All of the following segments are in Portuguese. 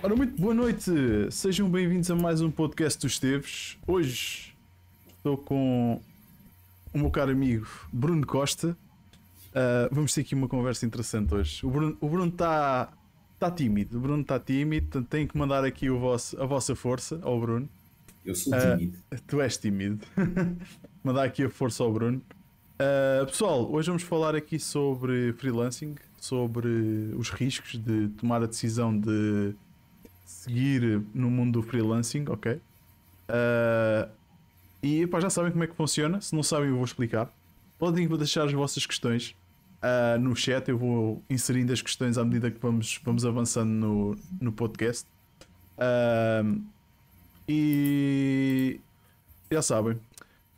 Ora, muito boa noite, sejam bem-vindos a mais um podcast dos Esteves. Hoje estou com o meu caro amigo Bruno Costa. Uh, vamos ter aqui uma conversa interessante hoje. O Bruno está tá, tá tímido, o Bruno está tímido, portanto tem que mandar aqui o vosso, a vossa força ao Bruno. Eu sou tímido. Uh, tu és tímido. mandar aqui a força ao Bruno. Uh, pessoal, hoje vamos falar aqui sobre freelancing, sobre os riscos de tomar a decisão de seguir no mundo do freelancing, ok? Uh, e pá, já sabem como é que funciona. Se não sabem, eu vou explicar. Podem deixar as vossas questões uh, no chat. Eu vou inserindo as questões à medida que vamos, vamos avançando no, no podcast. Uh, e já sabem.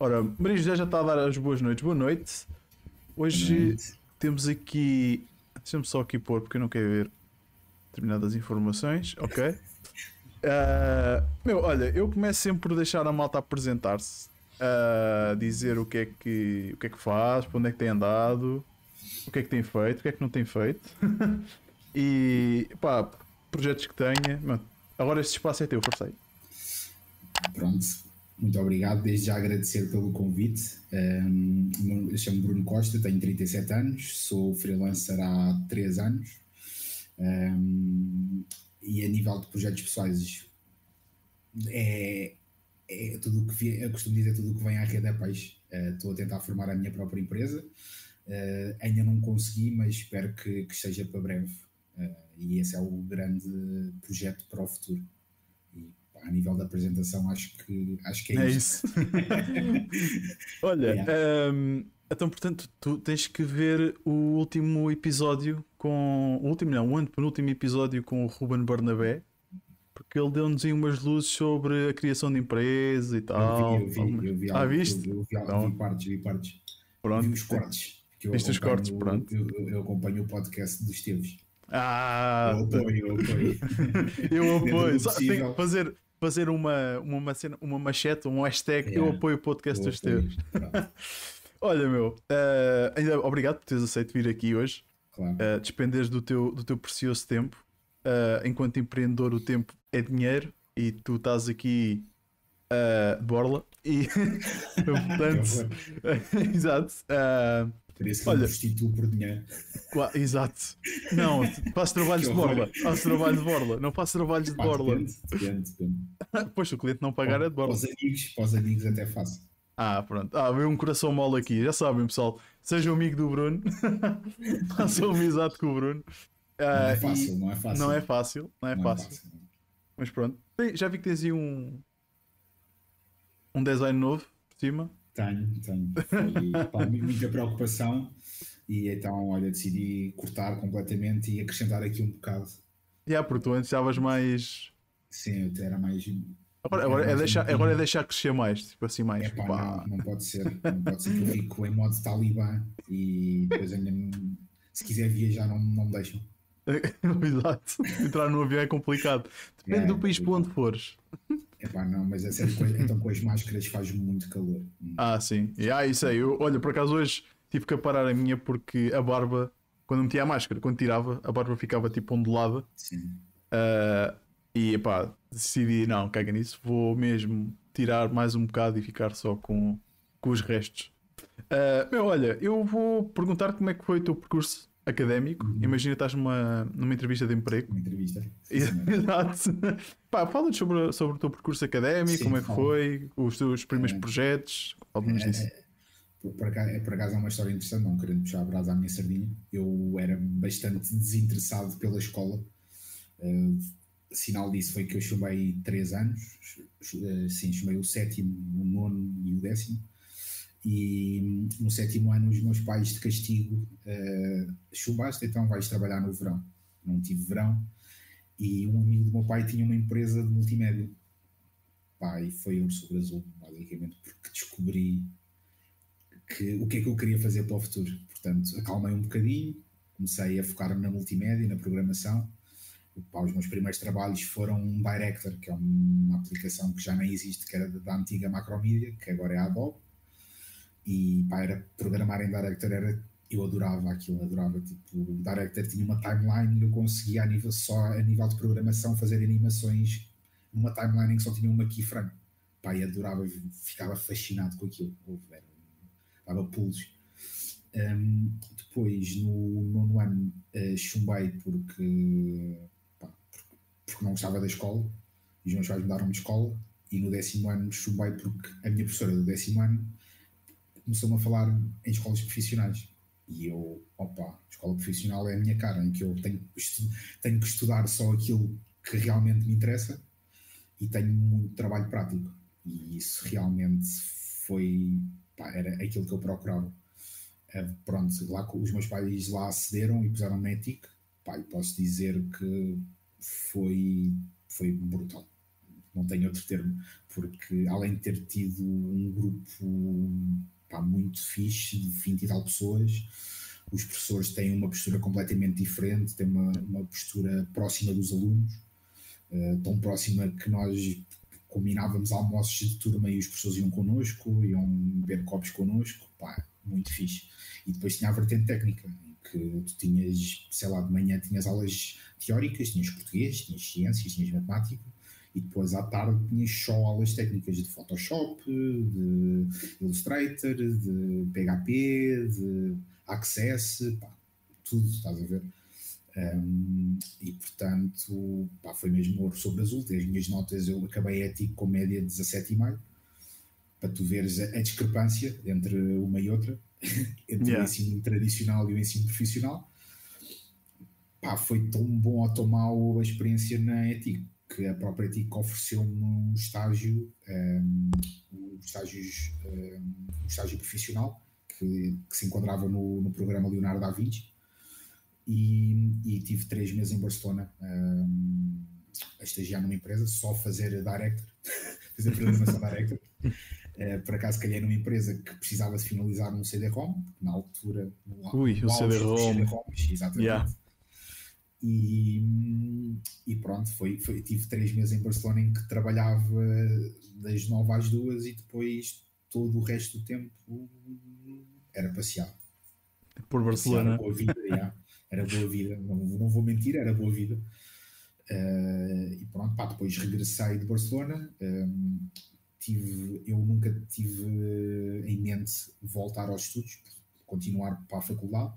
Ora, Maria José já está a dar as boas noites. Boa noite. Hoje noite. temos aqui. Deixa-me só aqui pôr porque eu não quero ver determinadas informações, ok? Uh, meu, olha, eu começo sempre por deixar a malta apresentar-se, uh, dizer o que, é que, o que é que faz, para onde é que tem andado, o que é que tem feito, o que é que não tem feito, e pá, projetos que tenha. Mano, agora este espaço é teu, aí. Pronto, muito obrigado. Desde já agradecer pelo convite. Um, eu chamo Bruno Costa, tenho 37 anos, sou freelancer há 3 anos. Um, e a nível de projetos pessoais é, é tudo o que eu costumo dizer tudo o que vem à rede é peixe. Uh, estou a tentar formar a minha própria empresa. Uh, ainda não consegui, mas espero que, que esteja para breve. Uh, e esse é o grande projeto para o futuro. E pá, a nível da apresentação, acho que, acho que é, é isso. Olha, é. um, então, portanto, tu tens que ver o último episódio com. O último, não, o antepenúltimo episódio com o Ruben Barnabé, porque ele deu-nos aí umas luzes sobre a criação de empresa e tal. Eu vi, eu vi, eu vi ah, viste? Eu, vi, vi partes, vi partes. Pronto. Vi os cortes. Viste os cortes, pronto. Eu, eu, acompanho o podcast dos Teves. Ah! Eu apoio, eu apoio. eu apoio. Só tenho que fazer, fazer uma, uma, uma machete, um hashtag. Eu apoio o podcast dos Teves. Olha, meu, uh, ainda obrigado por teres aceito vir aqui hoje. Claro. Uh, despenderes do teu, do teu precioso tempo. Uh, enquanto empreendedor, o tempo é dinheiro e tu estás aqui uh, borla. E portanto, exato. Uh, Parece que olha, substituo por dinheiro. Exato. Não, faço trabalhos de borla. Faço trabalho de borla. Não faço trabalhos de borla. Depende, depende, depende. Pois, o cliente não pagar é de borla. Para os amigos, para os amigos até faço. Ah, pronto. Ah, veio um coração mole aqui. Já sabem, pessoal. Sejam amigo do Bruno. Façam amizade com o Bruno. Uh, não é fácil, não é fácil. Não é fácil, não é, não fácil. é fácil. Mas pronto. Já vi que tens aí um. Um design novo por cima. Tenho, tenho. Foi, pá, muita preocupação. E então, olha, decidi cortar completamente e acrescentar aqui um bocado. Yeah, porque tu antes estavas mais. Sim, eu era mais Agora, agora, é deixar, agora é deixar crescer mais, tipo assim, mais. Epá, não, não pode ser. Não pode ser que eu fico em modo talibã e depois ainda se quiser viajar não, não me deixam. Exato. Entrar no avião é complicado. Depende é, do país para onde fores. Epá, não, mas é sério, então com as máscaras faz muito calor. Ah, sim. E, ah, isso aí. Eu, olha, por acaso hoje tive que parar a minha porque a barba, quando metia a máscara, quando tirava, a barba ficava tipo ondulada. Sim. Uh, e pá, decidi, não, caga nisso, vou mesmo tirar mais um bocado e ficar só com, com os restos. Uh, meu, olha, eu vou perguntar como é que foi o teu percurso académico. Uhum. Imagina estás numa, numa entrevista de emprego. Uma entrevista. Exato. Pá, fala sobre, sobre o teu percurso académico, Sim, como é que foi, os teus primeiros é, projetos, alguns é, disso. É, por, acaso, é, por acaso é uma história interessante, não querendo puxar a brasa à minha sardinha. Eu era bastante desinteressado pela escola. Uh, sinal disso foi que eu chumbei três anos, eh, sim, chumbei o sétimo, o nono e o décimo. E no sétimo ano, os meus pais de castigo uh, chumbaste, então vais trabalhar no verão. Não tive verão. E um amigo do meu pai tinha uma empresa de multimédia. Pá, e foi um sobre azul, basicamente, porque descobri que, o que é que eu queria fazer para o futuro. Portanto, acalmei um bocadinho, comecei a focar na multimédia, na programação os meus primeiros trabalhos foram um Director, que é uma aplicação que já nem existe, que era da antiga Macromedia, que agora é a Adobe. E pá, era, programar em Director era eu adorava aquilo, adorava. Tipo, o Director tinha uma timeline e eu conseguia, a nível, só a nível de programação, fazer animações numa timeline em que só tinha uma keyframe. Pá, e adorava, ficava fascinado com aquilo. Dava pulos. Um, depois, no nono ano, uh, chumbei porque, porque, não gostava da escola. Os meus pais mudaram de escola. E no décimo ano chumbei porque a minha professora do décimo ano começou-me a falar em escolas profissionais. E eu, opa, escola profissional é a minha cara, em que eu tenho, tenho que estudar só aquilo que realmente me interessa e tenho muito trabalho prático. E isso realmente foi, pá, era aquilo que eu procurava. Uh, pronto, lá os meus pais lá acederam e puseram na ETIC, pá, e posso dizer que foi, foi brutal. Não tenho outro termo, porque além de ter tido um grupo pá, muito fixe, de 20 e tal pessoas. Os professores têm uma postura completamente diferente, têm uma, uma postura próxima dos alunos, uh, tão próxima que nós combinávamos almoços de turma e os professores iam connosco, iam beber copos connosco, pá, muito fixe. E depois tinha a vertente técnica, que tu tinhas, sei lá, de manhã tinhas aulas teóricas, tinhas português, tinhas ciências, tinhas matemática, e depois à tarde tinhas só aulas técnicas de Photoshop, de Illustrator, de PHP, de Access, pá, tudo, estás a ver? Um, e portanto, pá, foi mesmo ouro sobre azul. As minhas notas eu acabei ético com média de 17,5 para tu veres a, a, discrepância entre uma e outra, entre yeah. o ensino tradicional e o ensino profissional. Pá, foi tão bom ou tão mau a experiência na ética que a própria TIC ofereceu-me um estágio, um, um, estágios, um, um estágio profissional que, que, se enquadrava no, no programa Leonardo da Vinci e, e, tive três meses em Barcelona um, a estagiar numa empresa, só fazer director, fazer programação director. Uh, por acaso calhei numa empresa que precisava de finalizar um CD-ROM, na altura, no, Ui, no o CD-ROM. CD exatamente. Yeah. E, e pronto, foi, foi, tive três meses em Barcelona em que trabalhava das nove às duas e depois todo o resto do tempo era passear. Por Barcelona. Era boa vida, yeah. era boa vida, não, não vou mentir, era boa vida. Uh, e pronto, pá, depois regressei de Barcelona. Um, tive, eu nunca tive em mente voltar aos estudos, continuar para a faculdade,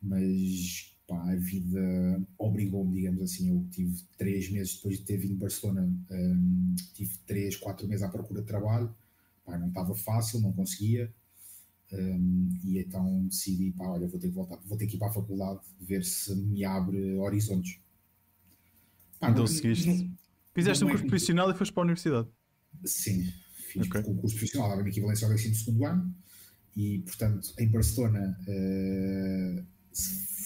mas pá, a vida obrigou-me, digamos assim. Eu tive três meses depois de ter vindo de Barcelona, um, tive três, quatro meses à procura de trabalho. Pá, não estava fácil, não conseguia. Um, e então decidi, pá, olha, vou ter que voltar, vou ter que ir para a faculdade, ver se me abre horizontes. Pá, então não, seguiste. Não, Fizeste um curso profissional e foste para a universidade? Sim, fiz okay. o curso profissional, dava-me equivalência ao décimo segundo ano e, portanto, em Barcelona uh,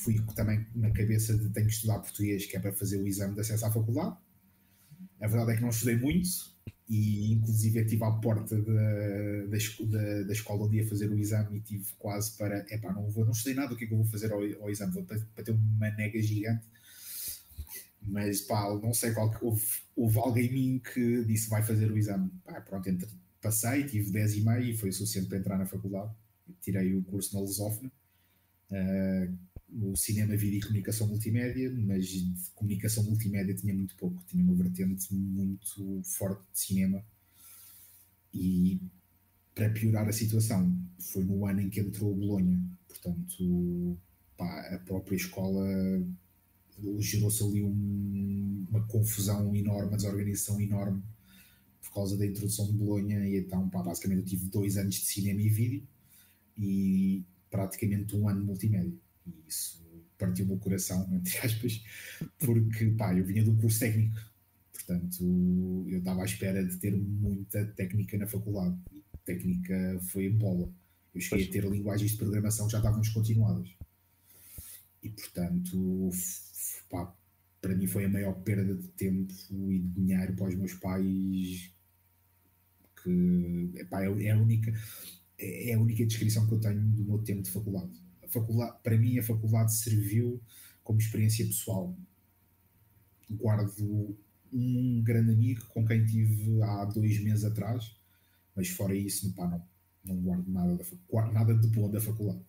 fui também na cabeça de tenho que estudar português, que é para fazer o exame de acesso à faculdade. A verdade é que não estudei muito e, inclusive, estive à porta da, da, da, escola onde ia fazer o exame e tive quase para, epá, não vou, não estudei nada, o que é que eu vou fazer ao, ao exame? Vou para, para ter uma nega gigante. Mas, pá, não sei qual que houve, houve alguém em mim que disse vai fazer o exame. Pá, pronto, entre, passei, tive 10 e meio e foi o suficiente para entrar na faculdade. Tirei o curso na Lusófona. Uh, o cinema, vídeo e comunicação multimédia, mas de comunicação multimédia tinha muito pouco, tinha uma vertente muito forte de cinema. E para piorar a situação, foi no ano em que entrou o Bolonha, portanto, pá, a própria escola gerou-se ali um, uma confusão enorme, uma desorganização enorme por causa da introdução de Bolonha. E então, pá, basicamente, eu tive dois anos de cinema e vídeo e praticamente um ano de multimédia e isso partiu o meu coração, entre aspas, porque pá, eu vinha um curso técnico, portanto eu estava à espera de ter muita técnica na faculdade. E técnica foi bola. Eu cheguei pois. a ter linguagens de programação que já estavam descontinuadas. E portanto, pá, para mim foi a maior perda de tempo e de dinheiro para os meus pais que epá, é a única é a única descrição que eu tenho do meu tempo de faculdade faculdade, para mim a faculdade serviu como experiência pessoal. Guardo um grande amigo com quem tive há dois meses atrás, mas fora isso, pá, não, não guardo nada, da, nada de bom da faculdade.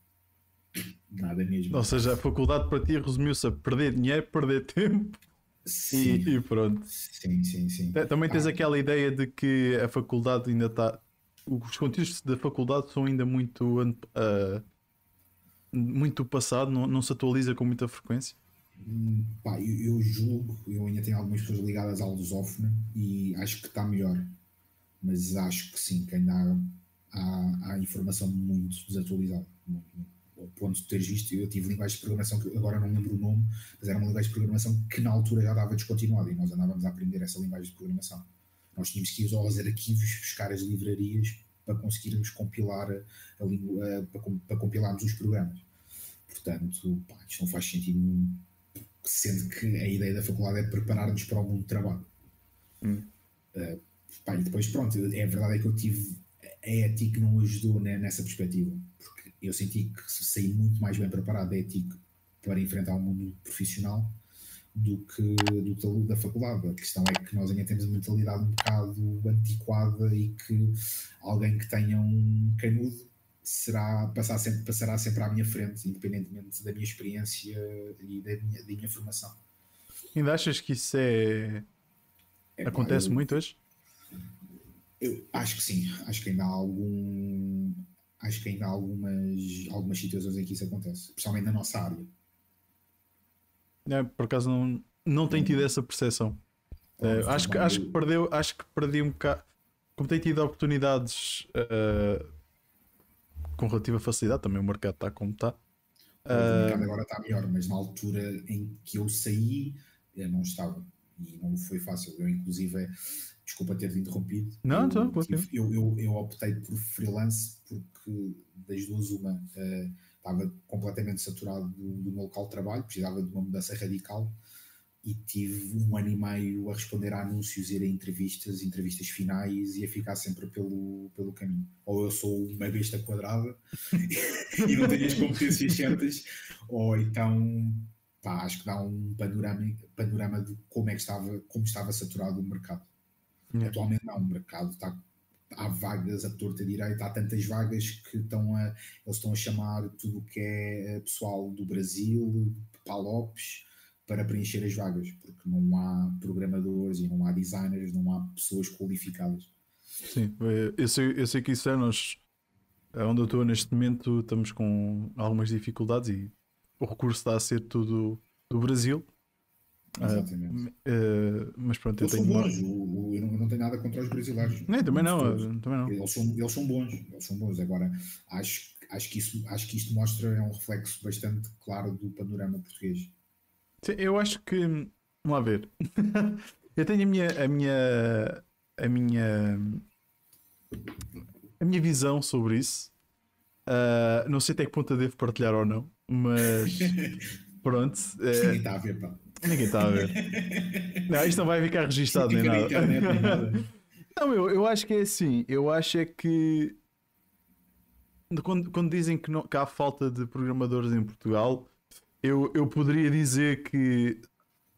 Nada mesmo. Ou seja, a faculdade para ti resumiu-se a perder dinheiro, perder tempo Sim, e, e pronto. sim, sim. sim. Também tens Ah, aquela ideia de que a faculdade ainda está. Os conteúdos da faculdade são ainda muito. ah, muito passado, não, não se atualiza com muita frequência. Hum, Pá, eu, eu julgo, eu ainda tenho algumas pessoas ligadas à lusófona e acho que está melhor. Mas acho que sim, que ainda há, há, há informação muito desatualizada. Muito. Ao ponto de teres visto, eu tive linguagem de programação que agora não lembro o nome, mas era uma linguagem de programação que na altura já estava descontinuada e nós andávamos a aprender essa linguagem de programação. Nós tínhamos que ir aos arquivos, buscar as livrarias para conseguirmos compilar a, a língua, a- para, para compilarmos os programas. Portanto, pá, isto não faz sentido nenhum sendo que a ideia da faculdade é preparar-nos para o mundo de trabalho. Hum. Uh, pá, e depois, pronto, é verdade é que eu tive a ETIC não ajudou né, nessa perspectiva, porque eu senti que saí muito mais bem preparado da ETIC para enfrentar o mundo profissional do que do que da faculdade. A questão é que nós ainda temos uma mentalidade um bocado antiquada e que alguém que tenha um canudo será, passar sempre, passará sempre à minha frente, independentemente da minha experiência e da minha, da minha formação. Ainda achas que isso é. É, acontece eu- muito hoje? Eu acho que sim, acho que ainda há algum. Acho que ainda há algumas, algumas situações em que isso acontece, principalmente na nossa área. É, por acaso não, não tenho tido essa percepção. É, acho, que, acho que perdeu, acho que perdi um bocado. Como tenho tido oportunidades eh, com relativa facilidade, também o mercado está como está. O mercado agora está melhor, mas na altura em que eu saí, eu não estava. E não foi fácil. Eu, inclusive, desculpa ter-te interrompido. Não, eu, tive- eu, eu, eu optei por freelance porque das duas, uma, eh, estava completamente saturado do, do meu local de trabalho, precisava de uma mudança radical e tive um ano e meio a responder a anúncios, ir a entrevistas, entrevistas finais e a ficar sempre pelo, pelo caminho. Ou eu sou uma besta quadrada e não tenho as competências certas, ou então pá, acho que dá um panorama, panorama de como é que estava, como estava saturado o mercado. Atualmente não, o mercado está há vagas a torta direita, há tantas vagas que estão a, eles estão a chamar tudo o que é eh, pessoal do Brasil, Palopes, para preencher as vagas, porque não há programadores e não há designers, não há pessoas qualificadas. Sim, eh, eu sei, eu sei que isso é nós. Onde eu estou neste momento, estamos com algumas dificuldades e o recurso está a ser tudo do Brasil. Ah, Exatamente. eh, mas pronto, eu são tenho. uma- bons, o- o- eu, não, tenho nada contra os brasileiros. Nem, também não, Todos. eh, também não. Eles são, eles são bons, eles são bons. Agora, acho, acho, que isso, acho que isto mostra é um reflexo bastante claro do panorama português. Sim, eu acho que. Vamos lá ver. eu tenho a minha. A minha. A minha. A minha visão sobre isso. Ah, não sei até que ponto eu devo partilhar ou não, mas. Pronto. eh, Ninguém está a ver, pá. Ninguém está a ver. Não, isto não vai ficar registado nem nada. internet, nem nada. Não, eu, eu acho que é assim. Eu acho é que. Quando, quando dizem que, não, que há falta de programadores em Portugal, eu, eu poderia dizer que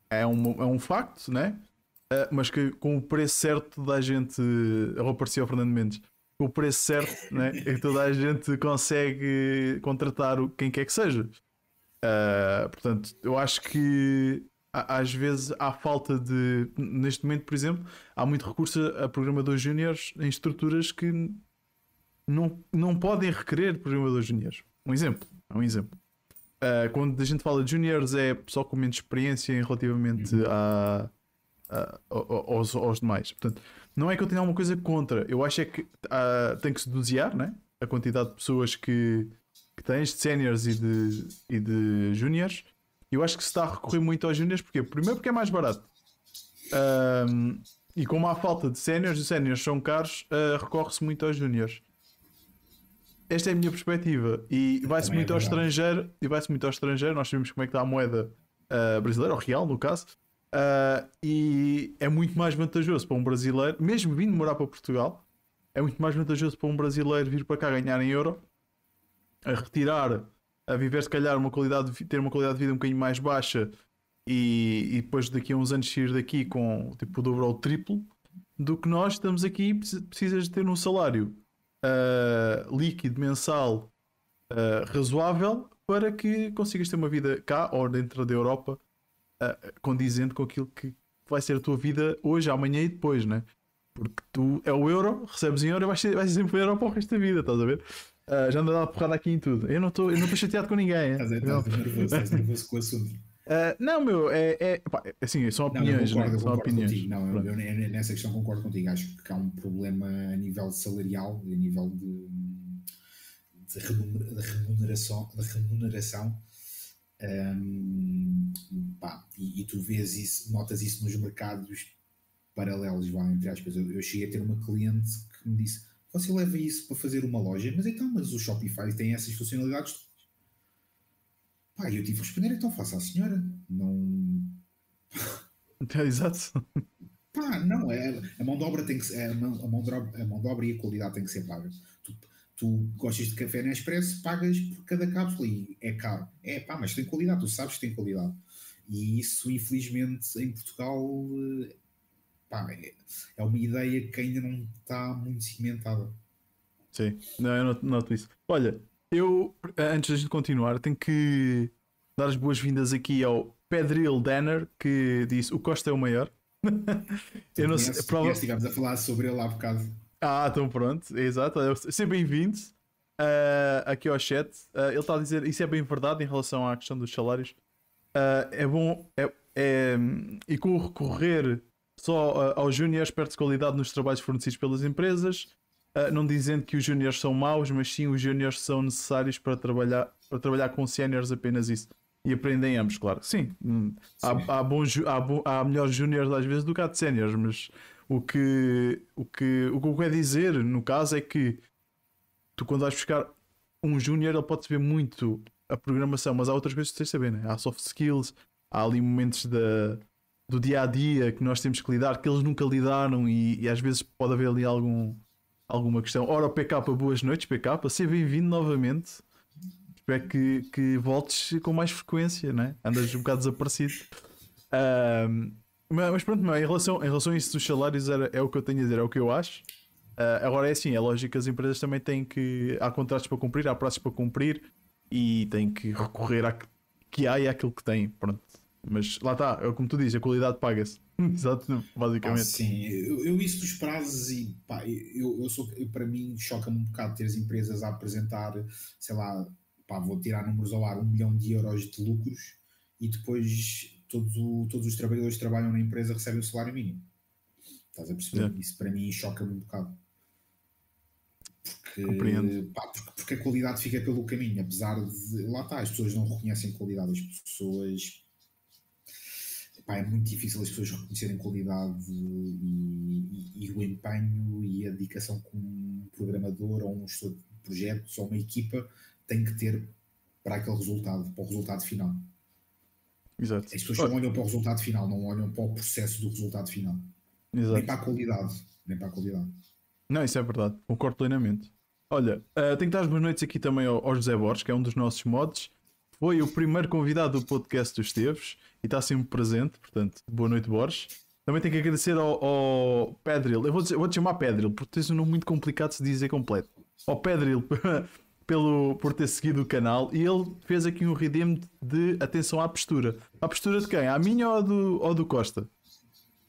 é um, é um facto, né? Ah, mas que com o preço certo toda a gente. Eu vou aparecer ao Fernando Mendes. Com o preço certo, né? É que toda a gente consegue contratar quem quer que seja. Ah, portanto, eu acho que às vezes há falta de. Neste momento, por exemplo, há muito recurso a a programadores júniores em estruturas que não, não podem requerer programadores júniores. Um exemplo. é Um exemplo. Ah, quando a gente fala de júniores é pessoal com menos experiência relativamente a, a- ao- aos, aos demais. Portanto, não é que eu tenha alguma coisa contra. Eu acho é que ah, tem que se dosear né? a quantidade de pessoas que, que tens, de séniores e de, e de júniores. Eu acho que se está a recorrer muito aos júniores, porque primeiro porque é mais barato. Ahm, e como há falta de séniores, os séniores são caros, ah, recorre-se muito aos júniores. Esta é a minha perspectiva. E vai-se é muito ao verdade. estrangeiro. E vai-se muito ao estrangeiro. Nós sabemos como é que está a moeda ah, brasileira, ou real, no caso. Ah, e é muito mais vantajoso para um brasileiro, mesmo vindo morar para Portugal, é muito mais vantajoso para um brasileiro vir para cá ganhar em euro, a retirar, a viver se calhar uma qualidade, de ter uma qualidade de vida um bocadinho mais baixa e, e depois daqui a uns anos sair daqui com tipo o dobro ou o triplo do que nós estamos aqui precis- precisas de ter um salário ah, líquido mensal ah, razoável para que consigas ter uma vida cá ou dentro da Europa uh, condizente com aquilo que vai ser a tua vida hoje, amanhã e depois, né? Porque tu é o euro, recebes em euro e vais ser, vais ser sempre o euro para o resto da vida, estás a ver? Uh, já anda a dar porrada aqui em tudo. Eu não estou chateado com ninguém. Estás, nervoso, estás nervoso com o assunto. Uh, não, meu, é, é pá, assim, são opiniões, não, eu concordo, né? são opiniões. Contigo. Não, eu, eu, nessa questão concordo contigo. Acho que há um problema a nível salarial, a nível de, de remuneração, de remuneração um, pá, e, e, tu vês isso, notas isso nos mercados paralelos, vá, entre aspas. Eu, eu cheguei a ter uma cliente que me disse: Você leva isso para fazer uma loja, mas então, mas o Shopify tem essas funcionalidades. Pá, eu tive a responder: então faça a senhora. Não. É, exato. Pá, não, é, a mão de obra tem que ser, a mão, a mão, de, obra, a mão de obra e a qualidade tem que ser paga. Tu, tu gostas de café Nespresso, pagas por cada cápsula e é caro. É pá, mas tem qualidade, tu sabes que tem qualidade. E isso, infelizmente, em Portugal, eh, pá, é, é uma ideia que ainda não está muito cimentada. Sim, não, eu noto, noto isso. Olha, eu, antes de continuar, tenho que dar as boas-vindas aqui ao Pedril Danner, que disse o Costa é o maior. eu não sei. Prova... Estivemos a falar sobre ele há bocado. Ah, então pronto, exato. Seja bem-vindo uh, aqui ao chat. Uh, ele está a dizer isso é bem verdade em relação à questão dos salários. Uh, é bom é, é, e com o recorrer só aos júniores perde qualidade nos trabalhos fornecidos pelas empresas. não dizendo que os júniores são maus, mas sim os júniores são necessários para trabalhar, para trabalhar com séniores, apenas isso. E aprendem ambos, claro. Sim, hum, sim. Há, há, bons, há, há melhores júniores às vezes do que há de séniores, mas o que, o que o que eu quero dizer no caso é que tu quando vais buscar um júnior ele pode saber muito a programação, mas há outras coisas que tens de saber, né? há soft skills, há ali momentos da, do dia a dia que nós temos que lidar, que eles nunca lidaram e, e às vezes pode haver ali algum, alguma questão. Ora, PK, boas noites, PK, seja bem-vindo novamente. Espero que, que voltes com mais frequência, né? Andas um bocado desaparecido. Um, mas pronto, em, relação, em relação a isso dos salários, era, é o que eu tenho a dizer, é o que eu acho. Uh, agora é assim, é lógico que as empresas também têm que. Há contratos para cumprir, há prazos para cumprir e têm que recorrer a que há e àquilo que têm. Pronto. Mas lá está, é como tu dizes, a qualidade paga-se. Exato, basicamente. Ah, sim, eu, eu isso dos prazos e pá, eu, eu sou, eu, para mim choca-me um bocado ter as empresas a apresentar, sei lá, pá, vou tirar números ao ar, um milhão de euros de lucros e depois todos, o, todos os trabalhadores que trabalham na empresa recebem o salário mínimo. Estás a perceber? É. Isso para mim choca-me um bocado. Porque, pá, porque, porque, a qualidade fica pelo caminho, apesar de lá está, as pessoas não reconhecem qualidade, as pessoas pá, é muito difícil as pessoas reconhecerem qualidade e, e, e, o empenho e a dedicação que um programador ou um gestor de projetos ou uma equipa tem que ter para aquele resultado, para o resultado final. Exato. As pessoas só olham para o resultado final, não olham para o processo do resultado final. Exato. Nem para a qualidade. Nem para a qualidade. Não, isso é verdade. Concordo plenamente. Olha, uh, tenho que dar as boas noites aqui também ao, ao, José Borges, que é um dos nossos mods. Foi o primeiro convidado do podcast dos Esteves e está sempre presente. Portanto, boa noite, Borges. Também tenho que agradecer ao, ao Pedril. Eu vou, dizer, vou te chamar Pedril, porque tens um nome muito complicado de se dizer completo. Ao Pedril pelo, por ter seguido o canal e ele fez aqui um redeem de atenção à postura. À postura de quem? À minha ou do, ou do Costa?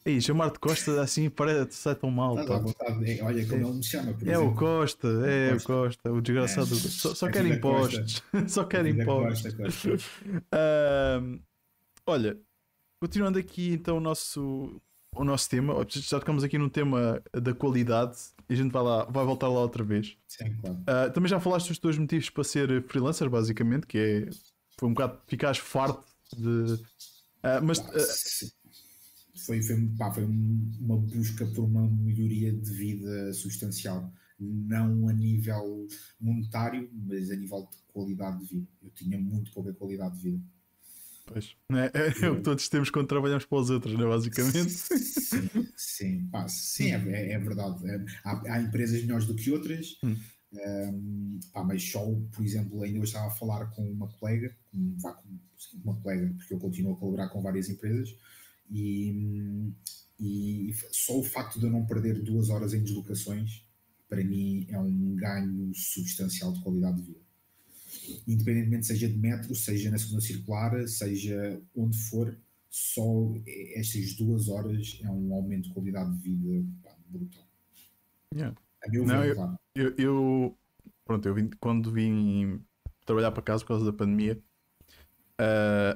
Ei, chamar-te Costa assim parece sai tão mal. Tá. Vontade, olha como é, ele me chama. é exemplo. o Costa, é, o Costa, o desgraçado. É. Só, só quer impostos. só quer impostos. Costa, uh, olha, continuando aqui então o nosso, o nosso tema, já tocamos aqui no tema da qualidade e a gente vai, lá, vai voltar lá outra vez. Sim, claro. Uh, também já falaste dos teus motivos para ser freelancer, basicamente, que é foi um bocado ficares farto de. Uh, mas. Uh, foi, foi, pá, foi uma busca por uma melhoria de vida substancial. Não a nível monetário, mas a nível de qualidade de vida. Eu tinha muito pouca qualidade de vida. Pois. É, é, é, o que todos temos quando trabalhamos para os outros, não é? Basicamente. Sim, sim, pá, sim é, é, é verdade. É, há, há, empresas melhores do que outras, hum. um, pá, mas só, por exemplo, ainda eu estava a falar com uma colega, com, vá, com uma colega, porque eu continuo a colaborar com várias empresas, e, e só o facto de eu não perder duas horas em deslocações, para mim, é um ganho substancial de qualidade de vida. independentemente seja de metro, seja na segunda circular, seja onde for, só estas duas horas é um aumento de qualidade de vida pá, brutal. Yeah. A meu Não, ver, eu- claro. Eu, eu- pronto, eu vim, quando vim trabalhar para casa por causa da pandemia,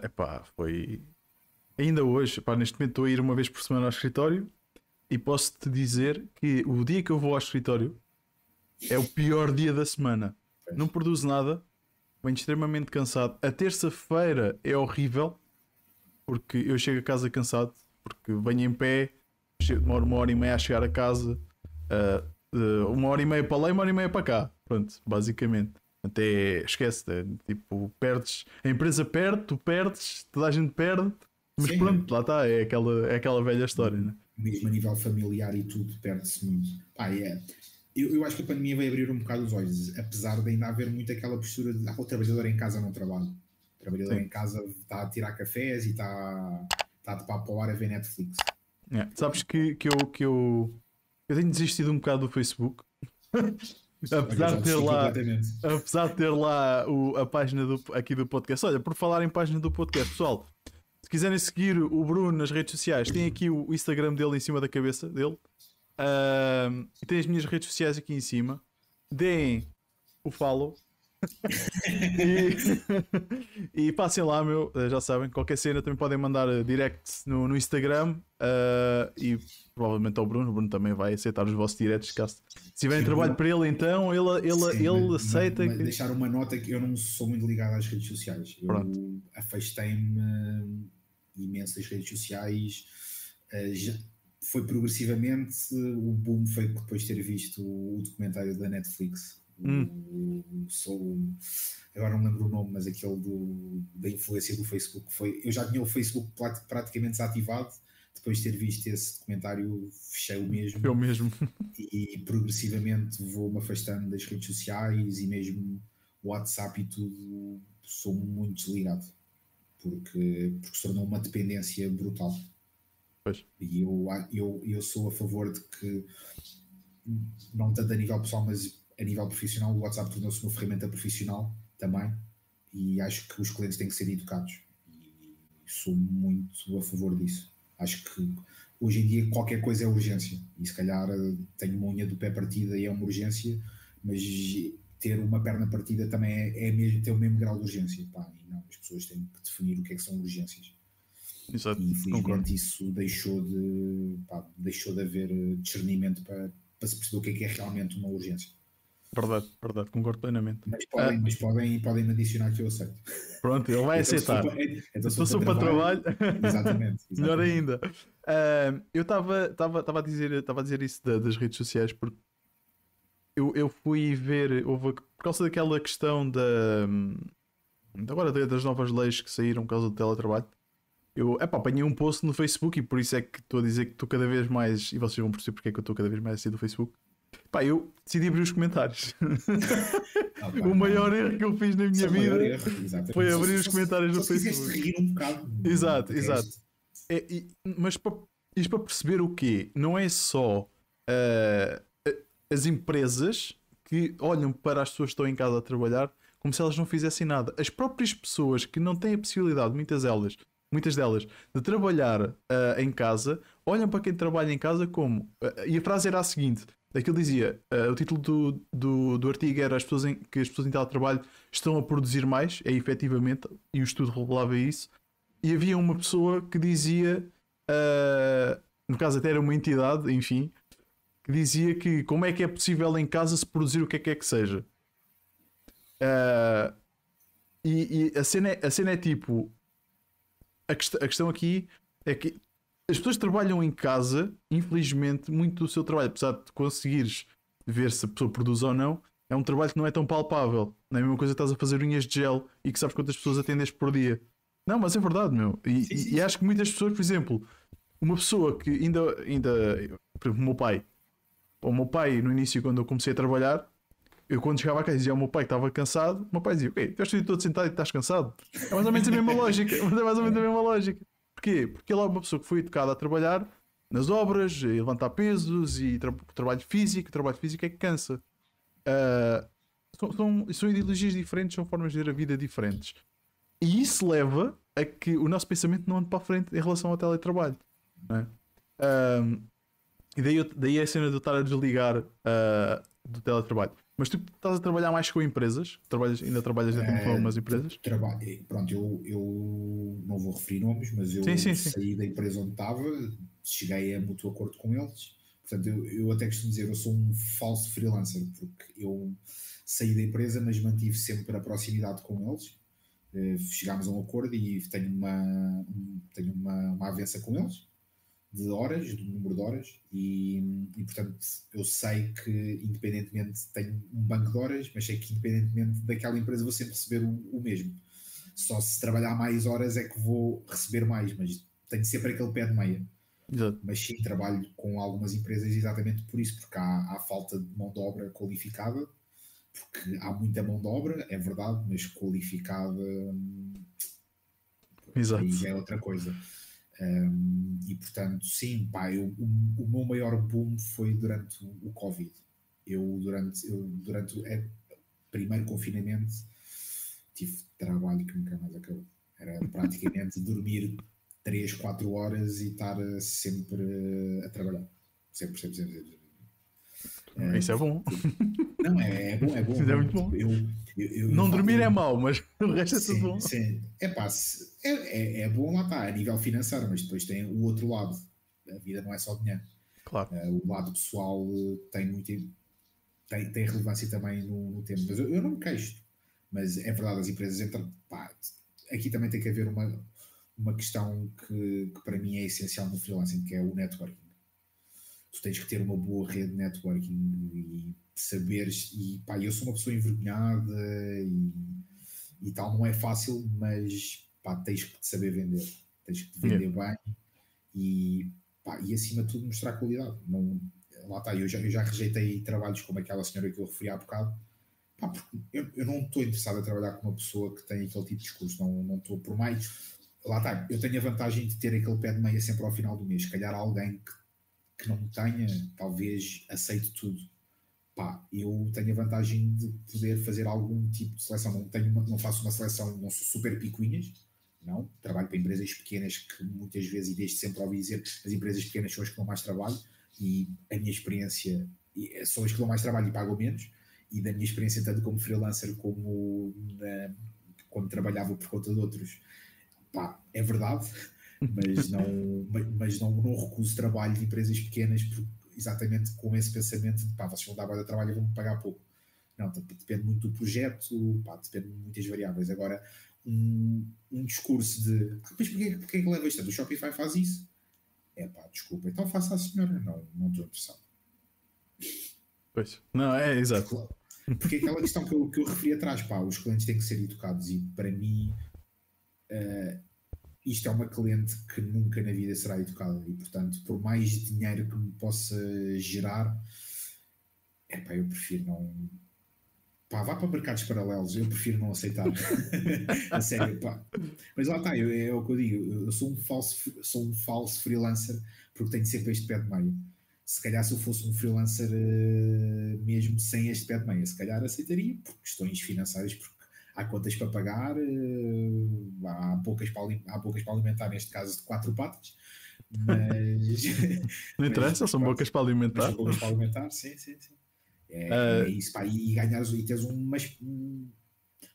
epá, foi. Ainda hoje, epá, neste momento estou a ir uma vez por semana ao escritório e posso-te dizer que o dia que eu vou ao escritório é o pior dia da semana. Não produzo nada, venho extremamente cansado. A terça-feira é horrível porque eu chego a casa cansado, porque venho em pé, demoro uma hora e meia a chegar a casa. Uh, uma hora e meia para lá e uma hora e meia para cá. Pronto, basicamente. Até esquece, é, tipo, perdes, a empresa perde, tu perdes, toda a gente perde, mas Sim. pronto, lá está, é aquela, é aquela velha história, né? mesmo a nível familiar e tudo, perde-se muito. Pá, é. Eu, eu acho que a pandemia veio abrir um bocado os olhos, apesar de ainda haver muito aquela postura de ah, o trabalhador em casa não trabalha. O trabalhador Sim. em casa está a tirar cafés e está, está de papo ao ar a ver Netflix. É, Sabes que, que, eu, que eu, eu tenho desistido um bocado do Facebook. apesar, de ter lá, apesar de ter lá o- a página do, aqui do podcast. Olha, por falar em página do podcast, pessoal, se quiserem seguir o Bruno nas redes sociais, tem aqui o Instagram dele em cima da cabeça dele. E tem as minhas redes sociais aqui em cima. Deem o follow. e, e passem lá, meu. eh, Já sabem, qualquer cena também podem mandar eh, direct no, no Instagram. ah, e provavelmente ao Bruno. O Bruno também vai aceitar os vossos directs. Caso se tiverem trabalho para ele, então ele, ele, Sim, ele mas- aceita. mas que- Deixar uma nota que eu não sou muito ligado às redes sociais. Eu Pronto. afastei-me imenso das redes sociais. eh, foi progressivamente. O boom foi depois de ter visto o documentário da Netflix. O- Hum. o- sou, agora não lembro o nome, mas aquele do, da influência do Facebook. Foi, eu já tinha o Facebook praticamente desativado. Depois de ter visto esse documentário, fechei o mesmo Eu mesmo. e progressivamente vou-me afastando das redes sociais e mesmo WhatsApp e tudo, sou muito desligado porque, porque se tornou uma dependência brutal. Pois. E eu, eu, eu sou a favor de que, não tanto a nível pessoal, mas a nível profissional, o WhatsApp tornou-se uma ferramenta profissional também. E acho que os clientes têm que ser educados. E sou muito a favor disso. Acho que hoje em dia qualquer coisa é urgência. E se calhar eh, tenho uma unha do pé partida e é uma urgência, mas ter uma perna partida também é, é mesmo, ter o mesmo grau de urgência. Pá, não, as pessoas têm que definir o que é que são urgências. Exato, E infelizmente concordo. isso deixou de, pá, deixou de haver eh, discernimento para, para se perceber o que é que é realmente uma urgência. Verdade, verdade, concordo plenamente. Mas podem, mas podem, podem me adicionar que eu aceito. Pronto, ele vai Então, se aceitar. então, Se fosse para trabalho, Exatamente. melhor exatamente. ainda. Ah, eu estava a dizer, a dizer isso da- das redes sociais porque eu, eu fui ver, houve, por causa daquela questão da de agora da- das novas leis que saíram por causa do teletrabalho. Eu epá, apanhei um post no Facebook e por isso é que estou a dizer que estou cada vez mais. E vocês vão perceber porque é que eu estou cada vez mais a sair do Facebook. Pá, eu decidi abrir os comentários. O maior erro que eu fiz na minha é vida. erro, foi Só- abrir só- os só- comentários só no se quiseste Facebook. rir um bocado. Exato, de exato. É, e- mas para, isto para perceber o quê? Não é só a- as empresas que olham para as pessoas que estão em casa a trabalhar como se elas não fizessem nada. As próprias pessoas que não têm a possibilidade, muitas delas, muitas delas, de trabalhar ah, em casa, olham para quem trabalha em casa como. ah, e a frase era a seguinte: aquilo dizia, ah, o título do, do, do artigo era as pessoas em, que as pessoas em teletrabalho estão a produzir mais, é efetivamente, e o estudo revelava isso e havia uma pessoa que dizia, no caso até era uma entidade, enfim, que dizia que como é que é possível em casa se produzir o que é que é que seja. Ah, e e a, cena é, a cena é tipo: a, quest- a questão aqui é que as pessoas trabalham em casa, infelizmente, muito do seu trabalho, apesar de conseguires ver se a pessoa produz ou não, é um trabalho que não é tão palpável. Não é a mesma coisa que estás a fazer unhas de gel e que sabes quantas pessoas atendes por dia. Não, mas é verdade, meu. E, Sim, sim, e acho que muitas pessoas, por exemplo, uma pessoa que ainda, ainda por exemplo, o meu pai, o meu pai, no início, quando eu comecei a trabalhar, eu quando chegava a casa e dizia ao meu pai que estava cansado, o meu pai dizia: Ok, estás todo sentado e estás cansado. É mais ou menos a mesma lógica. Mas é mais ou menos a mesma lógica. Porquê? Porque ele é uma pessoa que foi educada a trabalhar nas obras, e levantar pesos e tra trabalho físico. Trabalho físico é que cansa. Ah, se São, são, são ideologias diferentes, são formas de ver a vida diferentes. E isso leva a que o nosso pensamento não ande para a frente em relação ao teletrabalho. Não é? Um, e daí, eu- daí é a cena de eu estar a desligar uh, do teletrabalho. Mas tu estás a trabalhar mais com empresas? Trabalhas, ainda trabalhas dentro de Eh, algumas empresas? Trabalho, eh, pronto, eu, eu não vou referir nomes, mas eu Sim, sim, sim. saí da empresa onde estava, cheguei a mútuo acordo com eles. Portanto, eu, eu até costumo dizer, eu sou um falso freelancer, porque eu saí da empresa, mas mantive sempre a proximidade com eles. Eh, Chegámos a um acordo e tenho uma, um- tenho uma, uma avança com eles de horas, do número de horas, e, e portanto eu sei que independentemente tenho um banco de horas, mas sei que independentemente daquela empresa vou sempre receber o, o mesmo. Só se trabalhar mais horas é que vou receber mais, mas tenho sempre aquele pé de meia. Exato. Mas sim, trabalho com algumas empresas exatamente por isso, porque há, há falta de mão de obra qualificada, porque há muita mão de obra, é verdade, mas qualificada hum, Exato. é outra coisa. Um, e portanto, sim, pá, eu, o, o meu maior boom foi durante o, Covid. Eu, durante, eu, durante o é, primeiro confinamento, tive trabalho que nunca mais acabou. Era praticamente dormir 3, 4 horas e estar sempre a trabalhar. Sempre, sempre, sempre. sempre. Eh, Isso é bom. Não, é, é bom, é bom. Isso é muito bom. Eu, eu, eu- Não dormir é mau, mas o resto é tudo bom. sim. É pá, é, é, é bom lá está, a nível financeiro, mas depois tem o outro lado. A vida não é só dinheiro. Claro. Eh, o lado pessoal tem muito tem, tem relevância também no, no tempo. Mas eu, eu não me queixo. Mas é verdade, as empresas entram. Pá, aqui também tem que haver uma, uma questão que, que para mim é essencial no freelancing, que é o networking. Tu tens que ter uma boa rede de networking e saberes. E pá, eu sou uma pessoa envergonhada e, e tal, não é fácil, mas pá, tens que te saber vender. Tens que te vender bem e, pá, e acima de tudo mostrar qualidade. Não, lá está, eu já, eu já rejeitei trabalhos como aquela senhora que eu referi há bocado. Pá, porque eu, eu não estou interessado a trabalhar com uma pessoa que tem aquele tipo de discurso, não não estou por mais. Lá está, eu tenho a vantagem de ter aquele pé de meia sempre ao final do mês. Se calhar alguém que, que não tenha, talvez aceite tudo. Pá, eu tenho a vantagem de poder fazer algum tipo de seleção. Não, tenho uma- não faço uma seleção, não sou super picuinhas, não. Trabalho para empresas pequenas que muitas vezes, e desde sempre ouvi dizer, as empresas pequenas são as que dão mais trabalho e a minha experiência são as que dão mais trabalho e pagam menos. E da minha experiência, tanto como freelancer como na- quando trabalhava por conta de outros, pá, é verdade, mas não, mas- não, não recuso trabalho de empresas pequenas exatamente com esse pensamento de pá, vocês vão dar de trabalho e vão-me pagar pouco. Não, dep- depende muito do projeto, pá, depende de muitas variáveis. Agora, um, um discurso de ah, mas porquê, porquê que leva isto? O Shopify faz isso? É pá, desculpa, então faça a senhora. Não, não estou interessado. Pois. Não, é exato. Porque aquela questão que eu, que eu referi atrás, pá, os clientes têm que ser educados e para mim eh, isto é uma cliente que nunca na vida será educada e portanto, por mais dinheiro que me possa gerar, é pá, eu prefiro não. Pá, vá para mercados paralelos, eu prefiro não aceitar. a sério, pá. Mas lá está, eu- é o que eu digo, eu sou um falso, sou um falso freelancer porque tenho sempre este pé de meio. Se calhar se eu fosse um freelancer eh, mesmo sem este pé de meia, se calhar aceitaria, por questões financeiras, porque há contas para pagar, eh, há, poucas para, há poucas para alimentar, neste caso de quatro patas, mas, Não interessa, são bocas para mas alimentar. são poucas para alimentar, sim, sim, sim. É, Ah. é isso, pá, e ganhares e teres uma, um-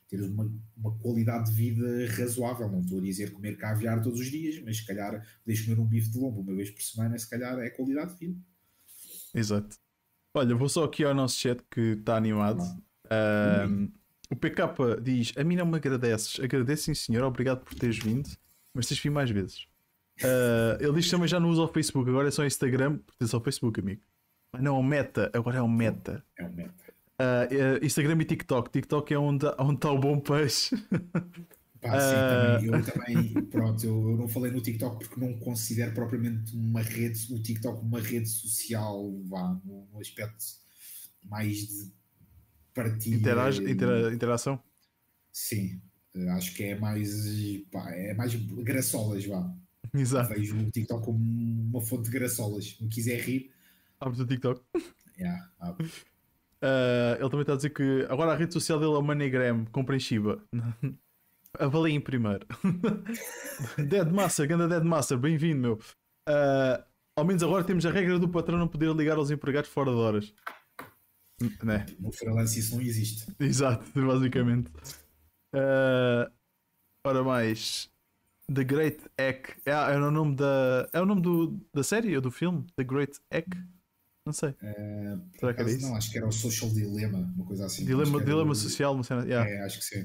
teres uma, uma qualidade de vida razoável. Não estou a dizer comer caviar todos os dias, mas se calhar deixa comer um bife de lombo uma vez por semana, se calhar é qualidade de vida. Exato. Olha, vou só aqui ao nosso chat que está animado. Ahm, o PK diz: A mim não me agradeces. Agradeço, sim, senhor. Obrigado por teres vindo. Mas tens vir mais vezes. Ah, ele diz também já não usa o Facebook. Agora é só Instagram. Porque só o Facebook, amigo. Mas não é o Meta. Agora é o Meta. É um meta. É Instagram e TikTok. TikTok é onde está o bom peixe. Pá, sim, Ah. também, eu também, pronto, eu, eu não falei no TikTok porque não considero propriamente uma rede, o TikTok uma rede social, vá, no, no aspecto mais de partilha. Interage, intera- interação. Sim, eh, acho que é mais, pá, é mais graçolas, vá. Exato. Vejo o TikTok como uma fonte de graçolas. Me quiser rir, Abres o TikTok. yeah, abre. Uh, ele também está a dizer que agora a rede social dele é o MoneyGram, comprem Shiba. Avaliem primeiro. Dead Master, ganda Dead Master, bem-vindo, meu. Uh, ao menos agora temos a regra do patrão não poder ligar aos empregados fora de horas. Né? No freelance isso não existe. Exato, basicamente. Uh, ora mais. The Great Egg. É, é o nome da. É o nome do, da série ou do filme? The Great Egg? Não sei. Uh, Será que era isso? Não, acho que era o Social Dilemma, uma coisa assim. Dilema, dilema o... social, cena. Yeah. É, acho que sim.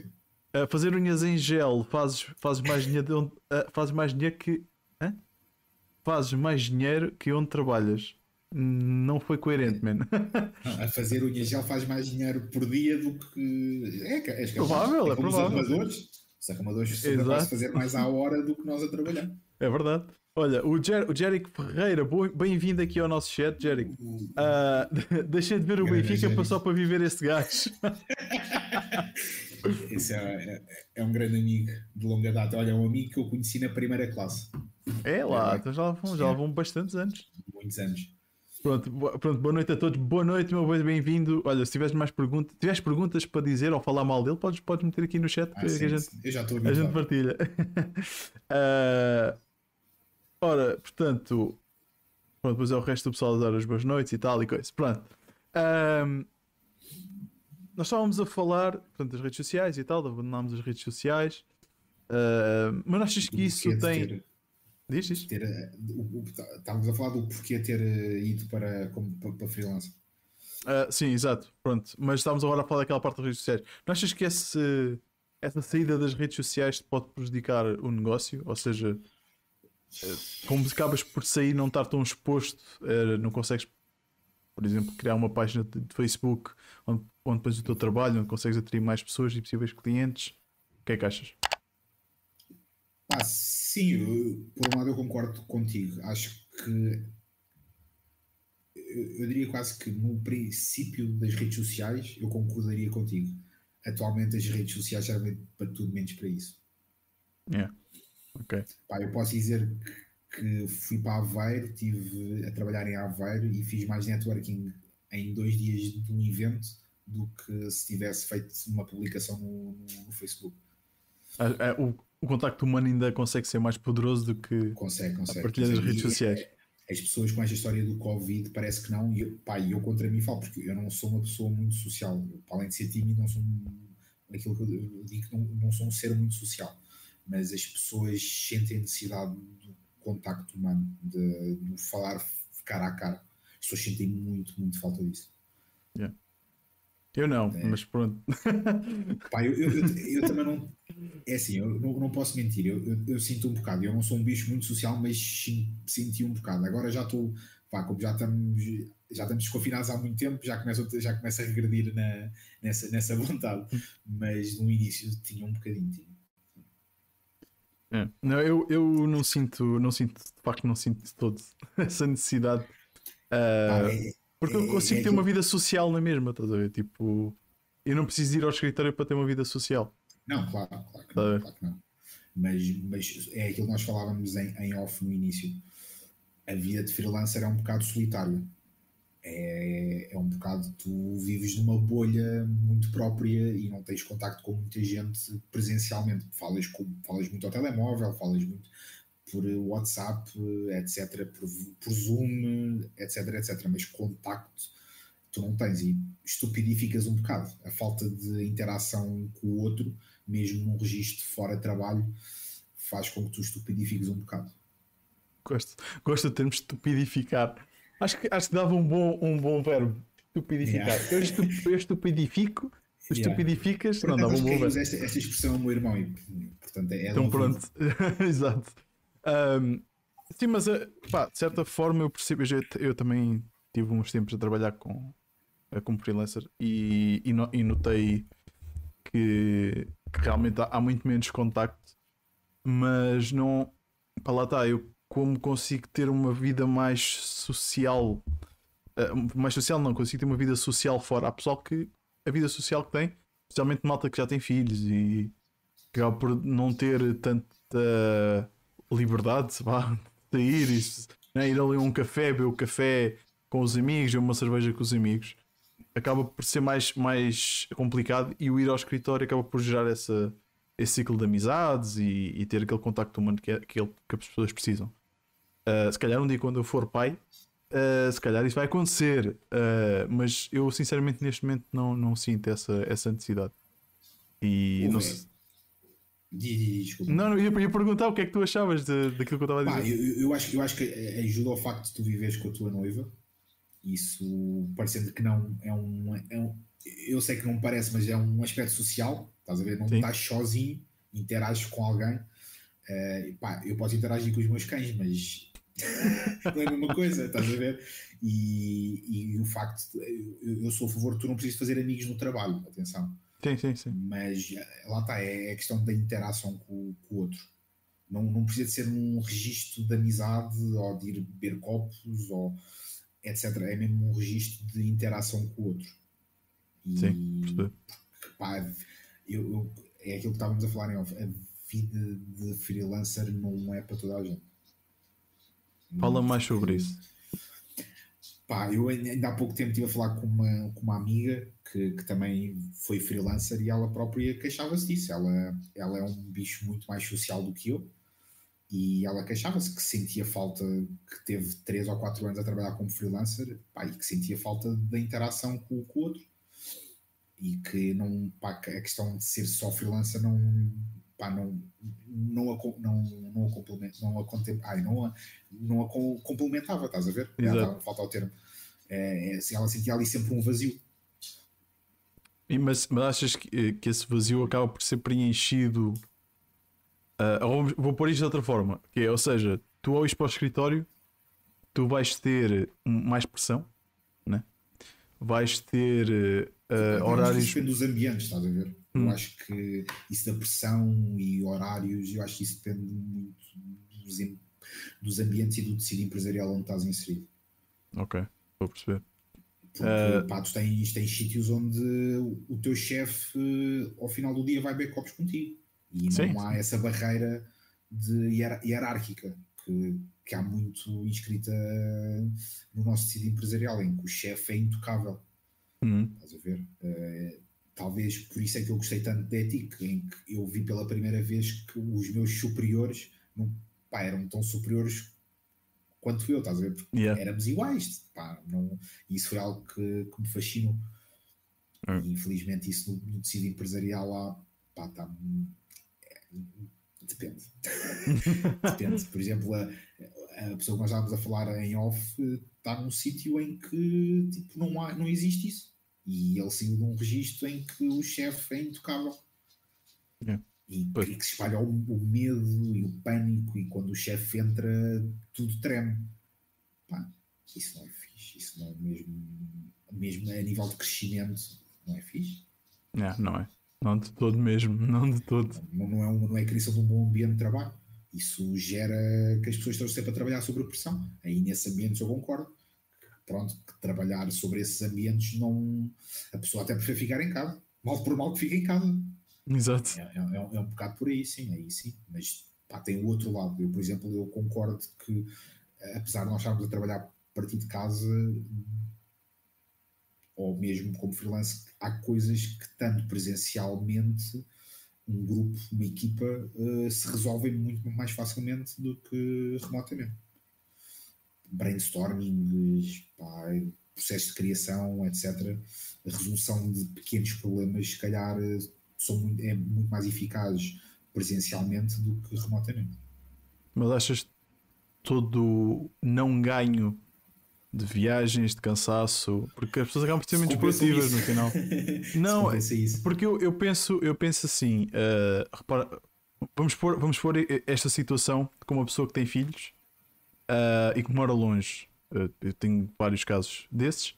Uh, fazer unhas em gel fazes, fazes mais dinheiro onde, uh, fazes mais dinheiro que. Hã? Fazes mais dinheiro que onde trabalhas. Não foi coerente, mano. a fazer unhas gel faz mais dinheiro por dia do que. É, é, é provável, é, é provável. Os arrumadores, os arrumadores são fazer mais à hora do que nós a trabalhar. É verdade. Olha, o, Jer o Jerico Ferreira, bem-vindo aqui ao nosso chat, Jerico. Uh, deixei de ver o Benfica para só para viver este gajo. Esse é, é, é, um grande amigo de longa data. Olha, é um amigo que eu conheci na primeira classe. É lá, é, então já vão, já vão bastantes anos. Muitos anos. Pronto, pronto, boa noite a todos. Boa noite, meu bem-vindo. Olha, se tiveres mais perguntas, tiveres perguntas para dizer ou falar mal dele, podes, podes meter aqui no chat ah, que, sim, a gente, eu já estou a, a gente partilha. uh, Ora, portanto, pronto, depois é o resto do pessoal a dar as boas noites e tal e coisa. Pronto. Um, nós estávamos a falar portanto, das redes sociais e tal, abandonámos as redes sociais. Uh, mas achas que isso tem. Ter, diz, diz. Ter, eh, estávamos a falar do porquê ter eh, ido para, como, para, para freelancer. Uh, sim, exato. Pronto. Mas estávamos agora a falar daquela parte das redes sociais. Não achas que esse, essa saída das redes sociais pode prejudicar o negócio? Ou seja, como acabas por sair não estar tão exposto, eh, não consegues, por exemplo, criar uma página de Facebook onde, onde pões o teu trabalho, onde consegues atrair mais pessoas e possíveis clientes. O que é que achas? Sim, eu, por um lado eu concordo contigo. Acho que eu, eu diria quase que no princípio das redes sociais eu concordaria contigo. Atualmente as redes sociais servem para tudo menos para isso. Yeah. Ok. Pá, eu posso dizer que fui para Aveiro, estive a trabalhar em Aveiro e fiz mais networking em dois dias de um evento do que se tivesse feito uma publicação no, no, Facebook. O, o, contacto humano ainda consegue ser mais poderoso do que consegue, consegue. a partilha das redes sociais. É, as pessoas com esta história do Covid parece que não, e eu, pá, eu contra mim falo, porque eu não sou uma pessoa muito social. Eu, além de ser tímido, não sou aquilo que eu digo, não, não sou um ser muito social mas as pessoas sentem necessidade do contacto humano, de, de falar cara a cara. As pessoas sentem muito, muito falta disso. Yeah. Eu não, é. mas pronto. Pá, eu, eu, eu, eu, também não. É assim, eu não, não posso mentir, eu, sinto um bocado. Eu não sou um bicho muito social, mas senti um bocado. Agora já estou. Pá, como já estamos, já estamos desconfinados há muito tempo, já começo, já começo a regredir na, nessa, nessa vontade. Mas no início tinha um bocadinho. Tinha. É. Não, eu, eu não sinto, não sinto, de facto, não sinto de todo essa necessidade. Uh, ah, é, porque eu consigo é, ter uma vida social na mesma, estás a ver? Tipo, eu não preciso ir ao escritório para ter uma vida social. Não, claro, claro que não. Claro que não. Mas, mas é aquilo que nós falávamos em, em off no início. A vida de freelancer é um bocado solitária é, é um bocado tu vives numa bolha muito própria e não tens contacto com muita gente presencialmente. Falas, com, falas muito ao telemóvel, falas muito por WhatsApp, etc., por, por Zoom, etc., etc., mas contacto tu não tens e estupidificas um bocado. A falta de interação com o outro, mesmo num registro fora de trabalho, faz com que tu estupidifiques um bocado. Gosto, gosto do termo estupidificar Acho que, acho que dava um bom, um bom verbo. Estupidificar. Yeah. Eu, estup, eu estupidifico, tu yeah. estupidificas. Não, dava um bom verbo. Esta, esta expressão é o meu irmão e, portanto, é Então pronto. Exato. Um, sim, mas eh, pá, de certa forma eu percebo. Eu, eu também tive uns tempos a trabalhar com, eh, como freelancer e, e, no, e notei que, que realmente há, há, muito menos contacto, mas não. Para lá está, eu como consigo ter uma vida mais social. Uh, mais social não, consigo ter uma vida social fora. Há pessoal que a vida social que tem, especialmente malta que já tem filhos e que acaba por não ter tanta liberdade vá, de sair e né, ir ali a um café, beber o café com os amigos, beber uma cerveja com os amigos. acaba por ser mais, mais complicado e o ir ao escritório acaba por gerar essa, esse ciclo de amizades e, e ter aquele contacto humano que, é, que, ele, que as pessoas precisam. Uh, se calhar um dia quando eu for pai, uh, se calhar isso vai acontecer, uh, mas eu sinceramente neste momento não, não sinto essa, essa necessidade. E não sei. Não, não, ia, ia perguntar o que é que tu achavas de, daquilo que eu estava a dizer. eu, eu, acho, eu acho que ajuda ao facto de tu viveres com a tua noiva. Isso, parecendo que não, é um, é um. Eu sei que não parece, mas é um aspecto social. Estás a ver? Não Sim. estás sozinho, interages com alguém. Uh, pá, eu posso interagir com os meus cães, mas não é a mesma coisa, estás a ver? E, e o facto, de, eu, eu, sou a favor de tu não precisas fazer amigos no trabalho, atenção. Sim, sim, sim. Mas eh, lá está, é a questão da interação com, com o outro. Não, não precisa de ser um registro de amizade ou de ir beber copos ou etc. É mesmo um registro de interação com o outro. E, sim, pá, eu, eu, é aquilo que estávamos a falar em off. A vida de freelancer não é para toda a gente. Fala mais sobre isso. Pá, eu ainda há pouco tempo estive a falar com uma, com uma amiga que, que também foi freelancer e ela própria queixava-se disso. Ela, ela é um bicho muito mais social do que eu e ela queixava-se que sentia falta, que teve 3 ou 4 anos a trabalhar como freelancer pá, e que sentia falta da interação com, com o outro e que não, pá, a questão de ser só freelancer não, pá, não, não, a, não, não a complementa, não a, ai, não a, não a complementava, estás a ver? Ela, falta o termo. É, é, ela sentia ali sempre um vazio. E, mas, mas achas que, que esse vazio acaba por ser preenchido? Uh, vou pôr isto de outra forma, que é, ou seja, tu ao ir para o escritório, tu vais ter mais pressão, né? vais ter uh, horários. Depende dos ambientes, estás a ver? Hum. Eu acho que isso da pressão e horários, eu acho que isso depende muito dos, dos ambientes e do tecido empresarial onde estás inserido. Ok, vou perceber. Porque uh... pá, tu tens, tens sítios onde o teu chefe ao final do dia vai beber copos contigo e sim, não há sim. essa barreira de hierárquica que, que há muito inscrita no nosso tecido empresarial, em que o chefe é intocável. Uhum. Estás a ver? Uh, talvez por isso é que eu gostei tanto de ética, em que eu vi pela primeira vez que os meus superiores não, pá, eram tão superiores quanto eu, estás a ver? Porque yeah. éramos iguais, pá, não, isso foi algo que, que me fascinou. Uhum. E, infelizmente, isso no, no tecido empresarial lá, pá, está. É, depende. depende. Por exemplo, a, a pessoa que nós estávamos a falar em off está num sítio em que tipo, não, há, não existe isso e ele saiu de um registro em que o chefe é intocável. É. E, e, que se espalha o, o, medo e o pânico, e quando o chefe entra, tudo treme. Pá, isso não é fixe. Isso não é mesmo, mesmo a nível de crescimento, não é fixe. É, não é. Não de todo mesmo, não de todo. Não, não, é, um, não é a criação de um bom ambiente de trabalho. Isso gera que as pessoas estão sempre a trabalhar sobre pressão. Aí nesse ambiente eu concordo pronto, que trabalhar sobre esses ambientes não. A pessoa até prefere ficar em casa. Mal por mal que fica em casa. Exato. É, é, é, um, é um bocado por aí, sim, aí sim. Mas pá, tem o outro lado. Eu, por exemplo, eu concordo que, apesar de nós estarmos a trabalhar a partir de casa, ou mesmo como freelance, há coisas que, tanto presencialmente, um grupo, uma equipa, uh, se resolvem muito mais facilmente do que remotamente brainstorming, pá, processo de criação, etc. A resolução de pequenos problemas, se calhar, são muito, é muito mais eficaz presencialmente do que remotamente. Mas achas todo não ganho de viagens, de cansaço, porque as pessoas acabam por ser muito produtivas no final. não, porque eu, eu, penso, eu penso assim, uh, repara, vamos pôr, vamos pôr esta situação com uma pessoa que tem filhos uh, e que mora longe. Uh, eu tenho vários casos desses.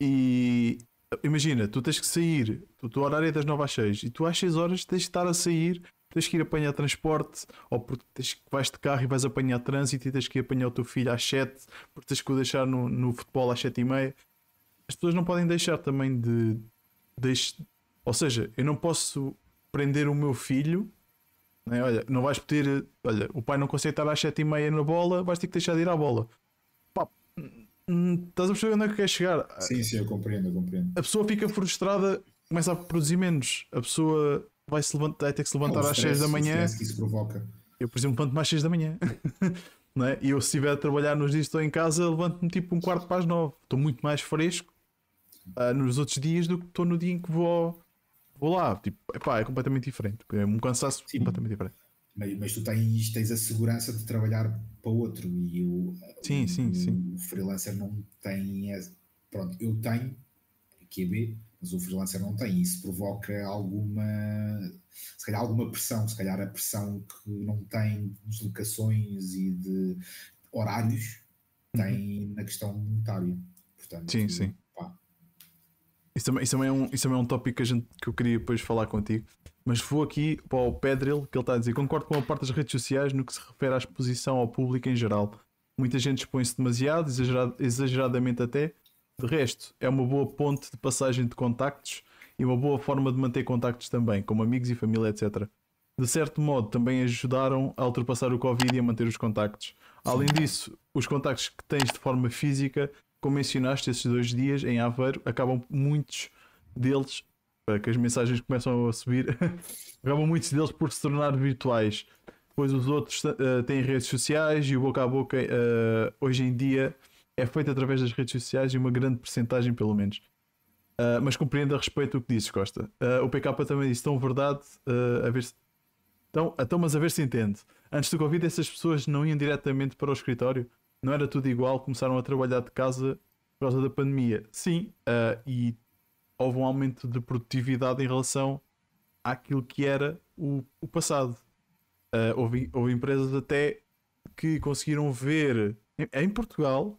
E imagina, tu tens que sair, o teu horário é das 9 às 6 e tu às 6 horas tens de estar a sair, tens que ir apanhar transporte, ou porque tens, vais de carro e vais apanhar trânsito e tens que ir apanhar o teu filho às 7, porque tens que o deixar no, no futebol às 7 e meia. As pessoas não podem deixar também de, de. Ou seja, eu não posso prender o meu filho né? Olha, não vais poder. Olha, o pai não consegue estar às 7 e meia na bola, vais ter que deixar de ir à bola. Pá, Hum, estás a perceber onde é que quer chegar? Sim, sim, eu compreendo, eu compreendo. A pessoa fica frustrada, começa a produzir menos. A pessoa vai, -se levantar, vai ter que se levantar às 6 da manhã. que isso provoca. Eu, por exemplo, levanto-me às 6 da manhã. não é? E eu, se estiver a trabalhar nos dias que estou em casa, levanto-me tipo um quarto para as 9. Estou muito mais fresco uh, nos outros dias do que estou no dia em que vou, vou lá. Tipo, epá, é completamente diferente. É um cansaço Sim. completamente diferente. Mas, mas, tu tens, tens a segurança de trabalhar para outro e o, sim, o, sim, sim. o freelancer não tem. Pronto, eu tenho QB, mas o freelancer não tem. Isso provoca alguma, se calhar alguma pressão, se calhar a pressão que não tem de deslocações e de horários tem uhum. na questão monetária. Portanto, sim, sim. Isso também, isso, também é um, isso também é um tópico que, a gente, que eu queria depois falar contigo. Mas vou aqui para o Pedril, que ele está a dizer: concordo com a parte das redes sociais no que se refere à exposição ao público em geral. Muita gente expõe-se demasiado, exagerad, exageradamente até. De resto, é uma boa ponte de passagem de contactos e uma boa forma de manter contactos também, como amigos e família, etc. De certo modo, também ajudaram a ultrapassar o Covid e a manter os contactos. Além disso, os contactos que tens de forma física, como mencionaste esses dois dias em Aveiro, acabam muitos deles que as mensagens começam a subir, acabam muitos deles por se tornar virtuais. Pois os outros uh, têm redes sociais e o boca a boca uh, hoje em dia é feito através das redes sociais e uma grande percentagem, pelo menos. Uh, mas compreendo a respeito o que dizes, Costa. o PK também disse: tão verdade, a ver se. Então, então, mas a ver se entende. Antes do Covid, essas pessoas não iam diretamente para o escritório? Não era tudo igual? Começaram a trabalhar de casa por causa da pandemia? Sim, e houve um aumento de produtividade em relação àquilo que era o, o passado. Uh, houve, houve empresas até que conseguiram ver em, em Portugal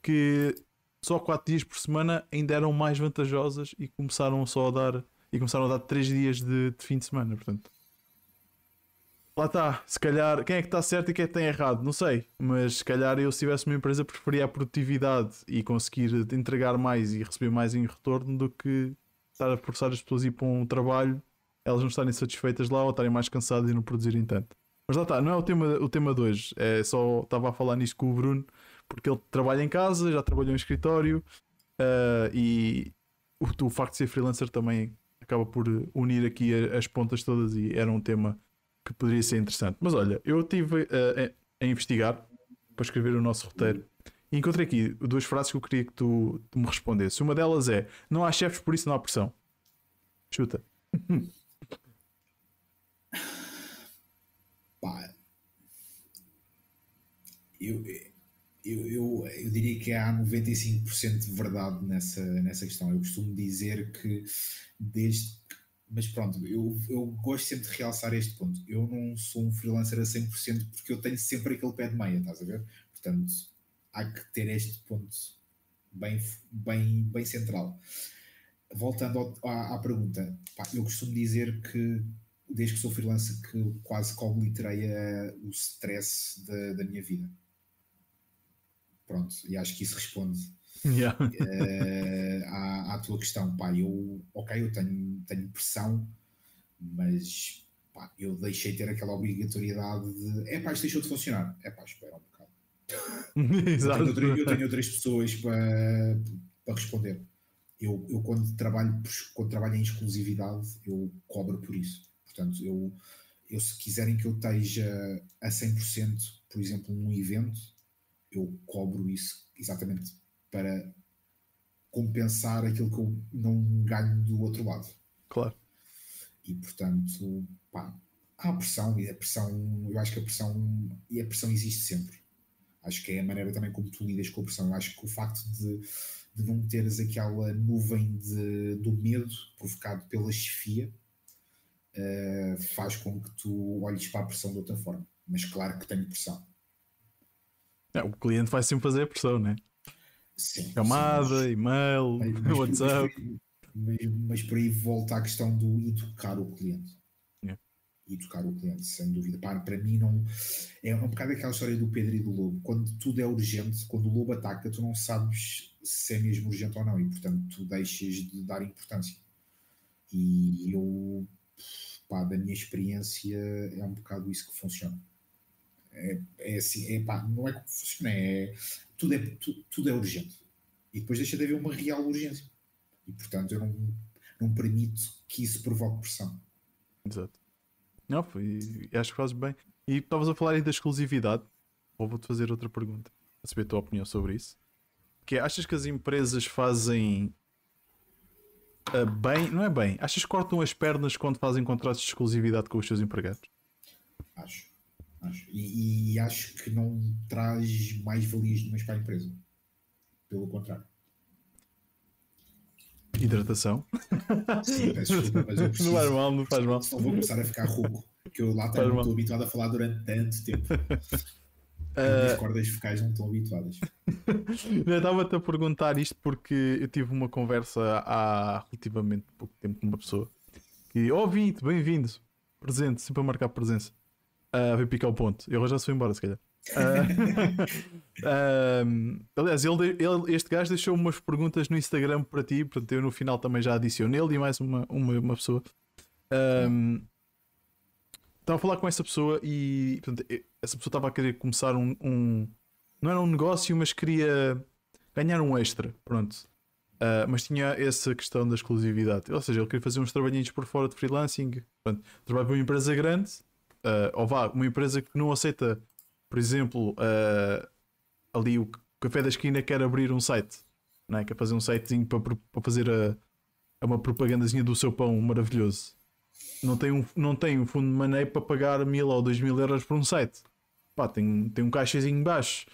que só 4 dias por semana ainda eram mais vantajosas e começaram só a dar e começaram a dar 3 dias de, de fim de semana, portanto Lá está, se calhar, quem é que está certo e quem é que tem errado? Não sei, mas se calhar eu, se tivesse uma empresa, preferia a produtividade e conseguir entregar mais e receber mais em retorno do que estar a forçar as pessoas a ir para um trabalho, elas não estarem satisfeitas lá ou estarem mais cansadas e não produzirem tanto. Mas lá está, não é o tema, o tema de hoje, é só estava a falar nisso com o Bruno, porque ele trabalha em casa, já trabalhou em escritório uh, e o, o facto de ser freelancer também acaba por unir aqui as pontas todas e era um tema que poderia ser interessante. Mas olha, eu estive uh, a, a, investigar para escrever o nosso roteiro e encontrei aqui duas frases que eu queria que tu, tu me respondesse. Uma delas é: Não há chefes, por isso não há pressão. Chuta. Pá, eu, eu, eu, eu, diria que há 95% de verdade nessa, nessa questão. Eu costumo dizer que desde mas pronto, eu, eu gosto sempre de realçar este ponto. Eu não sou um freelancer a 100% porque eu tenho sempre aquele pé de meia, estás a ver? Portanto, há que ter este ponto bem, bem, bem central. Voltando ao, à, à, pergunta, pá, eu costumo dizer que desde que sou freelancer que quase cogliterei o stress da, da minha vida. Pronto, e acho que isso responde yeah. uh, à, à, tua questão. Pá, eu, ok, eu tenho, tenho pressão, mas pá, eu deixei ter aquela obrigatoriedade de é pá, isto deixou de funcionar. É pá, espera um bocado. Exato. Eu, tenho, eu tenho outras pessoas para, para responder. Eu, eu quando, trabalho, quando trabalho em exclusividade, eu cobro por isso. Portanto, eu, eu se quiserem que eu esteja a 100%, por exemplo, num evento, eu cobro isso exatamente para compensar aquilo que eu não ganho do outro lado. Claro. E portanto, pá, há pressão e a pressão, eu acho que a pressão e a pressão existe sempre. Acho que é a maneira também como tu lidas com a pressão. Eu acho que o facto de, de não teres aquela nuvem de, do medo provocado pela chefia uh, faz com que tu olhes para a pressão de outra forma. Mas claro que tenho pressão. É, o cliente vai sempre fazer a pressão, não é? Sim, Chamada, sim, e-mail, mas, WhatsApp. Mas, mas, por aí volta à questão do educar o cliente. Yeah. Educar o cliente, sem dúvida. Para, para mim, não. É um bocado aquela história do Pedro e do Lobo. Quando tudo é urgente, quando o Lobo ataca, tu não sabes se é mesmo urgente ou não, e portanto tu deixas de dar importância. E eu, pá, da minha experiência, é um bocado isso que funciona. É, é assim, é, pá, não é como funciona, é, tudo, é, tudo, tudo é urgente. E depois deixa de haver uma real urgência. E portanto eu não, não permito que isso provoque pressão. Exato. Não, foi, acho que fazes bem. E estavas a falar aí da exclusividade. Ou vou-te fazer outra pergunta, para saber a tua opinião sobre isso. Que é, achas que as empresas fazem uh, bem, não é bem, achas que cortam as pernas quando fazem contratos de exclusividade com os seus empregados? Acho. Acho. E, e acho que não traz mais valias nenhumas para a empresa. Pelo contrário. Hidratação. Sim, peço desculpa, mas eu preciso. Não faz mal, não faz mal. Só vou começar a ficar rouco. Que eu lá não estou habituado a falar durante tanto tempo. As uh... cordas focais não estão habituadas. eu estava-te a perguntar isto porque eu tive uma conversa há relativamente pouco tempo com uma pessoa que, oh, Vinte, bem-vindo, presente, sempre a marcar presença. Uh, veio picar o ponto. Ele já se foi embora, se calhar. Uh, aliás, ele, ele, este gajo deixou umas perguntas no Instagram para ti, portanto, eu no final também já adicionei ele e mais uma, uma, uma pessoa. Um, estava a falar com essa pessoa e portanto, essa pessoa estava a querer começar um, um, Não era um negócio, mas queria ganhar um extra. Pronto. Uh, mas tinha essa questão da exclusividade. Ou seja, ele queria fazer uns trabalhinhos por fora de freelancing. Pronto, trabalha para uma empresa grande, uh, ou vá, uma empresa que não aceita, por exemplo, uh, ali o Café da Esquina quer abrir um site, não é? quer fazer um sitezinho para, para fazer a, uma propagandazinha do seu pão maravilhoso. Não tem um, não tem um fundo de maneio para pagar mil ou dois mil euros por um site. Pá, tem, tem um caixazinho baixo.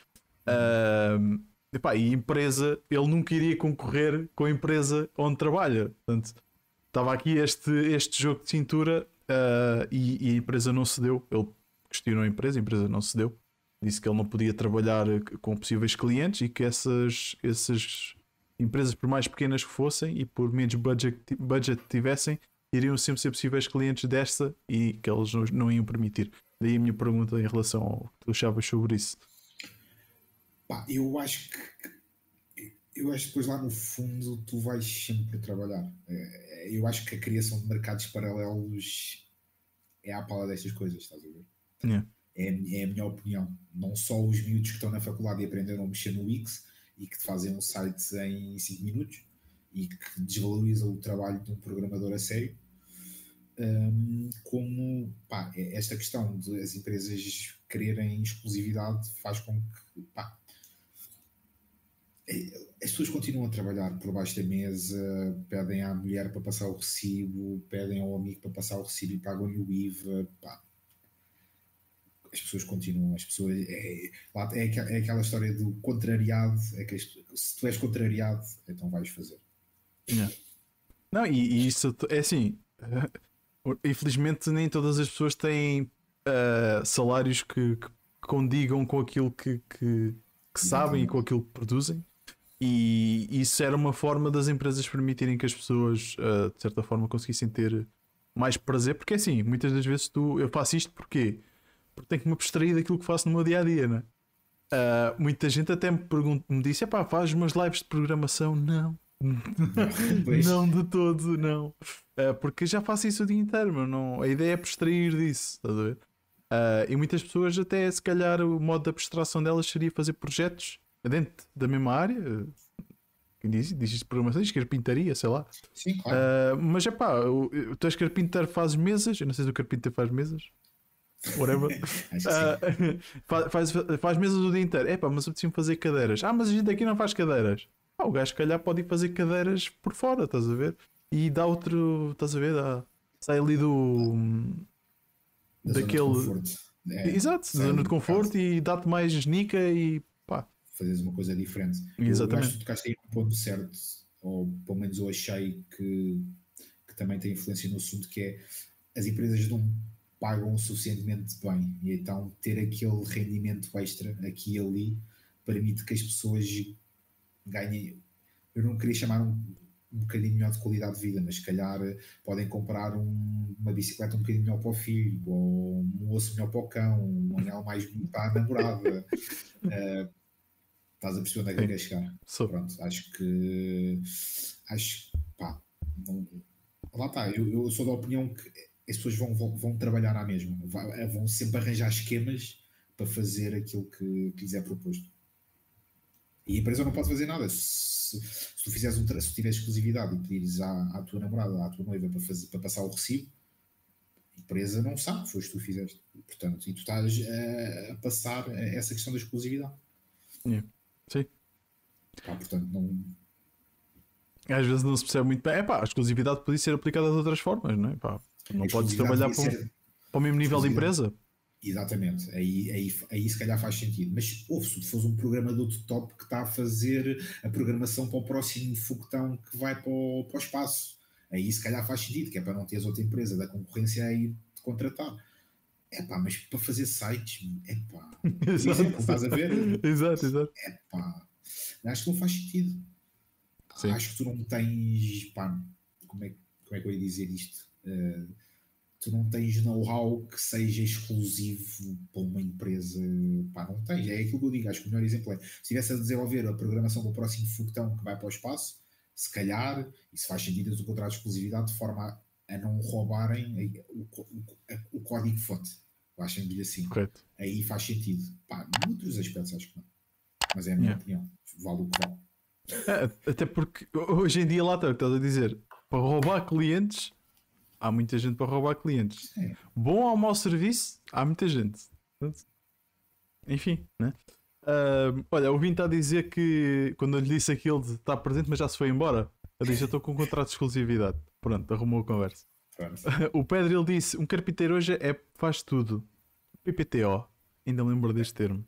Uh, epá, e empresa, ele nunca iria concorrer com a empresa onde trabalha. Portanto, estava aqui este, este jogo de cintura uh, e, e, a empresa não cedeu. Ele questionou a empresa, a empresa não cedeu disse que ele não podia trabalhar com possíveis clientes e que essas, essas empresas, por mais pequenas que fossem e por menos budget, budget tivessem, iriam sempre ser possíveis clientes desta e que eles não, não iam permitir. Daí a minha pergunta em relação ao que tu achavas sobre isso. Eu acho que eu acho que depois lá no fundo tu vais sempre trabalhar. É, eu acho que a criação de mercados paralelos é a pala destas coisas, estás a ver? Yeah é, é a minha opinião. Não só os miúdos que estão na faculdade e aprenderam a mexer no Wix e que te fazem um site em 5 minutos e que desvaloriza o trabalho de um programador a sério, um, como pá, é, esta questão de as empresas quererem exclusividade faz com que pá, é, as pessoas continuam a trabalhar por baixo da mesa, pedem à mulher para passar o recibo, pedem ao amigo para passar o recibo e pagam-lhe o IVA. Pá, as pessoas continuam, as pessoas. É, é, é aquela história do contrariado, é que se tu és contrariado, então vais fazer. Não, Não e, e, isso é assim. Infelizmente, nem todas as pessoas têm uh, salários que, que, condigam com aquilo que, que, que sabem e com aquilo que produzem. E isso era uma forma das empresas permitirem que as pessoas, uh, de certa forma, conseguissem ter mais prazer. Porque assim, muitas das vezes tu, eu faço isto porque porque tenho que me abstrair daquilo que faço no meu dia a dia, né? Uh, muita gente até me pergunta, me disse: pá, faz umas lives de programação? Não, não de todo, não. Uh, porque já faço isso o dia inteiro, meu, não, a ideia é abstrair disso, estás a ver? Uh, e muitas pessoas, até se calhar, o modo de abstração delas seria fazer projetos dentro da mesma área. Quem diz, diz de programação, diz carpintaria, sei lá. Sim, claro. Uh, mas é pá, tu és carpinteiro, fazes mesas. Eu não sei se o carpinteiro faz mesas whatever. uh, faz, faz mesas o dia inteiro. É pá, mas eu preciso fazer cadeiras. Ah, mas a gente aqui não faz cadeiras. Ah, o gajo, se calhar, pode ir fazer cadeiras por fora, estás a ver? E dá outro, estás a ver? Dá, sai ali do. Da daquele. É, Exato, zona de conforto e dá-te mais nica e pá. Fazes uma coisa diferente. Exatamente. Eu acho que tocaste aí um ponto certo, ou pelo menos eu achei que, que também tem influência no assunto, que é as empresas não pagam o suficientemente bem e então ter aquele rendimento extra aqui e ali permite que as pessoas ganhem. Eu não queria chamar um, um bocadinho melhor de qualidade de vida, mas se calhar podem comprar um, uma bicicleta um bocadinho melhor para o filho, ou um osso melhor para o cão, um anel mais bonito para a namorada. uh, estás a perceber onde é que eu quero chegar? Sou. Pronto, acho que acho pá, não, lá está, eu, eu sou da opinião que as pessoas vão, vão, vão trabalhar à mesma, vão sempre arranjar esquemas para fazer aquilo que, que lhes é proposto. E a empresa não pode fazer nada. Se, se tu fizeres um, se tiveres exclusividade e pedires à, à, tua namorada, à tua noiva para, fazer, para passar o recibo, a empresa não sabe que foste tu que fizeste. Portanto, e tu estás a, a passar essa questão da exclusividade. Yeah. Sim. Pá, portanto, não. Às vezes não se percebe muito bem. É pá, a exclusividade pode ser aplicada de outras formas, não é? Pá, não podes trabalhar para, ser... para o mesmo nível de empresa. Exatamente, aí, aí, aí se calhar faz sentido. Mas ouve, se fosse um programador de top que está a fazer a programação para o próximo foguetão que vai para o, para o espaço, aí se calhar faz sentido, que é para não teres outra empresa da concorrência aí de contratar. É pá, mas para fazer sites, é pá, estás a ver? exato, exato. É pá, acho que não faz sentido. Sim. Acho que tu não tens, pá, como é, como é que eu ia dizer isto? Uh, tu não tens know-how que seja exclusivo para uma empresa. Pá, não tens. É aquilo que eu digo. Acho que o melhor exemplo é se estivesse a desenvolver a programação do próximo foguetão que vai para o espaço, se calhar, isso faz sentido o contrato de exclusividade de forma a não roubarem o, o, o código-fonte. Achem-lhe assim. Correto. Aí faz sentido. Pá, noutros aspectos acho que não. Mas é a minha yeah. opinião. Vale o que vale. É, até porque hoje em dia lá está, estás a dizer, para roubar clientes há muita gente para roubar clientes. É. Bom ou mau serviço, há muita gente. Enfim, né? Uh, olha, o Vim está a dizer que quando eu lhe disse aquilo de estar presente, mas já se foi embora, eu disse: Eu estou com um contrato de exclusividade. Pronto, arrumou a conversa. o Pedro ele disse: Um carpinteiro hoje é, faz tudo. PPTO, ainda me lembro deste termo.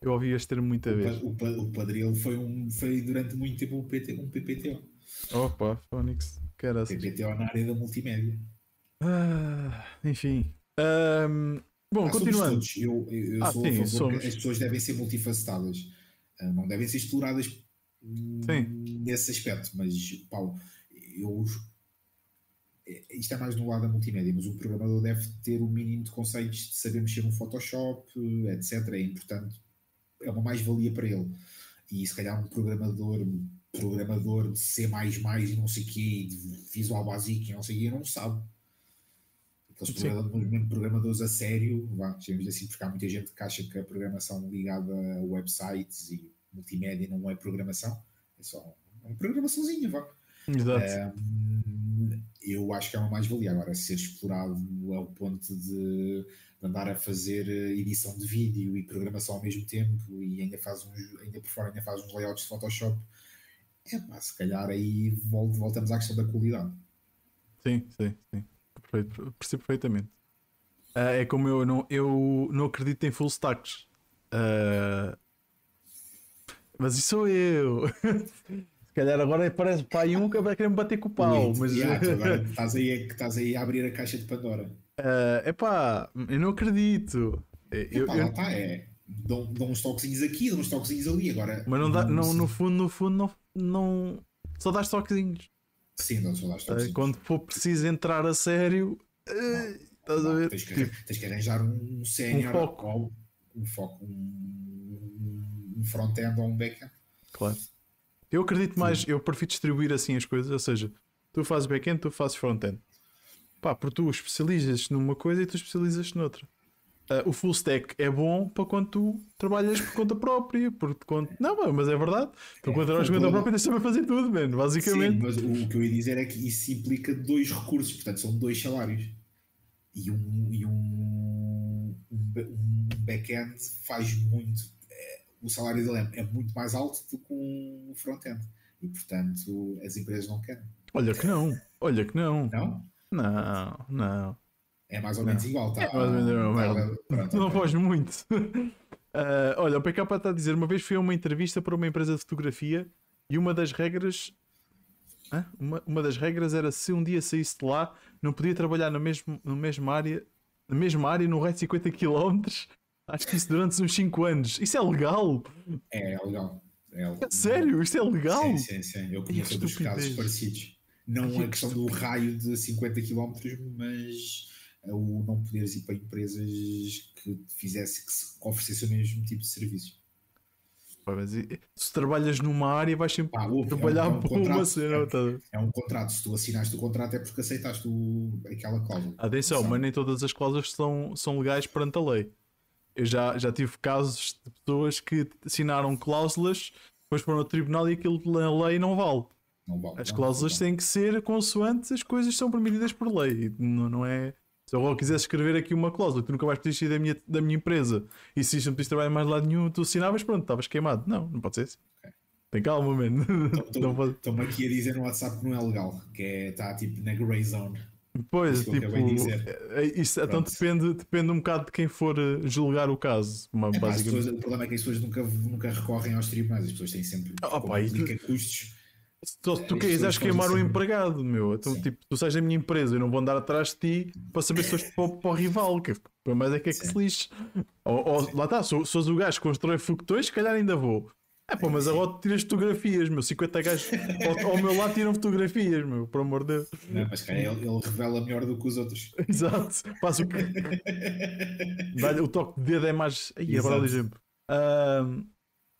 Eu ouvi este termo muita o vez. O, o Padril foi, um, foi durante muito tempo um, PT, um PPTO. Opa, Phonics. PPTO na área da multimédia. Ah, enfim. Um, bom, ah, continuando. Eu, eu ah, sou sim, a favor que as pessoas devem ser multifacetadas. Uh, não devem ser exploradas sim. nesse aspecto. Mas, Paulo, eu. Isto é mais no lado da multimédia, mas um programador deve ter o mínimo de conceitos de saber mexer no Photoshop, etc. É importante, é uma mais-valia para ele. E se calhar um programador programador de C e não sei o quê, de Visual Basic e não sei o quê, não sabe. Aqueles programadores, programadores a sério, vá, digamos assim, porque há muita gente que acha que a programação ligada a websites e multimédia não é programação, é só uma programaçãozinha, vá. Exato. Um, eu acho que é uma mais-valia. Agora, ser explorado ao ponto de, andar a fazer edição de vídeo e programação ao mesmo tempo e ainda faz uns, ainda por fora ainda faz uns layouts de Photoshop é pá, se calhar aí voltamos à questão da qualidade. Sim, sim, sim. Perfeito, percebo perfeitamente. Uh, é como eu não, eu não acredito em full stacks. Uh, mas isso sou eu. se calhar agora parece pai um que vai querer me bater com o pau. mas... agora estás aí, estás aí a abrir a caixa de Pandora. É uh, pá, eu não acredito. Eu, Epá, eu... Tá, é. Dão, dão uns toquezinhos aqui, dão uns toquezinhos ali. Agora, mas não dá, não, no fundo, no fundo, não, não. Só dás toquezinhos. Sim, não só dás toquezinhos. Quando for preciso entrar a sério, eh, estás a ver? Tens que, tipo, tens que arranjar um sénior, um foco, um, foco, um, um front-end ou um back-end. Claro. Eu acredito mais, Sim. eu prefiro distribuir assim as coisas, ou seja, tu fazes back-end, tu fazes front-end. Pá, porque tu especializas numa coisa e tu especializas noutra. Uh, o full stack é bom para quando tu trabalhas por conta própria. Por quando... Não, mas é verdade. Tu, quando trabalhas por conta própria, tens também fazer tudo, mano, basicamente. Sim, mas o, que eu ia dizer é que isso implica dois recursos, portanto, são dois salários. E um, e um, um, um back-end faz muito. O salário dele é, é, muito mais alto do que um front-end. E, portanto, as empresas não querem. Olha que não. Olha que não. Não? Não, não. É mais ou menos não. igual, tá? É mais ou menos merda. Pronto, não foge muito. Uh, olha, o PK está a dizer: uma vez fui a uma entrevista para uma empresa de fotografia e uma das regras. Uma, uma das regras era se um dia saísse de lá, não podia trabalhar na, mesmo, na mesma área, na mesma área, no raio de 50 km. Acho que isso durante uns 5 anos. Isso é legal? É, é legal. É, é sério? Isto é legal? Sim, sim, sim. Eu conheço outros casos parecidos. Não a questão do raio de 50 km, mas o não poderes ir para empresas que fizesse que, se, que oferecessem o mesmo tipo de serviços. Mas se trabalhas numa área, vais sempre ah, trabalhar é um, é um por uma cena. É, tá é, um contrato. Se tu assinaste o contrato, é porque aceitaste o, aquela cláusula. Atenção, mas nem todas as cláusulas são, são legais perante a lei. Eu já, já tive casos de pessoas que assinaram cláusulas, depois foram ao tribunal e aquilo na lei não vale. Não vale. As cláusulas não. têm que ser consoante as coisas são permitidas por lei. Não, não é. Se eu quisesse escrever aqui uma cláusula que tu nunca vais poder sair da minha, da minha empresa e se isto não pediste trabalho em mais lado nenhum, tu assinavas, pronto, estavas queimado. Não, não pode ser assim. Ok. Tem calma, mano. Não pode- Estão-me aqui a dizer no WhatsApp que não é legal, que é, está tipo na grey zone. Pois, Isso eu tipo, é- é- isso, então depende, depende um bocado de quem for eh, julgar o caso. uma- É, pá, as basicamente. pessoas- o problema é que as pessoas nunca, nunca recorrem aos tribunais, as pessoas têm sempre como pá, tu- custos. Se tu É, quiseres queimar um empregado, meu. Então, Sim. tipo, tu sais da minha empresa e não vou andar atrás de ti para saber se foste para, o- para o rival. Que, mas é que é que Sim. se lixe. Ou, ou- lá está, se se o gajo que constrói foguetões, se calhar ainda vou. É pá, mas agora tiras fotografias, meu. 50 gajos ao, ao meu lado tiram fotografias, meu. Por amor de Deus. Não, mas cara, ele, ele revela melhor do que os outros. Exato. Faz o que. Dá-lhe o toque de dedo é mais. Aí, Exato. agora exemplo. Ahm,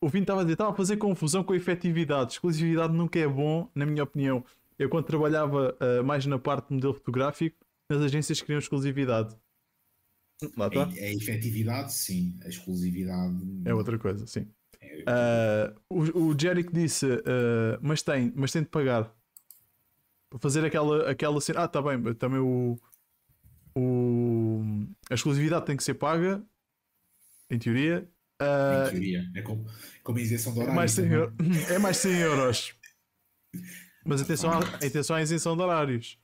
o Vini estava a dizer, estava a fazer confusão com a efetividade. Exclusividade nunca é bom, na minha opinião. Eu, quando trabalhava ah, mais na parte de modelo fotográfico, as agências queriam exclusividade. Lá está. A, a efetividade, sim. A exclusividade. É outra coisa, sim. É- Ah, o, o Jerick disse, ah, mas tem, mas tem de pagar para fazer aquela, aquela cena. Ah, tá bem, também o, o a exclusividade tem que ser paga, em teoria. Ah, em teoria. É como, como a isenção de é, horário. mais 100 também. euros, é mais 100 euros. Mas atenção, à- atenção à isenção de horários.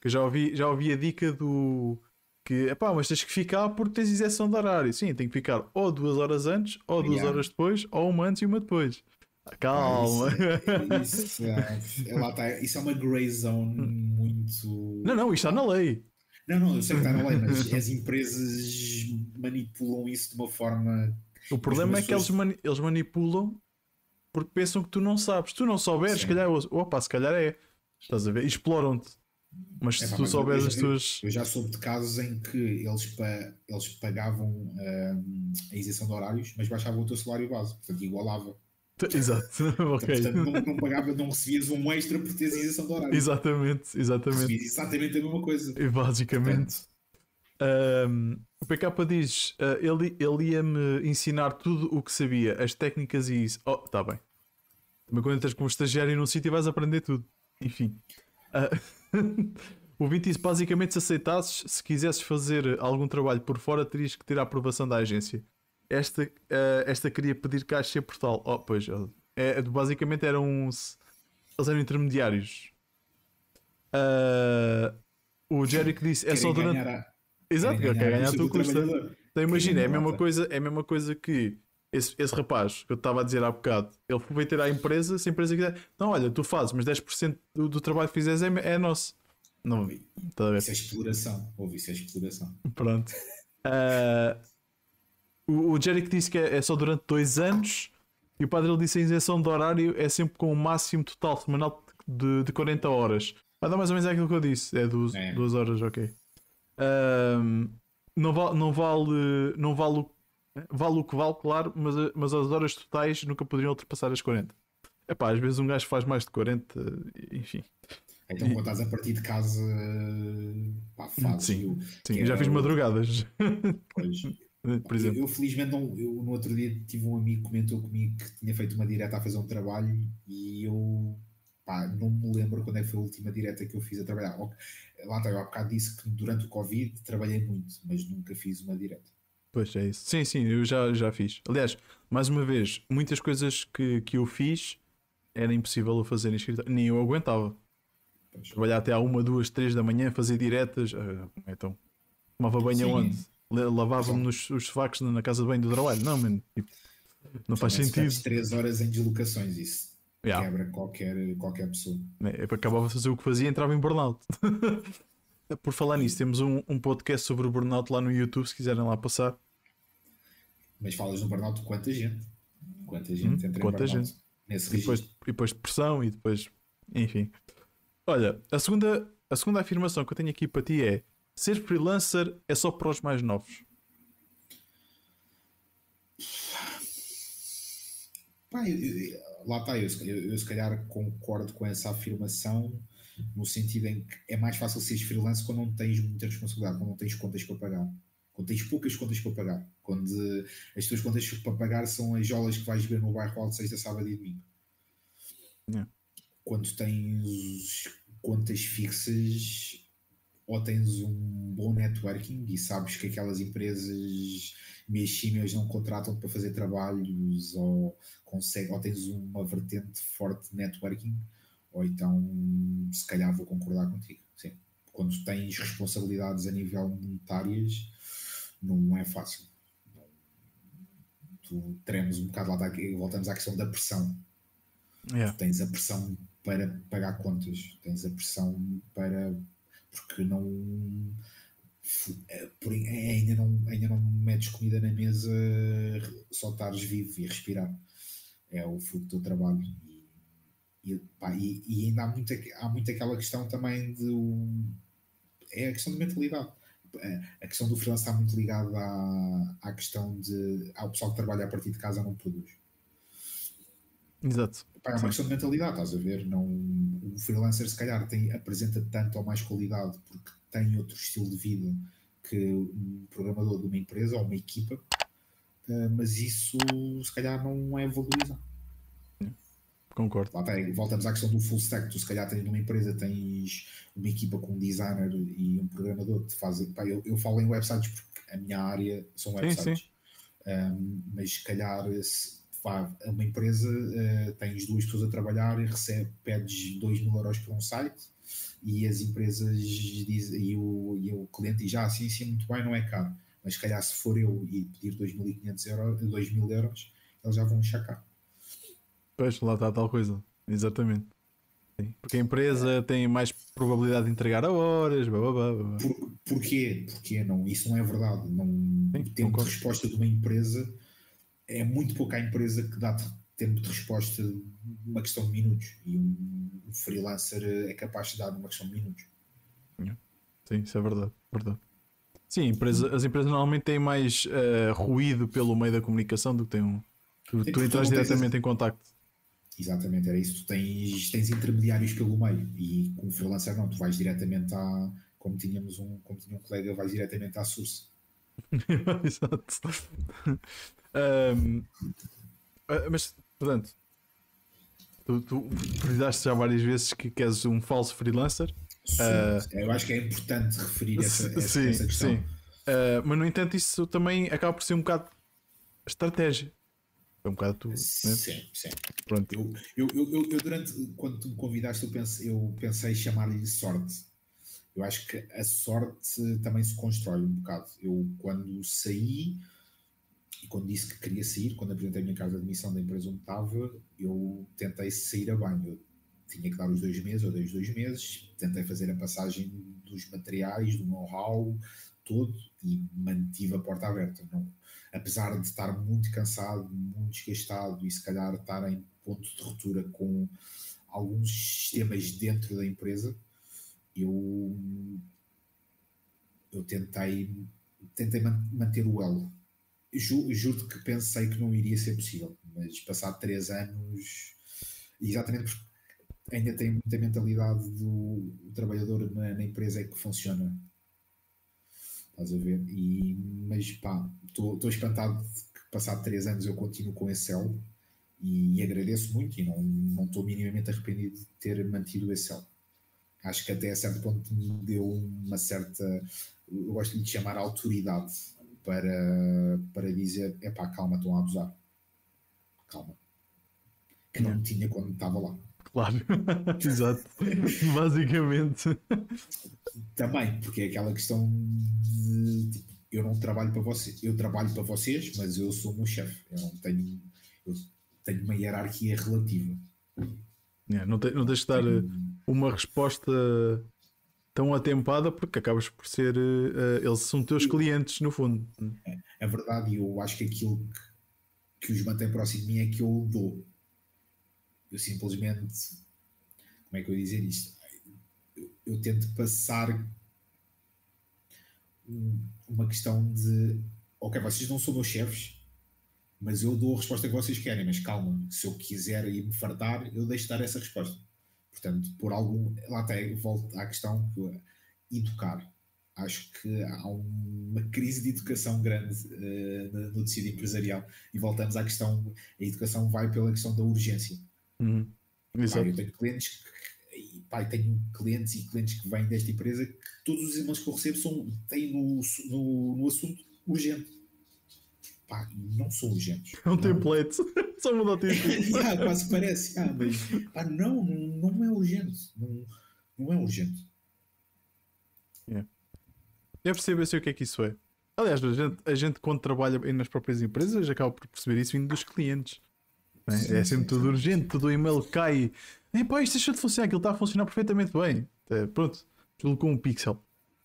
Que eu já ouvi, já ouvi a dica do que epá, mas tens que ficar porque tens isenção de horário. Sim, tem que ficar ou duas horas antes, ou duas Yeah. horas depois, ou uma antes e uma depois. Calma. Ah, Isso, isso, é, é tá, isso é uma grey zone muito. Não, não, isto está na lei. Não, não, eu sei que está na lei, mas as empresas manipulam isso de uma forma. O problema é que eles, mani- eles manipulam porque pensam que tu não sabes. Tu não souberes, se calhar, opa, se calhar é. Estás a ver? Exploram-te. Mas se Epá, tu souberes as tuas. Eu já soube de casos em que eles, pa- eles pagavam hum, a isenção de horários, mas baixavam o teu salário base, portanto igualava. Exato, ok. Portanto, não, não, pagava, não recebias um extra por teres isenção de horários. Exatamente, exatamente. Recebias exatamente a mesma coisa. E basicamente. Ahm, o PK diz: ah, ele, ele ia-me ensinar tudo o que sabia, as técnicas e isso. Oh, tá bem. Também quando entras como estagiário num sítio vais aprender tudo. Enfim. Ah, o 20 disse: basicamente, se aceitasses, se quisesses fazer algum trabalho por fora, terias que ter a aprovação da agência. Esta, ah, esta queria pedir caixa portal. Oh, pois, ó, é, basicamente eram uns. Eles eram intermediários. Ah, o Jerick disse: é só durante. ganhar a- Exato, quer ganhar a custa tua custa. Então imagina, é a mesma coisa, é a mesma coisa que esse, esse rapaz que eu estava a dizer há bocado, ele foi ter à empresa, se a empresa quiser, não, olha, tu fazes, mas 10% do, do trabalho que fizeres é, é nosso. Não, a ver? Isso é exploração. Ouve, isso é exploração. Pronto. Ah, o, o Jerick disse que é, é só durante dois anos e o padre ele disse que a isenção de horário é sempre com o máximo total semanal de, de 40 horas. Vai dar mais ou menos aquilo que eu disse, é duas, É. duas horas, ok. Ahm, não, vale, não vale, não vale, o- vale o que vale, claro, mas, mas as horas totais nunca poderiam ultrapassar as 40. Epá, às vezes um gajo faz mais de 40, enfim. Então, quando estás a partir de casa, pá. Sim, eu, Sim, que já era fiz madrugadas, pois. por exemplo. Eu, eu, felizmente não, eu no outro dia tive um amigo que comentou comigo que tinha feito uma direta a fazer um trabalho e eu pá, não me lembro quando é que foi a última direta que eu fiz a trabalhar. Lá está, eu há bocado disse que durante o Covid trabalhei muito, mas nunca fiz uma direta. Pois é isso. Sim, sim, eu já, já fiz. Aliás, mais uma vez, muitas coisas que, que eu fiz era impossível eu fazer em escritório. Nem eu aguentava. Trabalhar até à uma, duas, três da manhã, fazer diretas. ah, então, tomava banho Sim. aonde? La- Lavava-me nos os sofacos na casa de banho do trabalho. Não, mano. tipo, não faz Também se sentido. três horas em deslocações, isso Yeah. quebra qualquer, qualquer pessoa. É, acabava de fazer o que fazia e entrava em burnout. Por falar nisso, temos um, um podcast sobre o burnout lá no YouTube, se quiserem lá passar. Mas falas no burnout quanta gente? Quanta gente entra Hum, quanta em burnout gente. nesse E depois, e depois depressão e depois. Enfim. Olha, a segunda, a segunda afirmação que eu tenho aqui para ti é: ser freelancer é só para os mais novos. Pá, eu- eu- lá está, eu, eu, eu se calhar concordo com essa afirmação no sentido em que é mais fácil seres freelance quando não tens muita responsabilidade, quando não tens contas para pagar. quando tens poucas contas para pagar, quando as tuas contas para pagar são as jolas que vais ver no bairro alto sexta, sábado e domingo. Yeah. Quando tens contas fixas ou tens um bom networking e sabes que aquelas empresas meias não contratam para fazer trabalhos ou, consegue, ou tens uma vertente forte de networking, ou então se calhar vou concordar contigo. Sim. Quando tens responsabilidades a nível monetárias, não é fácil. Tu tremes um bocado lá, voltamos à questão da pressão. Yeah. tens a pressão para pagar contas, tens a pressão para. porque não. Por, ainda, não ainda não metes comida na mesa, só estares vivo e respirar. É o fruto do teu trabalho. E, pá, e, e ainda há muito, há muito aquela questão também de. É a questão de mentalidade a questão do freelance está muito ligada à, à questão de ao pessoal que trabalha a partir de casa não produz. Exato. Pá, é uma Sim. questão de mentalidade, estás a ver? Não, o freelancer se calhar tem, apresenta tanto ou mais qualidade porque tem outro estilo de vida que um programador de uma empresa ou uma equipa, eh, mas isso se calhar não é valorizado. Concordo. Lá tem, voltamos à questão do full stack. Tu, se calhar, tens numa empresa, tens uma equipa com um designer e um programador que te. Pá, eu, eu falo em websites porque a minha área são websites. Sim, sim. Um, mas, se calhar, se, pá, uma empresa uh, tens duas pessoas a trabalhar e recebe, pedes 2 mil euros por um site e as empresas dizem, e, o, e o cliente diz: Ah, sim, sim, muito bem, não é caro. Mas, se calhar, se for eu e pedir 2.500 euros, 2 mil euros, eles já vão chacar. Pois, lá está tal coisa. Exatamente. Sim. Porque a empresa tem mais probabilidade de entregar a horas. Blá, blá, blá. Por, porquê? Porque não, isso não é verdade. Não, Sim, tempo concordo. de resposta de uma empresa é muito pouca a empresa que dá tempo de resposta numa questão de minutos. E um, freelancer é capaz de dar numa questão de minutos. Sim, isso é verdade. verdade. Sim, empresa, as empresas normalmente têm mais uh, ruído pelo meio da comunicação do que tem um. Tu, tu entras diretamente em contacto. Exatamente, era isso. Tu tens, tens intermediários pelo meio e com o freelancer não, tu vais diretamente à. Como tínhamos um, como tinha um colega, vais diretamente à source. Exato. um, ah, mas, portanto, tu, tu precisaste já várias vezes que queres um falso freelancer. Sim, uh, eu acho que é importante referir essa, essa, sim, essa questão. Sim. Uh, mas, no entanto, isso também acaba por ser um bocado estratégia. É um bocado tu. Né? Sim, sim. Pronto. Eu, eu, eu, eu, durante, quando tu me convidaste, eu pensei, eu pensei chamar-lhe sorte. Eu acho que a sorte também se constrói um bocado. Eu, quando saí, e quando disse que queria sair, quando apresentei a minha carta de admissão da empresa onde estava, eu tentei sair a banho. Eu tinha que dar os dois meses, ou dei os dois meses, tentei fazer a passagem dos materiais, do know-how todo e mantive a porta aberta. Não, apesar de estar muito cansado, muito desgastado e se calhar estar em ponto de ruptura com alguns sistemas dentro da empresa, eu, eu tentei, tentei manter o elo. Ju, juro que pensei que não iria ser possível, mas passado três anos, exatamente porque ainda tem muita mentalidade do trabalhador na, na empresa é que funciona Estás a ver? E, mas pá, estou espantado que passado 3 anos eu continuo com esse céu e, e agradeço muito e não estou minimamente arrependido de ter mantido esse céu. Acho que até a certo ponto me deu uma certa, eu gosto de chamar autoridade para, para dizer: é pá, calma, estão a abusar. Calma. Que não tinha quando estava lá. Claro, exato. Basicamente. Também, porque é aquela questão de tipo, eu não trabalho para vocês, eu trabalho para vocês, mas eu sou o meu chefe. Eu não tenho, eu tenho uma hierarquia relativa. É, não, te, não tens de dar. Eh, uma resposta tão atempada porque acabas por ser uh, eles são teus clientes no fundo. É, é verdade, e eu acho que aquilo que, que os mantém próximo de mim é que eu dou eu simplesmente. Como é que eu ia dizer isto? Eu, eu tento passar uma questão de. Ok, vocês não são meus chefes, mas eu dou a resposta que vocês querem. Mas calma, se eu quiser ir me fartar, eu deixo de dar essa resposta. Portanto, por algum. Lá até volto à questão que educar. acho que há uma crise de educação grande uh, no tecido empresarial. E voltamos à questão: a educação vai pela questão da urgência. Uhum. Pá, eu tenho clientes que, pá, tenho clientes e clientes que vêm desta empresa que todos os e-mails que eu recebo são, têm no, no, no assunto urgente. Pá, não são urgentes. É um não. template, só mudar o tempo. ah, quase parece, ah, mas pá, não, não, é urgente. Não, não é urgente. Yeah. Eu percebo assim o que é que isso é. Aliás, a gente, a gente quando trabalha nas próprias empresas acaba por perceber isso vindo dos clientes. É? Sim, é sempre sim, tudo sim. urgente, todo o e-mail cai. E pá, isto deixou de funcionar, aquilo está a funcionar perfeitamente bem. É, pronto, com um pixel.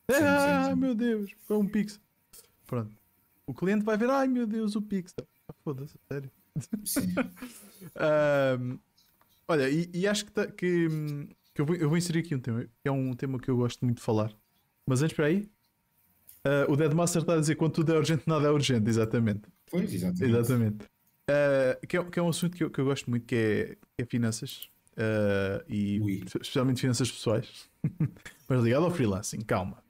ah, meu Deus, foi um pixel. Pronto. O cliente vai ver, ai meu Deus, o pixel. Ah, Foda-se, sério. um, olha, e, e acho que, tá, que, que eu, vou, eu, vou, inserir aqui um tema, que é um tema que eu gosto muito de falar. Mas antes, para aí, uh, o Deadmaster está a dizer quando tudo é urgente, nada é urgente, exatamente. Pois, exatamente. exatamente. Uh, que, é, que é um assunto que eu, que eu gosto muito, que é, que é finanças. Uh, e Ui. especialmente finanças pessoais. Mas ligado ao freelancing, calma.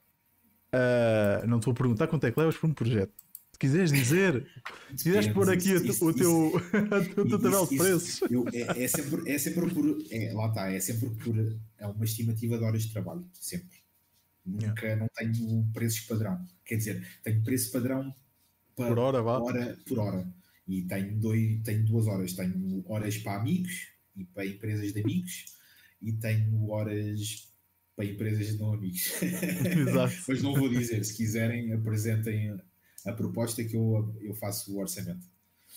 Uh, não te vou perguntar quanto é que levas por um projeto. Se quiseres dizer, se quiseres pôr aqui isso, o, teu, o teu tabela de preços. Eu, é, é, sempre, é sempre por. É, lá está, é sempre por. É uma estimativa de horas de trabalho. Sempre. Nunca yeah. não tenho preços padrão. Quer dizer, tenho preço padrão por hora, vá. hora por hora. E tenho, dois, tenho duas horas. Tenho horas para amigos e para empresas de amigos e tenho horas para empresas de não amigos. Exato. Mas não vou dizer. Se quiserem, apresentem a proposta que eu, eu faço o orçamento.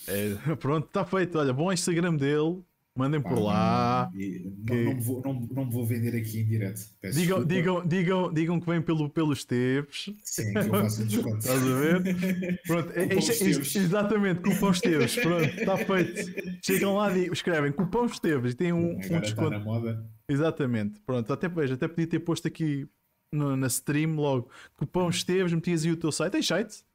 É, pronto, está feito. Olha, bom Instagram dele. Mandem por lá. Não, que... não, não, vou, não, não vou vender aqui em direto. digam, digam, digam, digam que vem pelo, pelos Teves. Sim, que eu faço um desconto. Estás a ver? Pronto, é, é, é, exatamente, cupom Esteves. Pronto, está feito. Chegam lá e escrevem cupom Esteves e tem um, um desconto. Está na moda. Exatamente. Pronto, até, até podia ter posto aqui no, na stream logo cupom Esteves, metias aí o teu site. Tens site?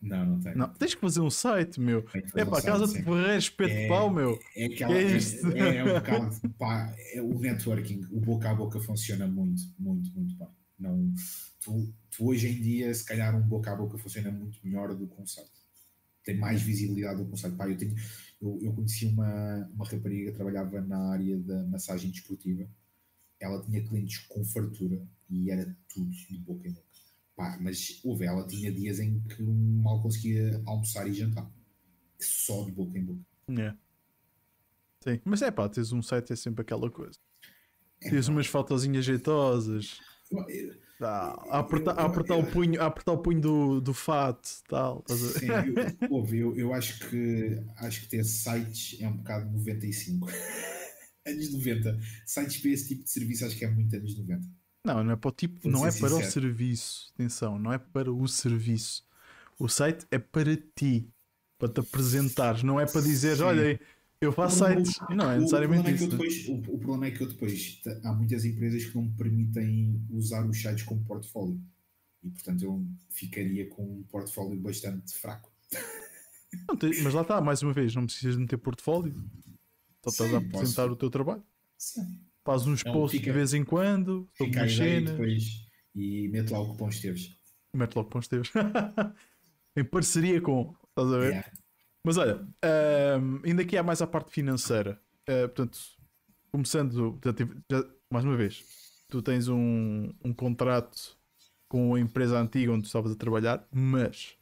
Não, não tenho. Não, tens que fazer um site, meu. É para um casa de Ferreira Espeto é, Pau, meu. É, aquela, é, isto? é, é um bocado. Pá, é, o networking, o boca a boca funciona muito, muito, muito bem. Não, tu, tu, hoje em dia, se calhar, um boca a boca funciona muito melhor do que um site. Tem mais visibilidade do que um site. Pá, eu, tenho, eu, eu conheci uma, uma rapariga que trabalhava na área da massagem desportiva. Ela tinha clientes com fartura e era tudo de boca em boca Pá, mas houve, ela tinha dias em que mal conseguia almoçar e jantar. Só de boca em boca. É. Sim, mas é pá, tens um site é sempre aquela coisa. É, tens umas fotozinhas jeitosas. Tá, a apertar, eu, eu, a apertar o punho, a apertar o punho do, do fato tal. Sim, eu, ouve, eu, eu acho que acho que ter sites é um bocado 95. anos 90. Sites para esse tipo de serviço acho que é muito anos 90. Não, não é para o tipo, não é para o serviço. Atenção, não é para o serviço. O site é para ti, para te apresentares, não é para dizer, olha, eu faço o, sites. O, não é necessariamente o isso. É depois, o, o, problema é que eu depois há muitas empresas que não me permitem usar os sites como portfólio. E portanto eu ficaria com um portfólio bastante fraco. Tem, mas lá está, mais uma vez, não precisas de meter portfólio. Só estás a apresentar posso. o teu trabalho. Sim. Faz uns então, posts de vez em quando sobre umas cenas. Depois, e mete lá o cupom Esteves. Mete lá o cupom Esteves. em parceria com. Estás a ver? Yeah. Mas olha, um, ainda aqui há mais a parte financeira. Uh, portanto, começando, já, mais uma vez, tu tens um, um contrato com a empresa antiga onde tu estavas a trabalhar, mas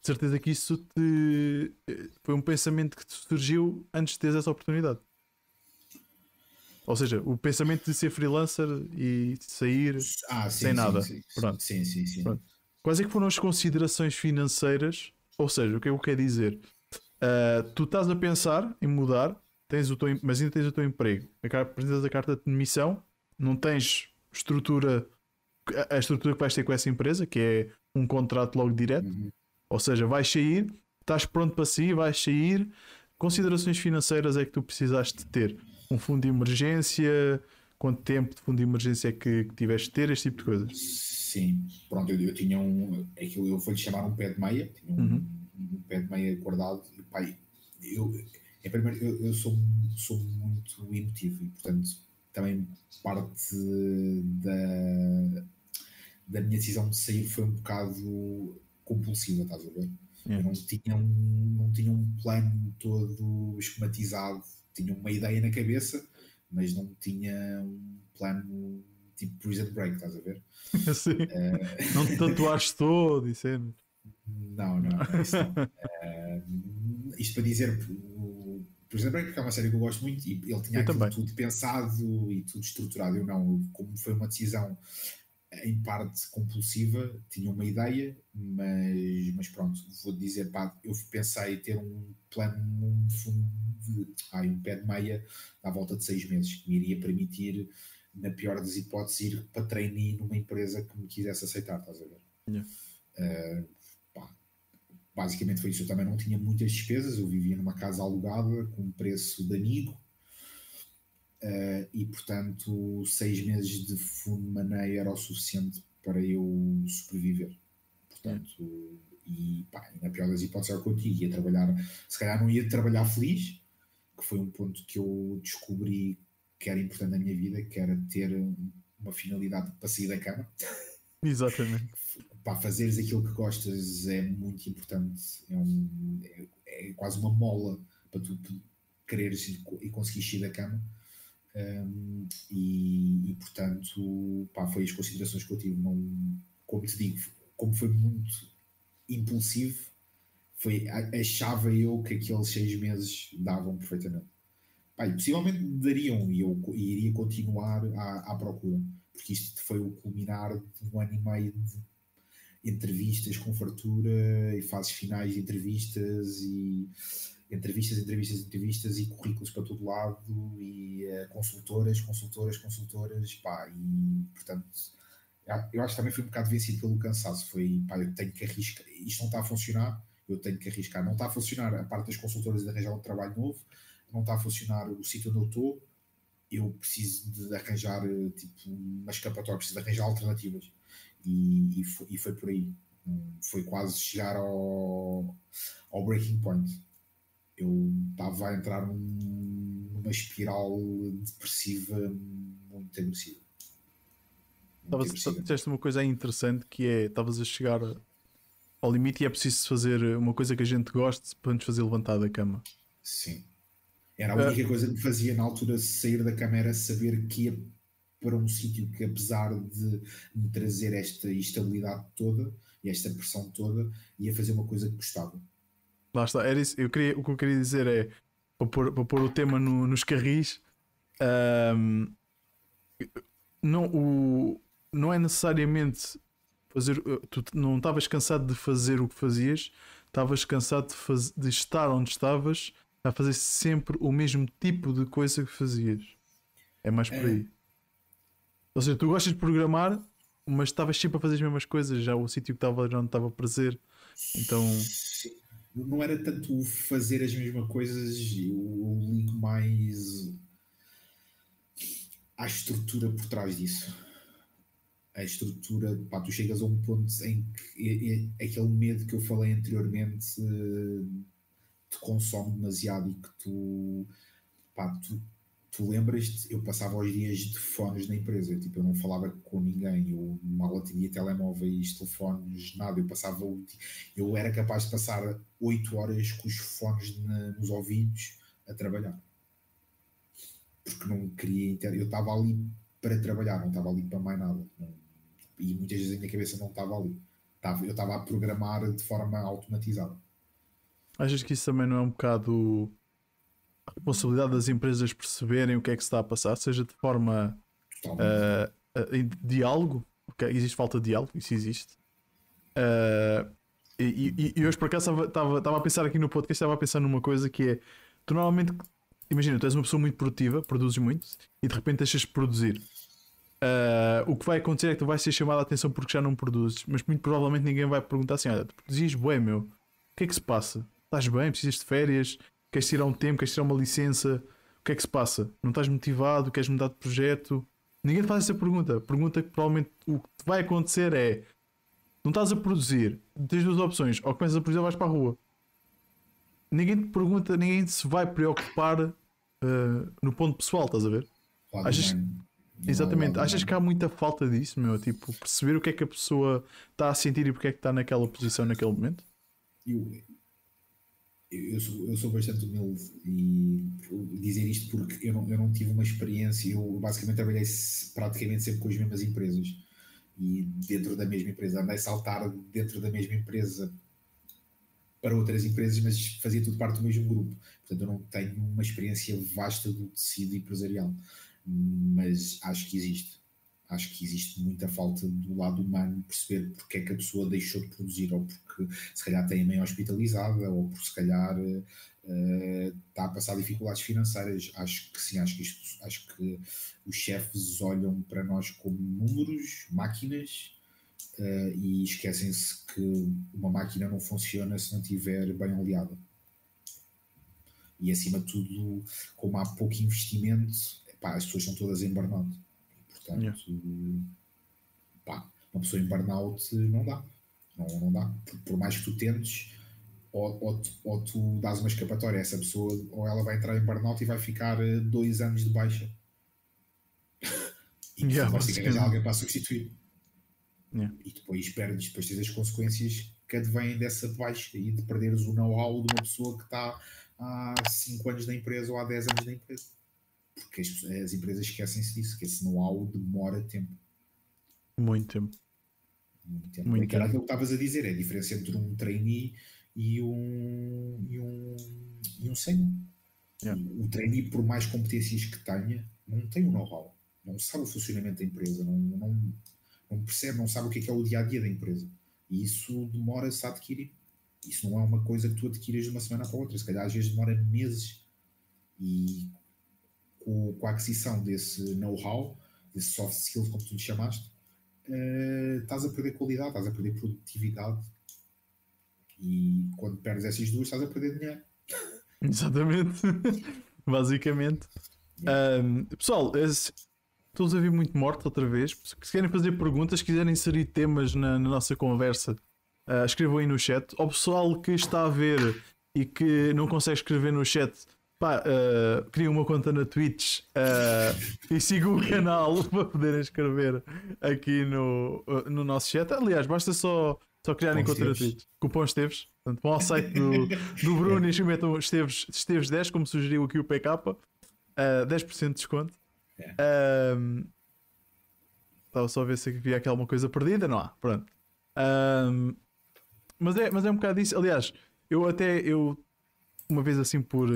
de certeza que isso te, eh, foi um pensamento que te surgiu antes de teres essa oportunidade. Ou seja, o pensamento de ser freelancer e sair ah, sim, sem nada. Sim, Pronto. Sim, sim, sim. Pronto. Quais é que foram as considerações financeiras? Ou seja, o que é que eu quero dizer? Uh, tu estás a pensar em mudar, tens o teu, mas ainda tens o teu emprego. Apresentas a carta de demissão, não tens estrutura, a estrutura que vais ter com essa empresa, que é um contrato logo direto. Uhum. Ou seja, vais sair, estás pronto para sair, vais sair. Considerações financeiras é que tu precisaste ter um fundo de emergência? Quanto tempo de fundo de emergência é que, que tiveste de ter? Este tipo de coisas? Sim, pronto, eu, eu tinha um. Aquilo eu vou-lhe chamar um pé de meia, tinha um, uhum. um pé de meia guardado. E, pai, eu, em primeiro, eu, eu sou, sou muito emotivo e, portanto, também parte da, da minha decisão de sair foi um bocado compulsiva, estás a ver? Yeah. Eu não tinha, um, não tinha um plano todo esquematizado, tinha uma ideia na cabeça, mas não tinha um plano tipo Prison Break, estás a ver? Sim. Não te tatuaste todo e sempre. Não, não, não, isso não. Eh, isto para dizer, o Prison Break é uma série que eu gosto muito e ele tinha tudo pensado e tudo estruturado. Eu não, como foi uma decisão em parte compulsiva, tinha uma ideia, mas, mas pronto, vou dizer, pá, eu pensei ter um plano, um fundo de, ai, um pé de meia à volta de seis meses, que me iria permitir, na pior das hipóteses, ir para trainee numa empresa que me quisesse aceitar, estás a ver? Yeah. Eh, pá, basicamente foi isso. Eu também não tinha muitas despesas, eu vivia numa casa alugada com um preço de amigo. Eh, e portanto, seis meses de fundo de maneira era o suficiente para eu sobreviver. Portanto, e pá, na pior das hipóteses era o que eu tinha. Ia trabalhar, se calhar não ia trabalhar feliz, que foi um ponto que eu descobri que era importante na minha vida, que era ter uma finalidade para sair da cama Exatamente. para fazeres aquilo que gostas é muito importante. É, um- é- é quase uma mola para tu quereres e, e conseguires sair da cama. Um, e, e, portanto, pá, foi as considerações que eu tive. Não, como te digo, como foi muito impulsivo, foi, achava eu que aqueles seis meses davam perfeitamente. Pá, e possivelmente dariam e eu e iria continuar à, à procura, porque isto foi o culminar de um ano e meio de entrevistas com fartura e fases finais de entrevistas e entrevistas, entrevistas, entrevistas e currículos para todo lado e eh, consultoras, consultoras, consultoras, pá, e portanto eu- eu acho que também fui um bocado vencido pelo cansaço, foi, pá, eu tenho que arriscar, isto não está a funcionar, eu tenho que arriscar, não está a funcionar a parte das consultoras de arranjar um trabalho novo, não está a funcionar o sítio onde eu estou, eu preciso de arranjar eh, tipo uma escapatória, preciso de arranjar alternativas e, e, foi, e foi por aí. Hum, Foi quase chegar ao, ao breaking point. Eu estava a entrar num- numa espiral depressiva muito agressiva. Disseste uma coisa interessante que é estavas a chegar ao limite e é preciso fazer uma coisa que a gente goste para nos fazer levantar da cama. Sim. Era a única coisa que me fazia na altura sair da cama era saber que ia para um sítio que, apesar de me trazer esta instabilidade toda e esta pressão toda, ia fazer uma coisa que gostava. Lá está, era isso. Eu queria, o que eu queria dizer é para pôr, para pôr o tema no- nos carris. ahm, não, o, não é necessariamente fazer. Tu não estavas cansado de fazer o que fazias, estavas cansado de, faz- de estar onde estavas a fazer sempre o mesmo tipo de coisa que fazias. É mais por É. aí. Ou seja, tu gostas de programar, mas estavas sempre a fazer as mesmas coisas, já o sítio que estava já não estava prazer. Então. Não era tanto fazer as mesmas coisas, eu ligo mais à estrutura por trás disso. A estrutura, pá, tu chegas a um ponto em que é- é- aquele medo que eu falei anteriormente eh, te consome demasiado e que tu, pá, tu, tu lembras-te, eu passava os dias de fones na empresa, tipo, eu não falava com ninguém, eu mal atendia telemóveis, telefones, nada, eu passava eu era capaz de passar 8 horas com os fones na- nos ouvidos a trabalhar. Porque não queria. Eu estava ali para trabalhar, não estava ali para mais nada. Não- e muitas vezes a minha cabeça não estava ali. Estava- eu estava a programar de forma automatizada. Achas que isso também não é um bocado responsabilidade das empresas perceberem o que é que se está a passar, seja de forma ah, em diálogo, ok? Existe falta de diálogo, isso existe. Ah, e, e- e hoje por acaso estava- a pensar aqui no podcast, estava a pensar numa coisa que é tu normalmente imagina, tu és uma pessoa muito produtiva, produzes muito e de repente deixas de produzir. Ah, o que vai acontecer é que tu vais ser chamado a atenção porque já não produzes, mas muito provavelmente ninguém vai perguntar assim: olha, tu produzias bué, meu, o que é que se passa? Estás bem? Precisas de férias? Queres tirar um tempo? Queres tirar uma licença? O que é que se passa? Não estás motivado? Queres mudar de projeto? Ninguém te faz essa pergunta. A pergunta que provavelmente o que vai acontecer é: não estás a produzir, tens duas opções, ou começas a produzir ou vais para a rua. Ninguém te pergunta, ninguém se vai preocupar ah, no ponto pessoal, estás a ver? Lado achas- humano. Exatamente. Achas que há muita falta disso, meu? Tipo, perceber o que é que a pessoa está a sentir e porque é que está naquela posição naquele momento? Eu, eu, sou, eu sou bastante humilde e dizer isto porque eu não, eu não tive uma experiência. Eu basicamente trabalhei praticamente sempre com as mesmas empresas e dentro da mesma empresa. Andei a saltar dentro da mesma empresa para outras empresas, mas fazia tudo parte do mesmo grupo. Portanto, eu não tenho uma experiência vasta do tecido empresarial mas acho que existe. Acho que existe muita falta do lado humano perceber porque é que a pessoa deixou de produzir, ou porque se calhar tem a mãe hospitalizada, ou porque se calhar uh, está a passar dificuldades financeiras. Acho que sim, acho que, isto, acho que os chefes olham para nós como números, máquinas, uh, e esquecem-se que uma máquina não funciona se não estiver bem oleada. E acima de tudo, como há pouco investimento, as pessoas são todas em burnout. Portanto, yeah. pá, uma pessoa em burnout não dá. Não, não dá. Por, por mais que tu tentes, ou, ou, ou, tu dás uma escapatória a essa pessoa, ou ela vai entrar em burnout e vai ficar eh, dois anos de baixa. e yeah, vai ter que arranjar alguém para substituir. Yeah. E depois perdes, depois tens as consequências que advêm dessa baixa e de perderes o know-how de uma pessoa que está há 5 anos na empresa ou há 10 anos na empresa porque as, as empresas esquecem-se disso, que esse know-how demora tempo. Muito tempo. Muito tempo. Muito tempo. aquilo que estavas a dizer, é a diferença entre um trainee e um, e um, e um sênior. Yeah. O trainee, por mais competências que tenha, não tem o know-how, não sabe o funcionamento da empresa, não, não, não percebe, não sabe o que é, que é o dia a dia da empresa. E isso demora-se a adquirir. Isso não é uma coisa que tu adquiras de uma semana para outra, se calhar às vezes demora meses. E com, com a aquisição desse know-how, desse soft skills, como tu lhe chamaste, uh, estás a perder qualidade, estás a perder produtividade. E quando perdes essas duas, estás a perder dinheiro. Exatamente. Basicamente. Yeah. Um, pessoal, estou a vir muito morto outra vez. Se querem fazer perguntas, se quiserem inserir temas na, na nossa conversa, uh, escrevam aí no chat. Ao pessoal que está a ver e que não consegue escrever no chat, Pá, uh, cria uma conta na Twitch uh, e siga o canal para poderem escrever aqui no, uh, no nosso chat. Aliás, basta só, só criarem conta na Twitch. Cupom Esteves. Portanto, vão ao site do, do Bruno e metam Esteves, Esteves 10, como sugeriu aqui o PK. Uh, 10% de desconto. Um, estava só a ver se havia aqui alguma coisa perdida. Não há. Pronto. Um, mas, é, mas é um bocado isso. Aliás, eu até eu uma vez assim por,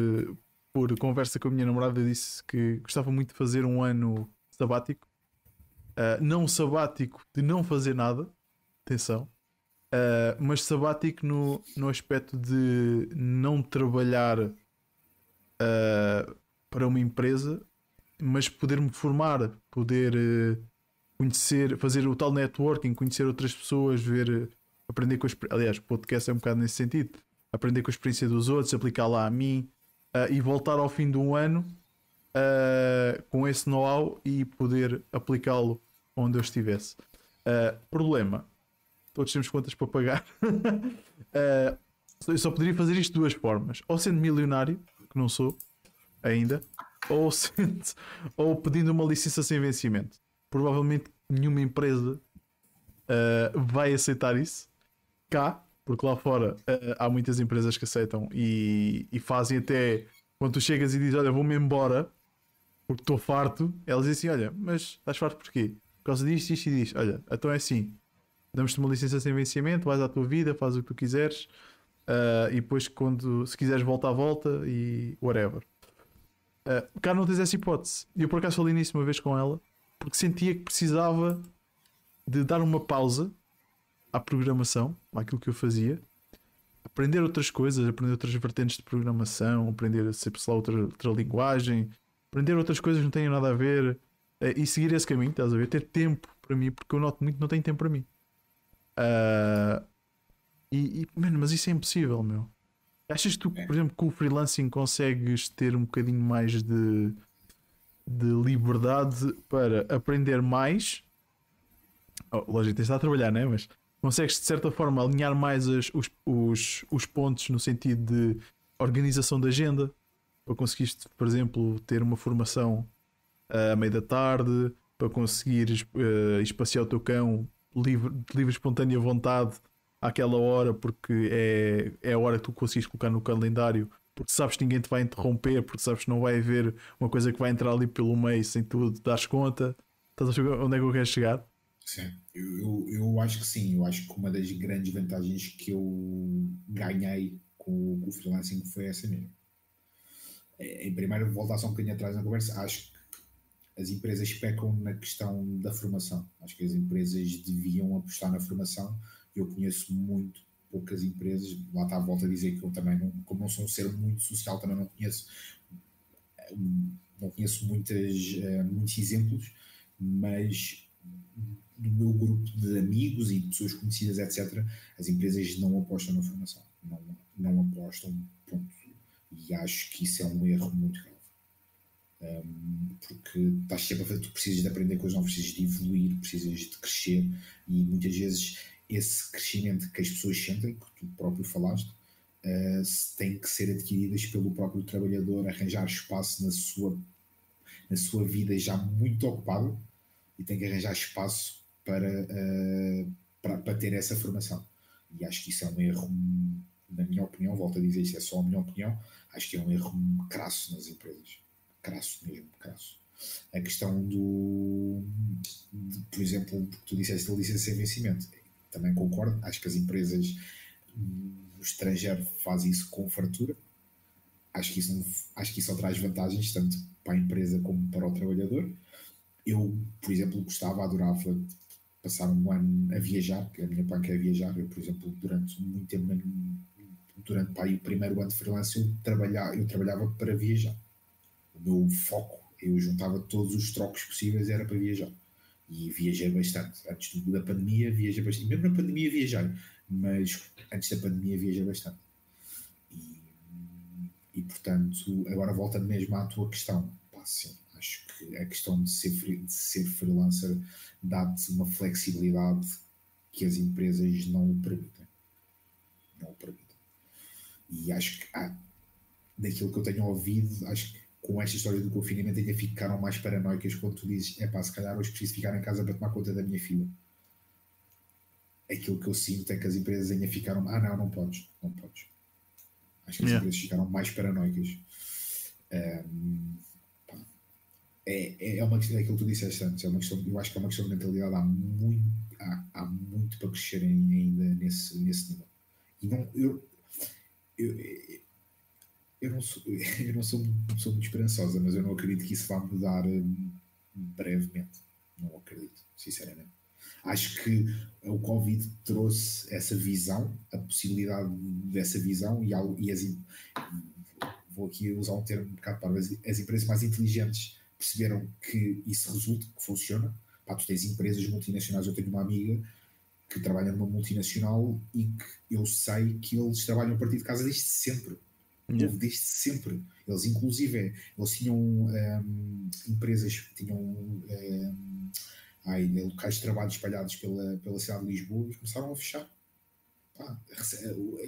por conversa com a minha namorada, disse que gostava muito de fazer um ano sabático. Uh, não sabático de não fazer nada, atenção, uh, mas sabático no, no aspecto de não trabalhar uh, para uma empresa, mas poder-me formar, poder conhecer, fazer o tal networking, conhecer outras pessoas, ver, aprender com as. Aliás, o podcast é um bocado nesse sentido. Aprender com a experiência dos outros, aplicá-la a mim, uh, e voltar ao fim de um ano uh, com esse know-how e poder aplicá-lo onde eu estivesse. Uh, problema: todos temos contas para pagar. eu só poderia fazer isto de duas formas: ou sendo milionário, que não sou ainda, ou, sendo, ou pedindo uma licença sem vencimento. Provavelmente nenhuma empresa vai aceitar isso cá porque lá fora uh, há muitas empresas que aceitam e, e, fazem até quando tu chegas e dizes: Olha, vou-me embora porque estou farto. Elas dizem assim: Olha, mas estás farto porquê? Por causa disto, isto e disto. Olha, então é assim: damos-te uma licença sem vencimento, vais à tua vida, fazes o que tu quiseres uh, e depois, quando se quiseres, volta à volta e whatever. Uh, cá não tens essa hipótese. E eu por acaso falei nisso uma vez com ela porque sentia que precisava de dar uma pausa à programação, àquilo que eu fazia, aprender outras coisas, aprender outras vertentes de programação, aprender a ser lá outra, outra linguagem, aprender outras coisas que não têm nada a ver uh, e seguir esse caminho, estás a ver? Ter tempo para mim, porque eu noto muito que não tenho tempo para mim. Uh, e, e mano, mas isso é impossível, meu. Achas que tu, por exemplo, com o freelancing consegues ter um bocadinho mais de, de liberdade para aprender mais? Oh, lógico, tens de estar a trabalhar, né? Mas consegues de certa forma alinhar mais as, os, os, os pontos no sentido de organização da agenda para conseguiste, por exemplo, ter uma formação à meia da tarde, para conseguires uh, espaciar o teu cão livre, de livre espontânea vontade àquela hora, porque é, é a hora que tu consegues colocar no calendário, porque sabes que ninguém te vai interromper, porque sabes que não vai haver uma coisa que vai entrar ali pelo meio sem tu dares conta. Estás a chegar onde é que eu quero chegar? Sim, eu, eu, eu, acho que sim. Eu acho que uma das grandes vantagens que eu ganhei com, com o freelancing foi essa mesmo. É, em primeiro, voltar só um bocadinho atrás na conversa, acho que as empresas pecam na questão da formação. Acho que as empresas deviam apostar na formação. Eu conheço muito poucas empresas, lá está a volta a dizer que eu também, não, como não sou um ser muito social, também não conheço, não conheço muitas, eh, muitos exemplos, mas do meu grupo de amigos e de pessoas conhecidas, etc., as empresas não apostam na formação. Não, não apostam, ponto. E acho que isso é um erro muito grave. Um, porque estás sempre a fazer, tu precisas de aprender coisas novas, precisas de evoluir, precisas de crescer e muitas vezes esse crescimento que as pessoas sentem, que tu próprio falaste, uh, tem que ser adquiridas pelo próprio trabalhador, arranjar espaço na sua, na sua vida já muito ocupado e tem que arranjar espaço para, uh, para, para ter essa formação. E acho que isso é um erro na minha opinião, volto a dizer isto, é só a minha opinião, acho que é um erro crasso nas empresas. Crasso mesmo, crasso. A questão do, de, por exemplo, tu disseste da licença sem vencimento, também concordo, acho que as empresas no estrangeiro fazem isso com fartura. Acho que isso, acho que isso só traz vantagens, tanto para a empresa como para o trabalhador. Eu, por exemplo, gostava, adorava passar um ano a viajar, que a minha banca é viajar. Eu, por exemplo, durante muito tempo durante pá, o primeiro ano de freelance eu trabalhava, eu trabalhava para viajar. O meu foco, eu juntava todos os trocos possíveis, era para viajar. E viajei bastante. Antes da pandemia, viajei bastante. Mesmo na pandemia, viajei. Mas antes da pandemia, viajei bastante. E, e portanto, agora voltando mesmo à tua questão. Pá, sim, acho que a questão de ser, de ser freelancer dá-te uma flexibilidade que as empresas não o permitem. Não o permitem. E acho que há, daquilo que eu tenho ouvido, acho que com esta história do confinamento ainda ficaram mais paranoicas quando tu dizes, é pá, se calhar hoje preciso ficar em casa para tomar conta da minha filha. Aquilo que eu sinto é que as empresas ainda ficaram, ah não, não podes, não podes. Acho que as yeah. empresas ficaram mais paranoicas. Um, é, é uma questão, é aquilo que tu disseste antes, é uma questão, eu acho que é uma questão de mentalidade, há muito, há, há muito para crescer ainda nesse, nesse nível. E não, eu, eu, eu, não sou, eu não sou muito esperançosa, mas eu não acredito que isso vá mudar hum, brevemente. Não acredito, sinceramente. Acho que o Covid trouxe essa visão, a possibilidade dessa visão, e, e as, vou aqui usar um termo um bocado para as, as empresas mais inteligentes perceberam que isso resulta, que funciona. Pá, tu tens empresas multinacionais, eu tenho uma amiga que trabalha numa multinacional e que eu sei que eles trabalham a partir de casa desde sempre. Yeah. Desde sempre. Eles, inclusive, eles tinham um, empresas, tinham um, ai, locais de trabalho espalhados pela, pela cidade de Lisboa e começaram a fechar. Pá,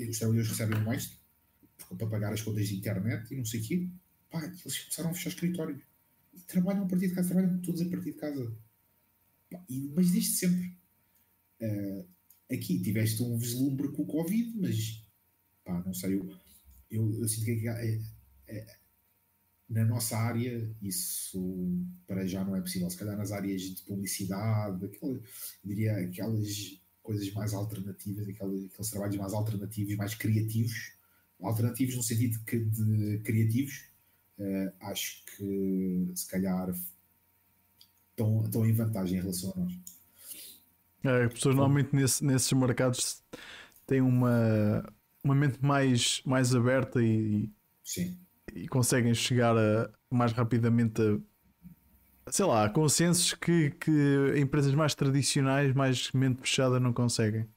os trabalhadores recebem extra para pagar as contas de internet e não sei o quê. Pá, eles começaram a fechar escritórios. E trabalham a partir de casa, trabalham todos a partir de casa. Mas desde sempre. Uh, aqui tiveste um vislumbre com o Covid, mas pá, não sei, eu, eu, eu sinto que é, é, na nossa área isso para já não é possível. Se calhar nas áreas de publicidade, diria aquelas coisas mais alternativas, aquelas, aqueles trabalhos mais alternativos, mais criativos, alternativos no sentido de, de criativos, uh, acho que se calhar estão, estão em vantagem em relação a nós. É, as pessoas normalmente nesse, nesses mercados têm uma, uma mente mais, mais aberta e, Sim. e conseguem chegar a, mais rapidamente a, sei lá, a consensos que, que empresas mais tradicionais, mais mente fechada, não conseguem.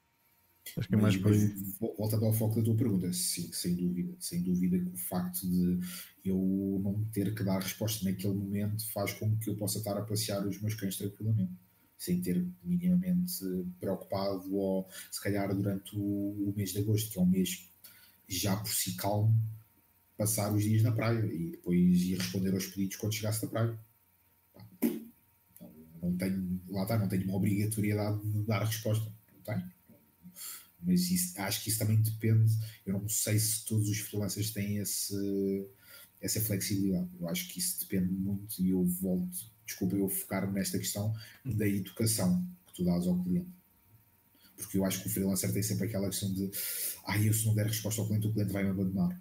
Acho que é mais por aí. Voltando ao foco da tua pergunta, sim, sem dúvida. Sem dúvida que o facto de eu não ter que dar resposta naquele momento faz com que eu possa estar a passear os meus cães tranquilamente sem ter minimamente preocupado, ou se calhar durante o, mês de agosto, que é um mês já por si calmo, passar os dias na praia e depois ir responder aos pedidos quando chegasse da praia. Não, não, tenho, lá está, não tenho uma obrigatoriedade de dar resposta. Não tenho. Mas isso, acho que isso também depende. Eu não sei se todos os freelancers têm esse, essa flexibilidade. Eu acho que isso depende muito e eu volto, desculpa eu focar nesta questão da educação que tu dás ao cliente. Porque eu acho que o freelancer tem sempre aquela questão de ah, eu se não der resposta ao cliente, o cliente vai me abandonar.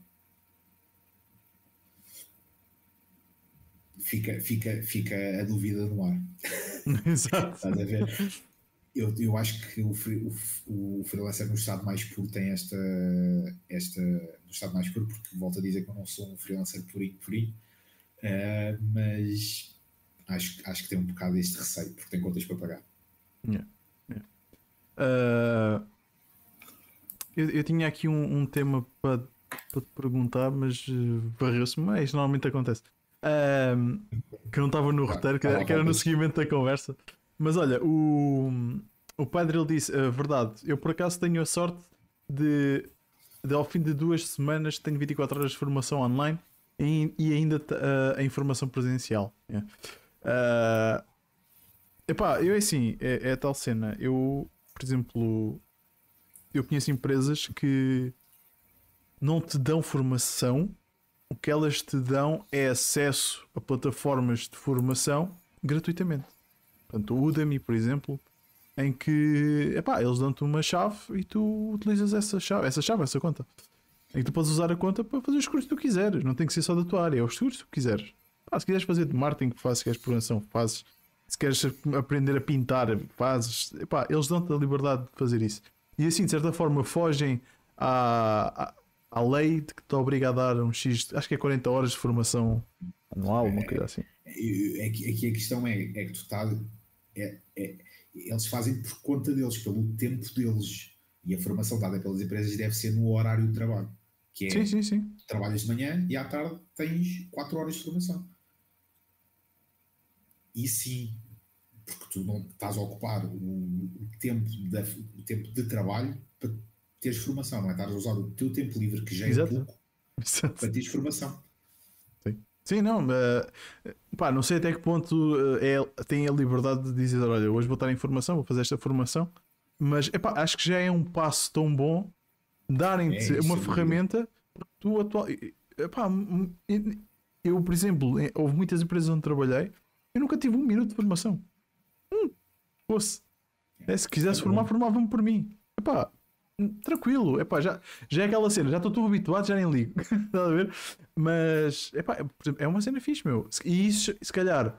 Fica, fica, fica a dúvida no ar. Exato. Estás a ver? Eu, eu acho que o, o, o freelancer no estado mais puro tem esta, esta. No estado mais puro, porque volto a dizer que eu não sou um freelancer purinho, purinho, uh, mas acho, acho que tem um bocado este receio, porque tem contas para pagar. Yeah. Yeah. Uh, eu, eu tinha aqui um, um tema para, para te perguntar, mas uh, varreu-se, mas normalmente acontece. Uh, que não estava no roteiro, que, que era no seguimento da conversa. Mas olha, o, o padre ele disse: a verdade, eu por acaso tenho a sorte de, de ao fim de duas semanas tenho 24 horas de formação online e, e ainda uh, a informação presencial. Yeah. Uh, epá, eu é assim, é, é tal cena. Eu, por exemplo, eu conheço empresas que não te dão formação, o que elas te dão é acesso a plataformas de formação gratuitamente. Portanto, o Udemy, por exemplo, em que epá, eles dão-te uma chave e tu utilizas essa chave, essa chave, essa conta. Em que tu podes usar a conta para fazer os cursos que tu quiseres, não tem que ser só da tua área, é os cursos que tu quiseres. se quiseres fazer de marketing, fazes, se queres programação, fazes. Se queres aprender a pintar, fazes. Epá, eles dão-te a liberdade de fazer isso. E assim, de certa forma, fogem à, à, à lei de que te obriga a dar um X, acho que é 40 horas de formação anual, uma coisa assim. É, é, que, a questão é, é que tu estás é, é, eles fazem por conta deles, pelo tempo deles. E a formação dada pelas empresas deve ser no horário de trabalho. Que é, sim, sim, sim. trabalhas de manhã e à tarde tens 4 horas de formação. E sim, porque tu não estás a ocupar o, o tempo, da, o tempo de trabalho para teres formação, não é? Estás a usar o teu tempo livre, que já é Exato. pouco, Exato. para teres formação. Sim, não, uh, pá, não sei até que ponto uh, é, tem a liberdade de dizer, olha, hoje vou estar em formação, vou fazer esta formação, mas epá, acho que já é um passo tão bom darem-te é uma ferramenta tu atual. Epá, eu, por exemplo, houve muitas empresas onde trabalhei, eu nunca tive um minuto de formação. Hum, fosse. É, se quisesse é formar, formava-me por mim. Epá, tranquilo, epá, já, já é aquela cena, já estou tudo habituado, já nem ligo. Estás a ver? Mas epá, é uma cena fixe, meu. E isso, se calhar,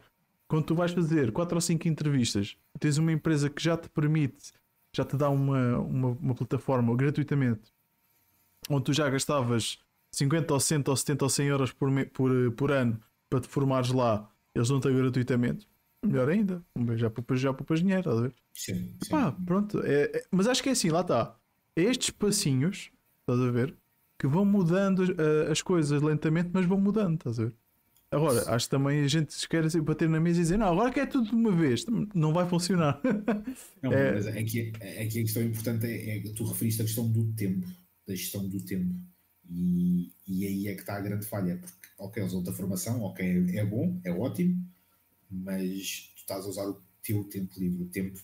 quando tu vais fazer 4 ou 5 entrevistas, tens uma empresa que já te permite, já te dá uma, uma, uma plataforma gratuitamente, onde tu já gastavas 50 ou 100 ou 70 ou 100 euros por, por, por ano para te formares lá, eles dão-te gratuitamente. Melhor ainda, já poupas, já poupas dinheiro, estás a ver? Sim. sim. Pá, pronto. É, é, mas acho que é assim, lá está estes passinhos, estás a ver? Que vão mudando uh, as coisas lentamente, mas vão mudando, estás a ver? Agora, acho que também a gente quer assim, bater na mesa e dizer, não, agora quer tudo de uma vez, não vai funcionar. Não, é... mas aqui, é aqui a questão importante é, é que tu referiste a questão do tempo, da gestão do tempo. E, e aí é que está a grande falha, porque, ok, eles dão-te a formação, ok, é bom, é ótimo, mas tu estás a usar o teu tempo livre, o tempo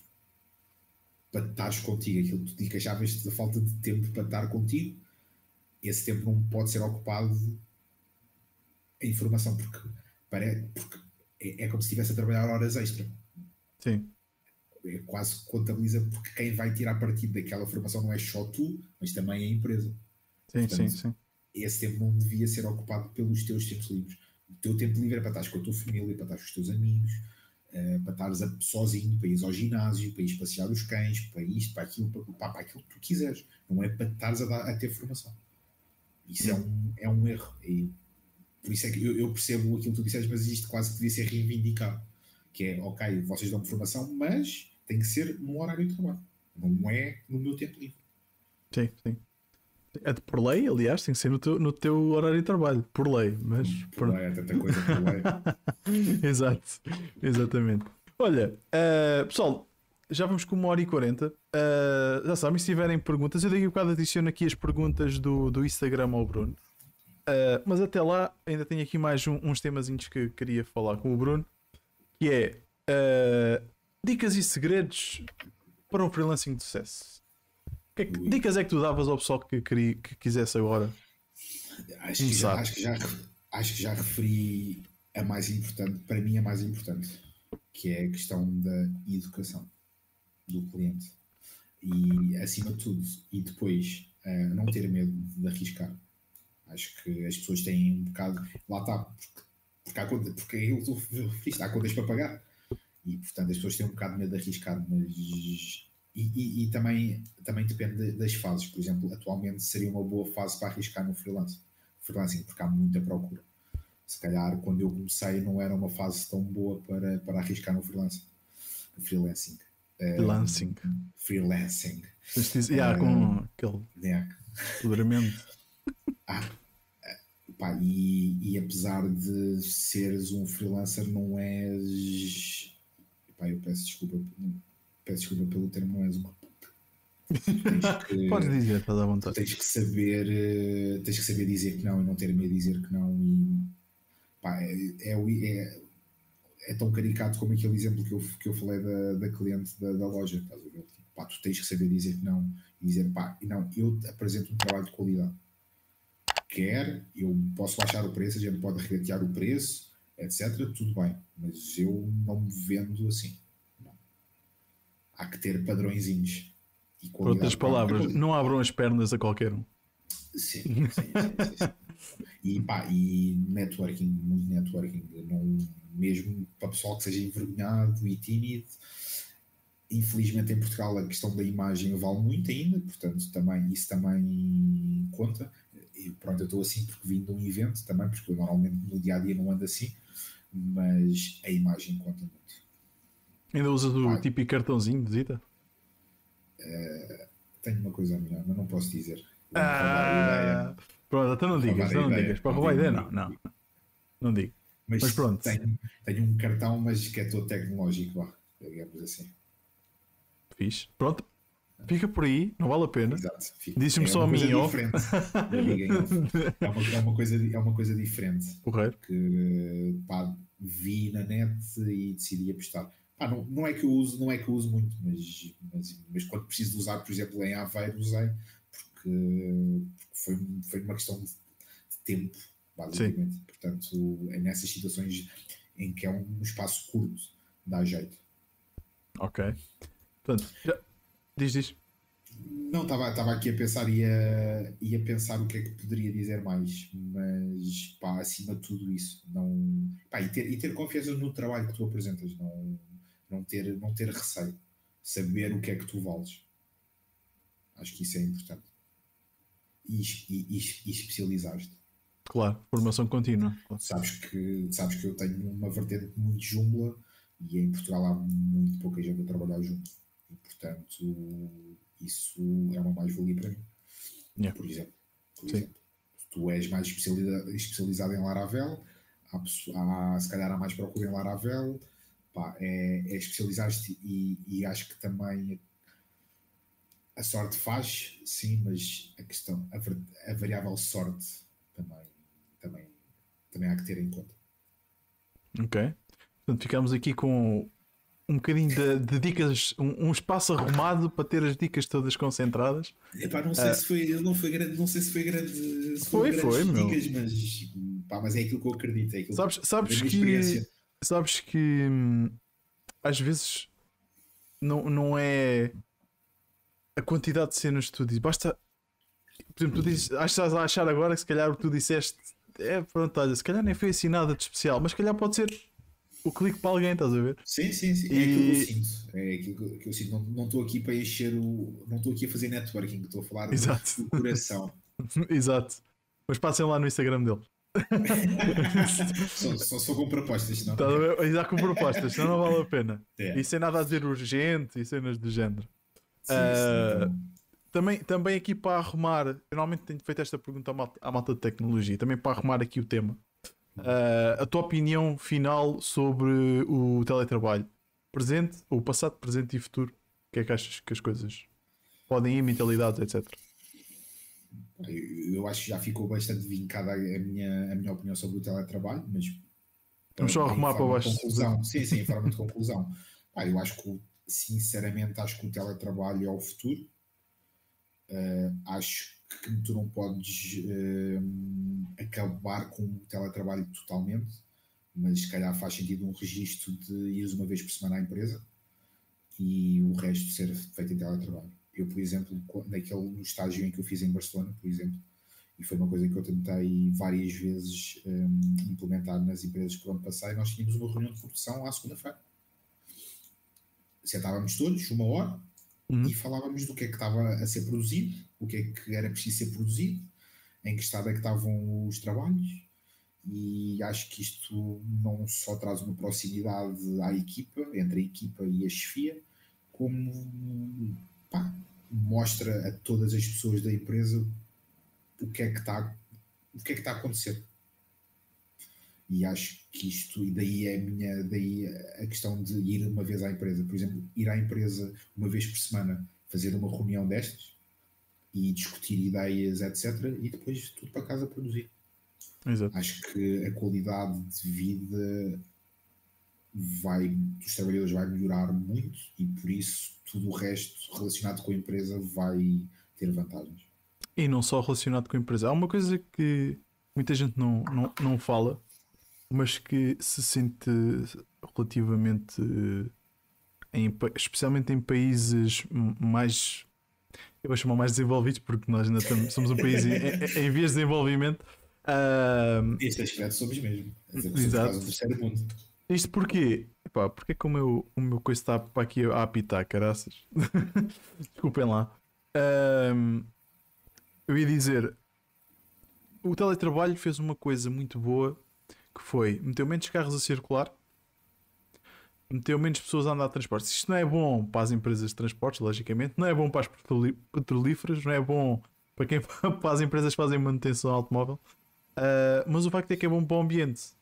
para estares contigo, aquilo que tu te queixavas da falta de tempo para estar contigo, esse tempo não pode ser ocupado em formação, porque, parece, porque é, é como se estivesse a trabalhar horas extra. Sim. É quase contabiliza, porque quem vai tirar partido daquela formação não é só tu, mas também a empresa. Sim, Portanto, sim, sim. Esse tempo não devia ser ocupado pelos teus tempos livres. O teu tempo livre é para estar com a tua família, para estar com os teus amigos, uh, para estares a, sozinho, para ir ao ginásio, para ir passear os cães, para isto, para aquilo, para, para, para aquilo que tu quiseres. Não é para estares a, dar, a ter formação. Isso é um, é um erro. E por isso é que eu, eu, percebo aquilo que tu disseste, mas isto quase que devia ser reivindicado. Que é, ok, vocês dão formação, mas tem que ser no horário de trabalho. Não é no meu tempo livre. Sim, sim. É de por lei, aliás, tem que ser no teu, no teu horário de trabalho, por lei. Mas por, lei, é tanta coisa por lei. Exato, exatamente. Olha, uh, pessoal, já vamos com uma hora e quarenta. Uh, já sabem, se tiverem perguntas, eu daqui a bocado adiciono aqui as perguntas do, do Instagram ao Bruno. Uh, mas até lá, ainda tenho aqui mais um, uns temazinhos que queria falar com o Bruno. Que é dicas e segredos para um freelancing de sucesso. Que, é que dicas é que tu davas ao pessoal que, queria, que quisesse agora? Acho que, já, acho, que já, acho que já referi a mais importante, para mim a mais importante, que é a questão da educação do cliente. E acima de tudo, e depois uh, não ter medo de arriscar. Acho que as pessoas têm um bocado. Lá está, porque, porque, há, porque eu estou há contas para pagar. E portanto as pessoas têm um bocado de medo de arriscar, mas. E, e, e também, também depende das fases. Por exemplo, atualmente seria uma boa fase para arriscar no freelance, freelancing, porque há muita procura. Se calhar quando eu comecei não era uma fase tão boa para, para arriscar no freelance, no freelancing. Freelancing. Um, freelancing. Diz, yeah, com aquele yeah. empoderamento. ah, pá, e, e apesar de seres um freelancer, não és. Pá, eu peço desculpa, peço desculpa pelo termo, não és uma que, Podes dizer, estás à vontade. Tens que saber, eh, tens que saber dizer que não e não ter medo de dizer que não. E, pá, é, é, é é tão caricato como aquele exemplo que eu, que eu falei da, da cliente da, da loja. Estás a ver? Pá, tu tens que saber dizer que não e dizer pá, não, eu apresento um trabalho de qualidade. Quer, eu posso baixar o preço, a gente pode regatear o preço, etc. Tudo bem, mas eu não me vendo assim. Há que ter padrõezinhos. E Por outras palavras, não abram as pernas a qualquer um. Sim, sim, sim, sim, sim. E pá, e networking, muito networking. Não, mesmo para o pessoal que seja envergonhado e tímido. Infelizmente em Portugal a questão da imagem vale muito ainda, portanto também, isso também conta. E pronto, eu estou assim porque vim de um evento também, porque eu normalmente no dia a dia não ando assim, mas a imagem conta muito. Ainda usas o ah, típico cartãozinho de visita? Uh, tenho uma coisa melhor, mas não posso dizer. Ah, pronto, então não digas, não digas. Para roubar ideia, não, não. Não digo. Mas, mas pronto. Tenho, tenho, um cartão, mas que é todo tecnológico, lá, digamos assim. Fiz. Pronto. Fica por aí, não vale a pena. Disse-me é só a mim, ó. é, uma, é, uma coisa, é uma coisa diferente. Correto. Que pá, vi na net e decidi apostar. Pá, não, não, é que eu uso, não é que eu uso muito, mas, mas, mas quando preciso de usar, por exemplo, em Aveiro usei, porque, porque foi, foi uma questão de, de tempo basicamente. Sim. Portanto, é nessas situações em que é um espaço curto, dá jeito. Ok. Portanto, já... diz, diz. Não, estava aqui a pensar e a, e a pensar o que é que poderia dizer mais, mas pá, acima de tudo isso, não, pá, e, ter, e ter confiança no trabalho que tu apresentas, não, não, ter, não ter receio, saber o que é que tu vales. Acho que isso é importante. E, e, e especializar-te. Claro, formação contínua. Sabes que, sabes que eu tenho uma vertente muito jungla e em Portugal há muito pouca gente a trabalhar junto. E portanto, isso é uma mais-valia para mim. Yeah. Por exemplo. Por exemplo. Tu és mais especializado, especializado em Laravel, há, há, se calhar há mais procura em Laravel, pá, é, é especializar-te e, e acho que também a sorte faz, sim, mas a questão, a, a variável sorte também também, também há que ter em conta. Ok. Portanto, ficamos aqui com um bocadinho de, de dicas, um, um, espaço arrumado para ter as dicas todas concentradas. Epá, não sei uh, se foi, não foi grande, não sei se foi grande, se foi, foi, dicas, mas, pá, mas é aquilo que eu acredito. É sabes, sabes que, sabes que hum, às vezes não, não é a quantidade de cenas que tu dizes, basta. Por exemplo, tu dizes, achas a achar agora que se calhar o que tu disseste é pronto, olha, se calhar nem foi assim nada de especial, mas se calhar pode ser o clique para alguém, estás a ver? Sim, sim, sim. E... É aquilo que eu sinto. É aquilo que eu sinto. Não estou aqui para encher o. Não estou aqui a fazer networking, estou a falar Exato. do coração. Exato. Mas passem lá no Instagram dele. Só, só, só com propostas, não? Tá com propostas, senão não vale a pena. É. E sem nada a dizer urgente e cenas do género. Sim, uh, sim, também, também aqui para arrumar, eu normalmente tenho feito esta pergunta à malta, à malta de tecnologia, também para arrumar aqui o tema. Uh, a tua opinião final sobre o teletrabalho? Presente, ou passado, presente e futuro? O que é que achas que as coisas podem ir, mentalidades, etc. Eu acho que já ficou bastante vincada a minha, a minha opinião sobre o teletrabalho, mas vamos só arrumar para baixo. Conclusão, sim, sim, em forma de conclusão. Ah, eu acho que, sinceramente, acho que o teletrabalho é o futuro. Uh, acho que tu não podes uh, acabar com o teletrabalho totalmente, mas se calhar faz sentido um registro de ires uma vez por semana à empresa e o resto ser feito em teletrabalho. Eu, por exemplo, naquele no estágio em que eu fiz em Barcelona, por exemplo, e foi uma coisa que eu tentei várias vezes um, implementar nas empresas por onde passei, nós tínhamos uma reunião de produção à segunda-feira. Sentávamos todos, uma hora, uhum. e falávamos do que é que estava a ser produzido, o que é que era preciso ser produzido, em que estado é que estavam os trabalhos, e acho que isto não só traz uma proximidade à equipa, entre a equipa e a chefia, como pá, mostra a todas as pessoas da empresa o que é que está o que é que está a acontecer e acho que isto e daí é a minha daí a questão de ir uma vez à empresa. Por exemplo ir à empresa uma vez por semana fazer uma reunião destas e discutir ideias etc e depois tudo para casa produzir. Exato. acho que a qualidade de vida vai dos trabalhadores vai melhorar muito e por isso tudo o resto relacionado com a empresa vai ter vantagens e não só relacionado com a empresa. Há uma coisa que muita gente não, não, não fala, mas que se sente relativamente, em, especialmente em países mais. Eu vou chamar mais desenvolvidos, porque nós ainda estamos, somos um país em, em, em vias de desenvolvimento. Uh, este aspecto somos mesmo. Exato. terceiro mundo. Isto porquê? Epá, porque é que o meu, o meu coisa está para aqui a apitar, caraças? Desculpem lá. Uh, eu ia dizer, o teletrabalho fez uma coisa muito boa que foi meteu menos carros a circular, meteu menos pessoas a andar de transportes. Isto não é bom para as empresas de transportes, logicamente, não é bom para as petrolíferas, não é bom para quem para as empresas que fazem manutenção automóvel, uh, mas o facto é que é bom para o ambiente.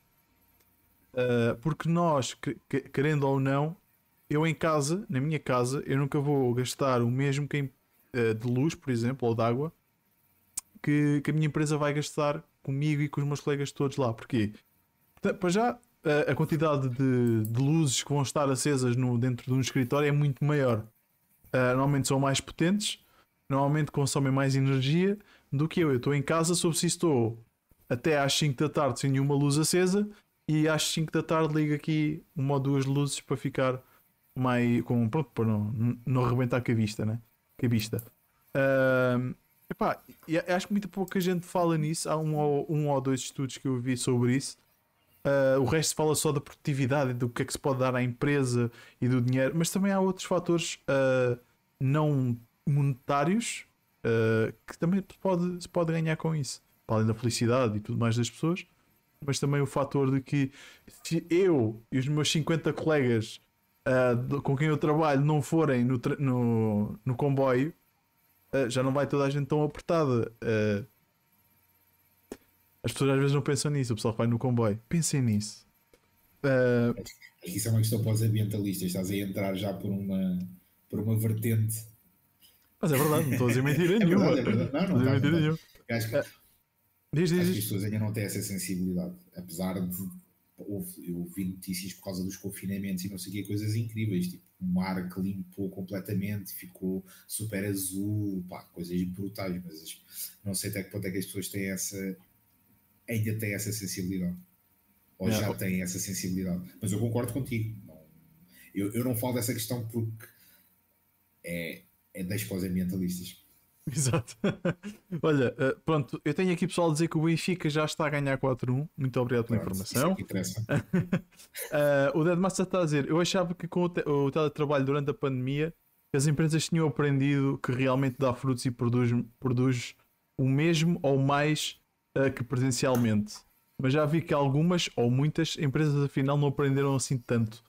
Uh, porque nós, querendo ou não, eu em casa, na minha casa, eu nunca vou gastar o mesmo que uh, de luz, por exemplo, ou de água, que, que a minha empresa vai gastar comigo e com os meus colegas todos lá. Porquê? Para já, a quantidade de, de, luzes que vão estar acesas no, dentro de um escritório é muito maior. Uh, normalmente são mais potentes, normalmente consomem mais energia do que eu. Eu estou em casa, soube se estou até às 5 da tarde sem nenhuma luz acesa e às 5 da tarde ligo aqui uma ou duas luzes para ficar mais com pronto para não, não arrebentar com a vista, né? Com a vista. Uh, Epá, acho que muito pouca gente fala nisso. Há um ou, um ou dois estudos que eu vi sobre isso. Uh, o resto fala só da produtividade, do que é que se pode dar à empresa e do dinheiro, mas também há outros fatores uh, não monetários uh, que também se pode, se pode ganhar com isso, para além da felicidade e tudo mais das pessoas, mas também o fator de que se eu e os meus 50 colegas com quem eu trabalho não forem no, no, no comboio, uh, já não vai toda a gente tão apertada. Uh, as pessoas às vezes não pensam nisso, o pessoal que vai no comboio. Pensem nisso. Uh, isso é uma questão para os ambientalistas, estás a entrar já por uma, por uma vertente. Mas é verdade, não estou a dizer mentira é nenhuma. É verdade, é verdade. Não, não, não, não, mentira nenhuma. Acho que, uh, diz, diz, as pessoas ainda não têm essa sensibilidade, apesar de eu ouvi notícias por causa dos confinamentos e não sei o que, coisas incríveis, tipo o mar que limpou completamente, ficou super azul, pá, coisas brutais, mas não sei até que ponto é que as pessoas têm essa, ainda têm essa sensibilidade, ou já têm essa sensibilidade, mas eu concordo contigo, não, eu, eu não falo dessa questão porque é, é das os ambientalistas Exato. Olha, uh, pronto, eu tenho aqui pessoal a dizer que o Benfica já está a ganhar 4-1. Muito obrigado pela pronto, informação. uh, o Deadmaster está a dizer: Eu achava que com o, te o, teletrabalho durante a pandemia as empresas tinham aprendido que realmente dá frutos e produz, produz o mesmo ou mais uh, que presencialmente. Mas já vi que algumas ou muitas empresas afinal não aprenderam assim tanto.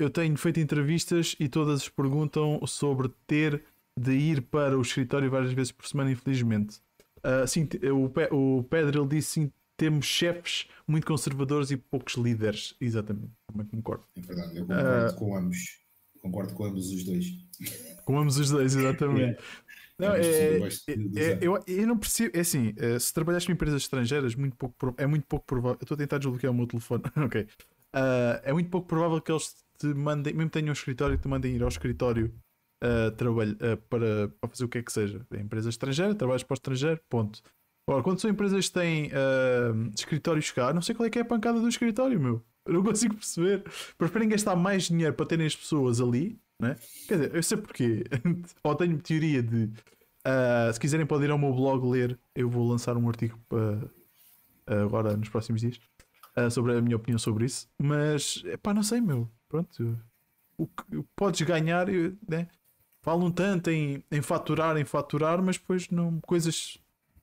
eu tenho feito entrevistas e todas perguntam sobre ter de ir para o escritório várias vezes por semana, infelizmente. Uh, sim, o, o Pedro ele disse sim, temos chefes muito conservadores e poucos líderes. Exatamente, também concordo. É verdade, eu concordo uh, com ambos. Concordo com ambos os dois. Com ambos os dois, exatamente. Não, é, é, é, eu, eu não percebo. É assim, eh, se trabalhas com empresas estrangeiras, muito pouco, é muito pouco provável. Eu estou a tentar desbloquear o meu telefone. ok. Uh, é muito pouco provável que eles te mandem, mesmo que tenham um escritório, te mandem ir ao escritório uh, trabalho, uh, para, para fazer o que é que seja. É empresa estrangeira, trabalhas para o estrangeiro, ponto. Ora, quando são empresas que têm uh, escritórios cá, não sei qual é que é a pancada do escritório, meu. Eu não consigo perceber. Preferem gastar mais dinheiro para terem as pessoas ali, né? Quer dizer, eu sei porquê. Ou tenho teoria de. Uh, se quiserem, podem ir ao meu blog ler. Eu vou lançar um artigo para, uh, agora nos próximos dias uh, sobre a minha opinião sobre isso. Mas, pá, não sei, meu. Pronto. O que podes ganhar, né? Falam tanto em, em faturar, em faturar, mas depois não, coisas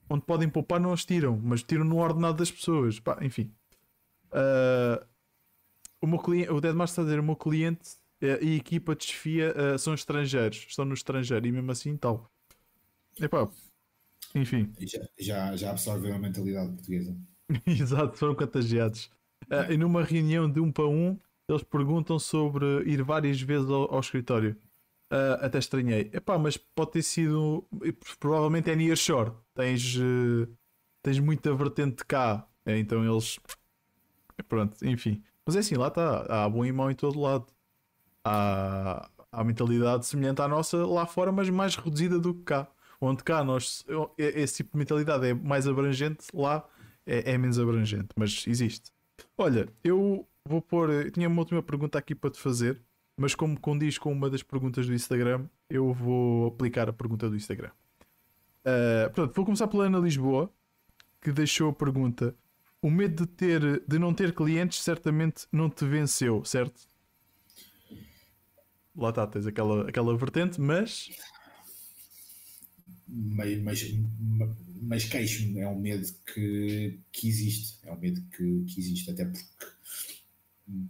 onde podem poupar não as tiram, mas tiram no ordenado das pessoas. Pá, enfim. Uh, o, meu cliente, o Deadmaster está a dizer: o meu cliente uh, e equipa de desfia uh, são estrangeiros, estão no estrangeiro e mesmo assim tal. Epá, enfim. Já, já, já absorveu a mentalidade portuguesa. Exato, foram contagiados. Uh, e numa reunião de um para um, eles perguntam sobre ir várias vezes ao, ao escritório. Uh, até estranhei. Epá, mas pode ter sido. Provavelmente é nearshore. Tens, uh, tens muita vertente cá. É, então eles. Pronto, enfim. Mas é assim, lá está. Há bom e mau em todo lado. Há, há mentalidade semelhante à nossa lá fora, mas mais reduzida do que cá. Onde cá nós, esse tipo de mentalidade é mais abrangente, lá é, é menos abrangente, mas existe. Olha, eu vou pôr. Tinha uma última pergunta aqui para te fazer mas como condiz com uma das perguntas do Instagram, eu vou aplicar a pergunta do Instagram. Uh, portanto, vou começar pela Ana Lisboa, que deixou a pergunta: O medo de, ter, de não ter clientes certamente não te venceu, certo? Lá está, tens aquela, aquela vertente, mas. Mas, mas, mas queixo-me, é um medo que, que existe. É um medo que, que existe, até porque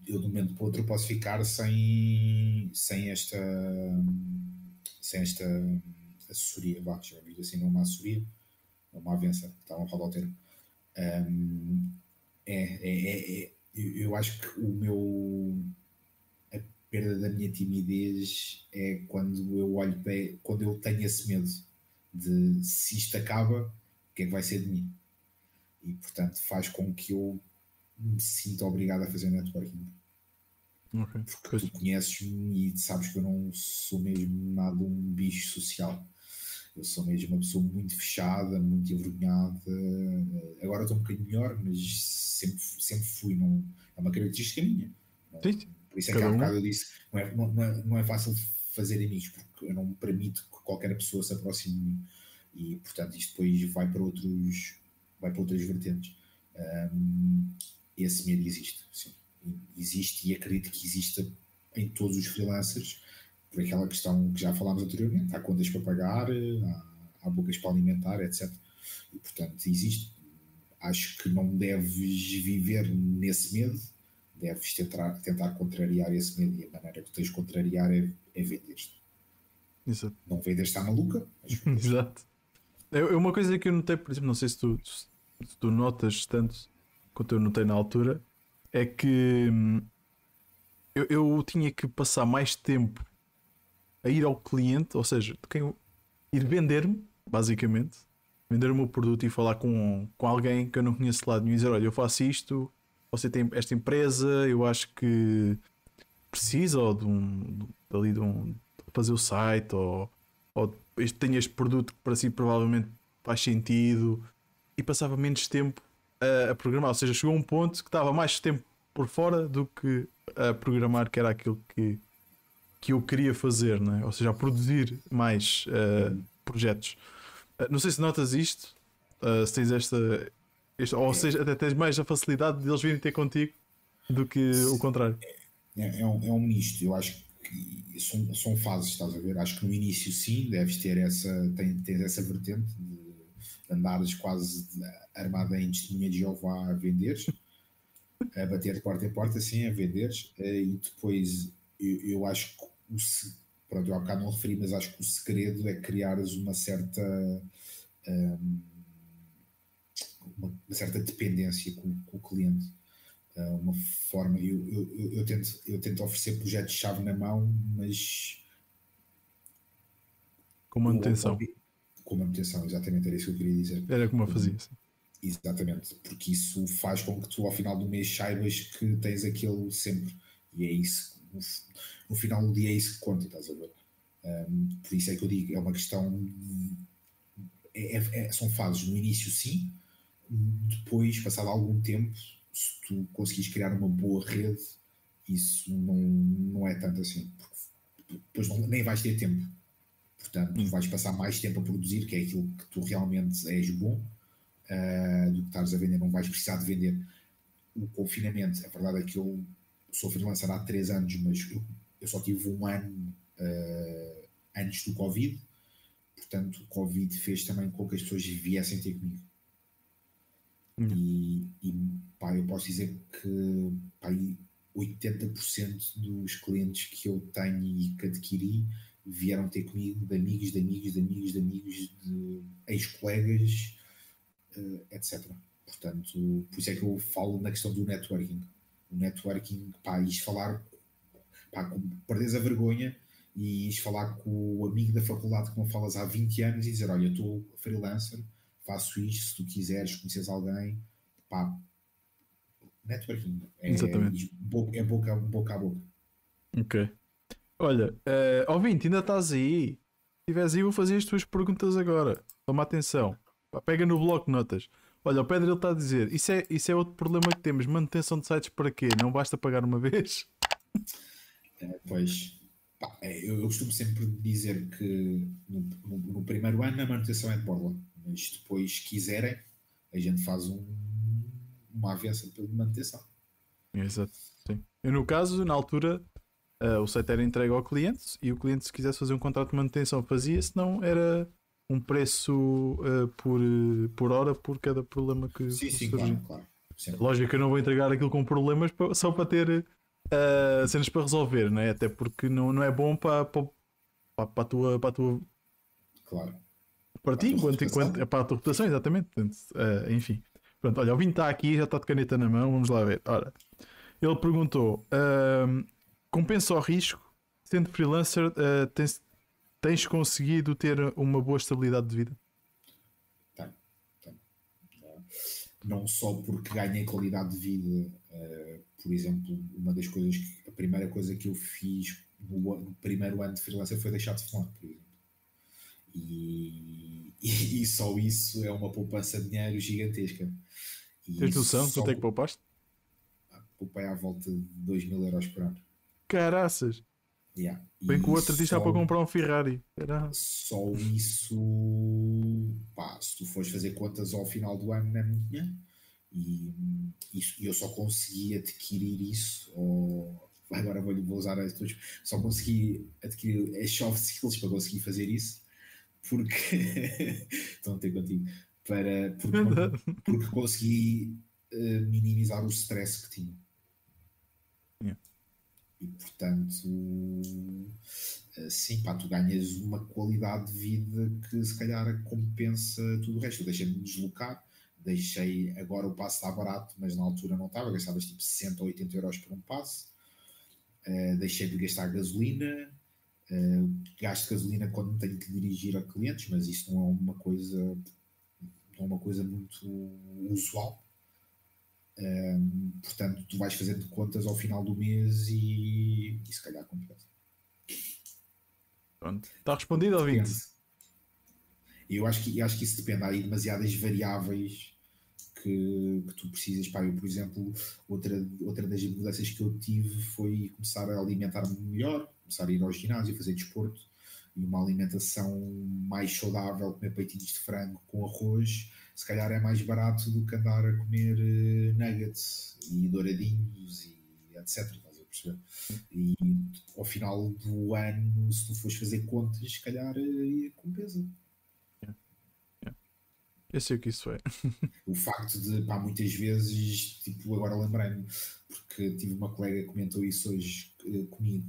eu de um momento para o outro posso ficar sem, sem esta sem esta assessoria, vá, já vi assim, não uma assessoria, uma avença, está um roda ao termo. Um, é, é, é, é, eu acho que o meu a perda da minha timidez é quando eu olho para, quando eu tenho esse medo de se isto acaba, o que é que vai ser de mim? E portanto faz com que eu me sinto obrigado a fazer networking. Okay. Porque tu conheces-me e sabes que eu não sou mesmo nada um bicho social. Eu sou mesmo uma pessoa muito fechada, muito envergonhada. Agora estou um bocadinho melhor, mas sempre, sempre fui. Não, é uma característica minha. Sim. Por isso é que há um bocado eu disse: não é, não, é, não é fácil fazer amigos, porque eu não me permito que qualquer pessoa se aproxime de mim. E portanto, isto depois vai para, outros, vai para outras vertentes. Um, esse medo existe. Sim. Existe e acredito que exista em todos os freelancers, por aquela questão que já falámos anteriormente: há contas para pagar, há, há bocas para alimentar, etc. E portanto, existe. Acho que não deves viver nesse medo, deves tentar, tentar contrariar esse medo e a maneira que tens de contrariar é, é vender-te. Exato. Não vender está maluca. Mas... Exato. É, é uma coisa que eu notei, por exemplo, não sei se tu, se tu notas tanto quanto eu notei na altura, é que hum, eu, eu tinha que passar mais tempo a ir ao cliente, ou seja, de quem ir vender-me, basicamente, vender o meu produto e falar com, com alguém que eu não conheço de lado nenhum e dizer: Olha, eu faço isto, você tem esta empresa, eu acho que precisa ou de um, ali de um de fazer o site ou, ou este, tenho este produto que para si provavelmente faz sentido. E passava menos tempo a, a, programar. Ou seja, chegou a um ponto que estava mais tempo por fora do que a programar, que era aquilo que, que eu queria fazer, né? ou seja, a produzir mais uh, projetos. Uh, não sei se notas isto, uh, se tens esta, esta, ou seja, até tens mais a facilidade de eles virem ter contigo do que o contrário. É, é, um, é um misto, eu acho que são, são fases, estás a ver? Acho que no início sim, deves ter essa, tem, tens essa vertente de andares quase armada em testemunha de Jeová a vender, a bater de porta em porta, assim, a vender, eh, e depois eu, eu acho que o pronto, eu há bocado não referi, mas acho que o segredo é criares uma certa um, uma, certa dependência com, com o cliente. Uh, uma forma, eu, eu, eu, tento, eu tento oferecer projetos-chave na mão, mas com manutenção. Com manutenção, exatamente era isso que eu queria dizer. Era como eu fazia. Sim. Exatamente, porque isso faz com que tu ao final do mês saibas que tens aquilo sempre. E é isso, no, no, final do dia é isso que conta, estás a ver? Um, por isso é que eu digo, é uma questão. É, é, é, são fases. No início, sim, depois, passado algum tempo, se tu conseguires criar uma boa rede, isso não, não é tanto assim, porque depois não, nem vais ter tempo. Portanto, hum. vais passar mais tempo a produzir, que é aquilo que tu realmente és bom, uh, do que estás a vender, não vais precisar de vender. O confinamento, a verdade é que eu sou freelancer há três anos, mas eu, eu só tive um ano uh, antes do Covid, portanto, o Covid fez também com que as pessoas viessem ter comigo. Hum. E, e pá, eu posso dizer que pá, 80% dos clientes que eu tenho e que adquiri vieram ter comigo de amigos, de amigos, de amigos, de amigos, de ex-colegas, uh, etc. Portanto, por isso é que eu falo na questão do networking. O networking, pá, ires falar, pá, perdes a vergonha e ires falar com o amigo da faculdade que não falas há 20 anos e dizer: Olha, estou freelancer, faço isto, se tu quiseres, conheces alguém, pá, networking. É, Exatamente. É boca, boca a boca. Ok. Olha, uh, ouvinte, ainda estás aí? Se estiveres aí, vou fazer as tuas perguntas agora. Toma atenção. Pega no bloco notas. Olha, o Pedro está a dizer: isso é, isso é outro problema que temos. Manutenção de sites para quê? Não basta pagar uma vez? É, pois. Pá, é, eu, eu, costumo sempre dizer que no, no, no, primeiro ano a manutenção é de borla. Mas depois, quiserem, a gente faz um, uma aviação de manutenção. Exato. Sim. Eu, no caso, na altura, uh, o site era entregue ao cliente e o cliente, se quisesse fazer um contrato de manutenção, fazia, senão era um preço uh, por, por hora por cada problema que Sim, sim, claro, claro. Lógico que eu não vou entregar aquilo com problemas só para ter uh, cenas para resolver, né? até porque não, não é bom para, para, para, a tua. Para a tua... Claro. Para, ti, enquanto, enquanto, é para a tua reputação, exatamente. Portanto, uh, enfim. Pronto, olha, o Vim está aqui, já está de caneta na mão, vamos lá ver. Ora, ele perguntou: uh, compensa o risco? Sendo freelancer, uh, tens, tens conseguido ter uma boa estabilidade de vida? Tenho, tenho. Não só porque ganhei qualidade de vida, uh, por exemplo, uma das coisas que a primeira coisa que eu fiz no, no primeiro ano de freelancer foi deixar de fumar, por exemplo. E, e, e, só isso é uma poupança de dinheiro gigantesca. Tens noção quanto é que poupaste? Poupei à volta de 2 mil euros por ano. Caraças! Yeah. Bem que o outro diz para comprar um Ferrari. Só isso, pá, se tu fores fazer contas ao final do ano, não é muito dinheiro. E, e eu só consegui adquirir isso, ou agora vou, vou usar as tuas, só consegui adquirir as soft skills para conseguir fazer isso, porque estão a ter contigo, para, porque, porque consegui uh, minimizar o stress que tinha. Yeah. E portanto, uh, sim, pá, tu ganhas uma qualidade de vida que se calhar compensa tudo o resto. Eu deixei-me deslocar, deixei, agora o passe está barato, mas na altura não estava, gastavas tipo 60 ou 80 euros por um passe. Uh, deixei de gastar gasolina, uh, gasto gasolina quando tenho que dirigir a clientes, mas isso não é uma coisa é uma coisa muito usual. Um, portanto, tu vais fazendo contas ao final do mês e, e se calhar compensa. Pronto, está respondido, ouvinte. Eu acho que, eu acho que isso depende. Há aí demasiadas variáveis que, que tu precisas. Pá, eu, por exemplo, outra, outra das mudanças que eu tive foi começar a alimentar-me melhor, começar a ir ao ginásio, fazer desporto e uma alimentação mais saudável, comer peitinhos de frango com arroz, se calhar é mais barato do que andar a comer eh, nuggets e douradinhos e etc. Estás a perceber? E ao final do ano, se tu fores fazer contas, se calhar eh, compensa. Eu sei o que isso é. o facto de, pá, muitas vezes, tipo, agora lembrei-me, porque tive uma colega que comentou isso hoje uh, comigo.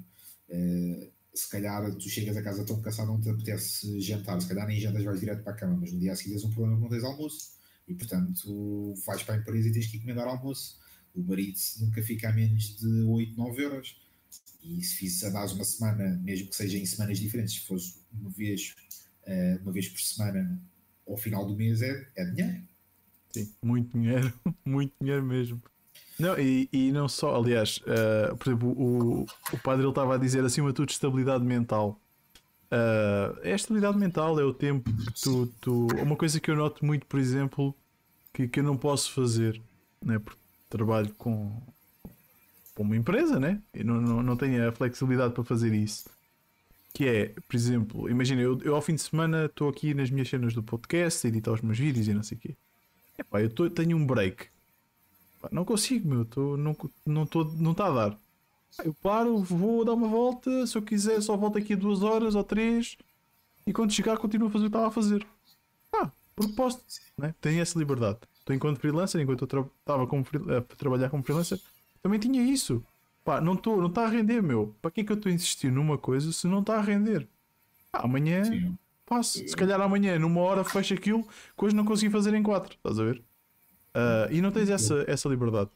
Uh, se calhar tu chegas a casa tão cansado, não te apetece jantar, se calhar nem jantas vais direto para a cama, mas no dia a seguir tens um problema não tens almoço e portanto vais para a empresa e tens que encomendar almoço. O marido nunca fica a menos de 8, 9 euros. E se fiz andares uma semana, mesmo que seja em semanas diferentes, se fosse uma vez, eh, uma vez por semana ao final do mês, é, é dinheiro. Sim, muito dinheiro, muito dinheiro mesmo. Não, e, e não só, aliás, uh, por exemplo, o, o padre ele estava a dizer acima de tudo estabilidade mental. Uh, é a estabilidade mental, é o tempo que tu, tu. Uma coisa que eu noto muito, por exemplo, que, que eu não posso fazer, né? porque trabalho com, com uma empresa, né? E não, não, não tenho a flexibilidade para fazer isso. Que é, por exemplo, imagina, eu, eu ao fim de semana estou aqui nas minhas cenas do podcast, editar os meus vídeos e não sei o quê. Epá, eu tô, tenho um break não consigo, meu. Tô, não está não tô, não tá a dar. Eu paro, vou dar uma volta. Se eu quiser, só volto aqui duas horas ou três. E quando chegar, continuo a fazer o que estava a fazer. Ah, porque posso. Né? Tenho essa liberdade. Estou enquanto freelancer, enquanto eu estava tra a trabalhar como freelancer, também tinha isso. Pá, não está não tá a render, meu. Para que é que eu estou a insistir numa coisa se não está a render? Ah, amanhã Sim. faço. Se calhar amanhã, numa hora, fecho aquilo que hoje não consegui fazer em quatro. Estás a ver? Uh, e não tens essa, essa liberdade.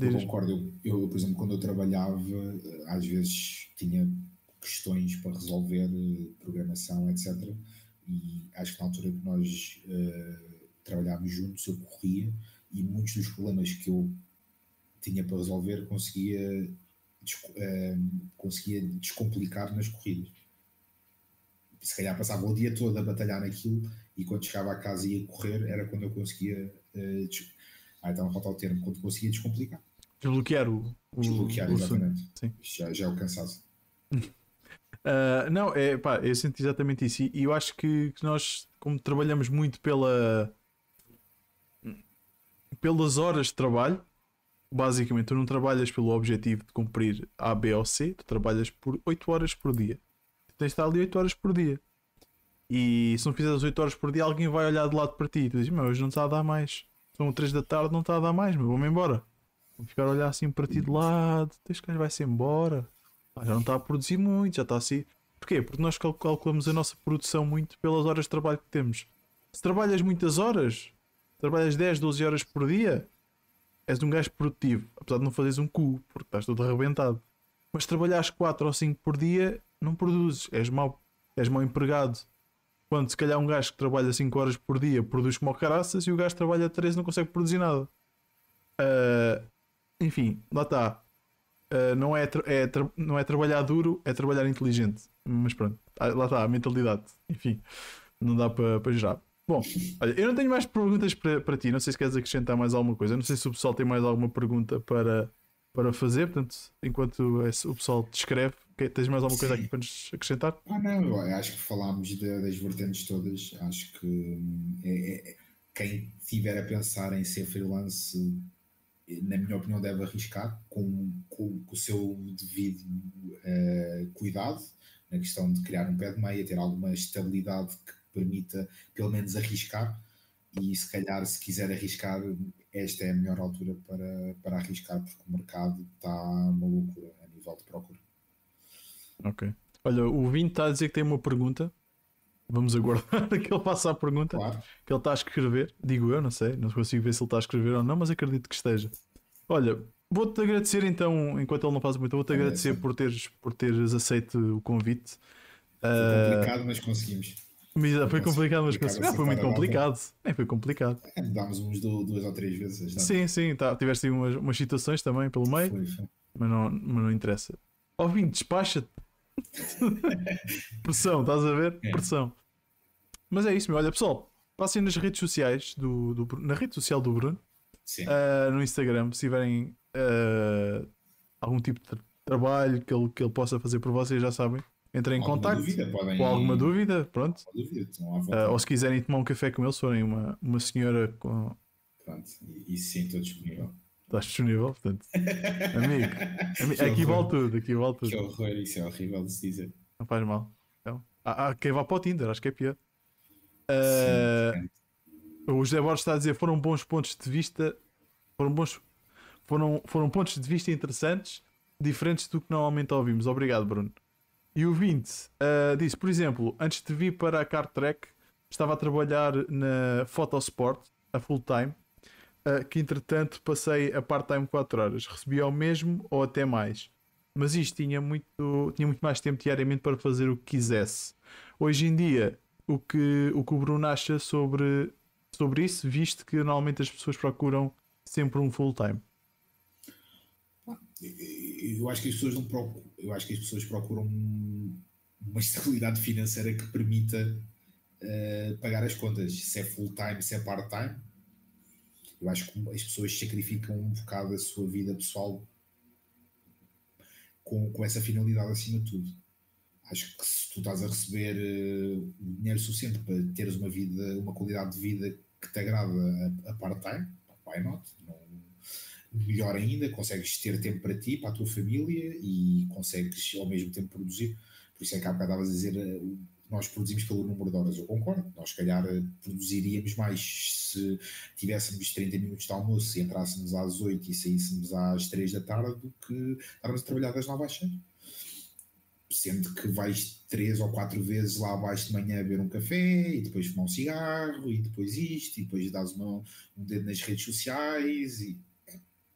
Eu concordo. Eu, por exemplo, quando eu trabalhava, às vezes tinha questões para resolver, programação, etc. E acho que na altura que nós uh, trabalhávamos juntos, eu corria e muitos dos problemas que eu tinha para resolver conseguia, uh, conseguia descomplicar nas corridas. Se calhar passava o dia todo a batalhar naquilo e quando chegava a casa e ia correr era quando eu conseguia Uh, ah, então falta o termo, quando conseguia descomplicar. Desbloquear o. o Desbloquear, exatamente. Sim. Já, já é o cansaço. uh, não, é pá, eu sinto exatamente isso. E, e eu acho que, que, nós, como trabalhamos muito pela. pelas horas de trabalho, basicamente, tu não trabalhas pelo objetivo de cumprir A, B ou C, tu trabalhas por 8 horas por dia. Tu tens de estar ali 8 horas por dia. E se não fizeres 8 horas por dia, alguém vai olhar de lado para ti e tu dizes: Meu, hoje não está a dar mais. São 3 da tarde, não está a dar mais, meu, vou-me embora. Vou ficar a olhar assim para ti de lado. Este gajo vai-se embora. Ah, já não está a produzir muito, já está assim. Porquê? Porque nós calculamos a nossa produção muito pelas horas de trabalho que temos. Se trabalhas muitas horas, trabalhas 10, 12 horas por dia, és um gajo produtivo. Apesar de não fazeres um cu, porque estás todo arrebentado. Mas se trabalhares 4 ou 5 por dia, não produzes. És mau, és mau empregado. Quando se calhar um gajo que trabalha 5 horas por dia produz como caraças e o gajo trabalha 3 não consegue produzir nada. Uh, enfim, lá está. Uh, não, é, é não é trabalhar duro, é trabalhar inteligente. Mas pronto, ah, lá está, a mentalidade. Enfim, não dá para, para gerar. Bom, olha, eu não tenho mais perguntas para, para ti. Não sei se queres acrescentar mais alguma coisa. Não sei se o pessoal tem mais alguma pergunta para, para fazer. Portanto, enquanto o pessoal te escreve, Tens mais alguma coisa aqui para nos acrescentar? Ah, não, eu acho que falámos de, das vertentes todas. Acho que hum, é, é, quem estiver a pensar em ser freelance, na minha opinião, deve arriscar com, com, com o seu devido uh, cuidado na questão de criar um pé de meia, ter alguma estabilidade que permita pelo menos arriscar. E se calhar, se quiser arriscar, esta é a melhor altura para, para arriscar, porque o mercado está uma loucura a nível de procura. Ok. Olha, o Vinho está a dizer que tem uma pergunta. Vamos aguardar que ele faça a pergunta. Claro. Que ele está a escrever. Digo eu, não sei. Não consigo ver se ele está a escrever ou não, mas acredito que esteja. Olha, vou-te agradecer então, enquanto ele não faz muito, vou-te é, agradecer por teres, por teres aceito o convite. Foi uh... complicado, mas conseguimos. Mas, foi complicado, mas conseguimos. Ah, foi muito complicado. É, foi complicado. É, mudámos uns duas ou três vezes. Sim, sim, tá. tiveste umas, umas situações também pelo meio. Foi, foi. Mas, não, mas não interessa. Ó, Vinho, despacha-te. Pressão, estás a ver? É. Pressão. Mas é isso, meu. Olha, pessoal, passem nas redes sociais do, do na rede social do Bruno, uh, no Instagram, se tiverem uh, algum tipo de trabalho que ele, que ele possa fazer por vocês, já sabem. Entrem em contato com alguma dúvida, pronto. Dúvida, uh, ou se quiserem tomar um café com ele, se forem uma, uma senhora com. Pronto, e, e sim, estou disponível. Estás disponível, portanto. amigo, amigo aqui vale tudo, aqui vale tudo. Que horror, isso é horrível de se dizer. Não faz mal. Então, há, há quem vá para o Tinder, acho que é pior. Uh, o José Borges está a dizer foram bons pontos de vista, foram bons, foram, foram pontos de vista interessantes, diferentes do que normalmente ouvimos. Obrigado, Bruno. E o 20 uh, disse, por exemplo, antes de vir para a Car Trek, estava a trabalhar na Photosport a full time uh, que entretanto passei a part-time 4 horas. Recebi ao mesmo ou até mais. Mas isto tinha muito, tinha muito mais tempo diariamente para fazer o que quisesse. Hoje em dia, o que o, que o Bruno acha sobre, sobre isso, visto que normalmente as pessoas procuram sempre um full-time. eu acho que as pessoas não procuram, eu acho que as pessoas procuram uma estabilidade financeira que permita uh, pagar as contas, se é full time, se é part time. Eu acho que as pessoas sacrificam um bocado a sua vida pessoal com, com essa finalidade acima de tudo. Acho que se tu estás a receber uh, dinheiro suficiente para teres uma vida, uma qualidade de vida que te agrada a, a part-time, why not? Não, melhor ainda, consegues ter tempo para ti, para a tua família e consegues ao mesmo tempo produzir. Por isso é que há bocado estavas a dizer, eh, nós produzimos pelo número de horas, eu concordo. Nós, se calhar, eh, produziríamos mais se tivéssemos 30 minutos de almoço e entrássemos às 8 e saíssemos às 3 da tarde do que estarmos a trabalhar das 9 às 6. Sendo que vais três ou quatro vezes lá abaixo de manhã beber um café e depois fumar um cigarro e depois isto e depois dás uma, um dedo nas redes sociais e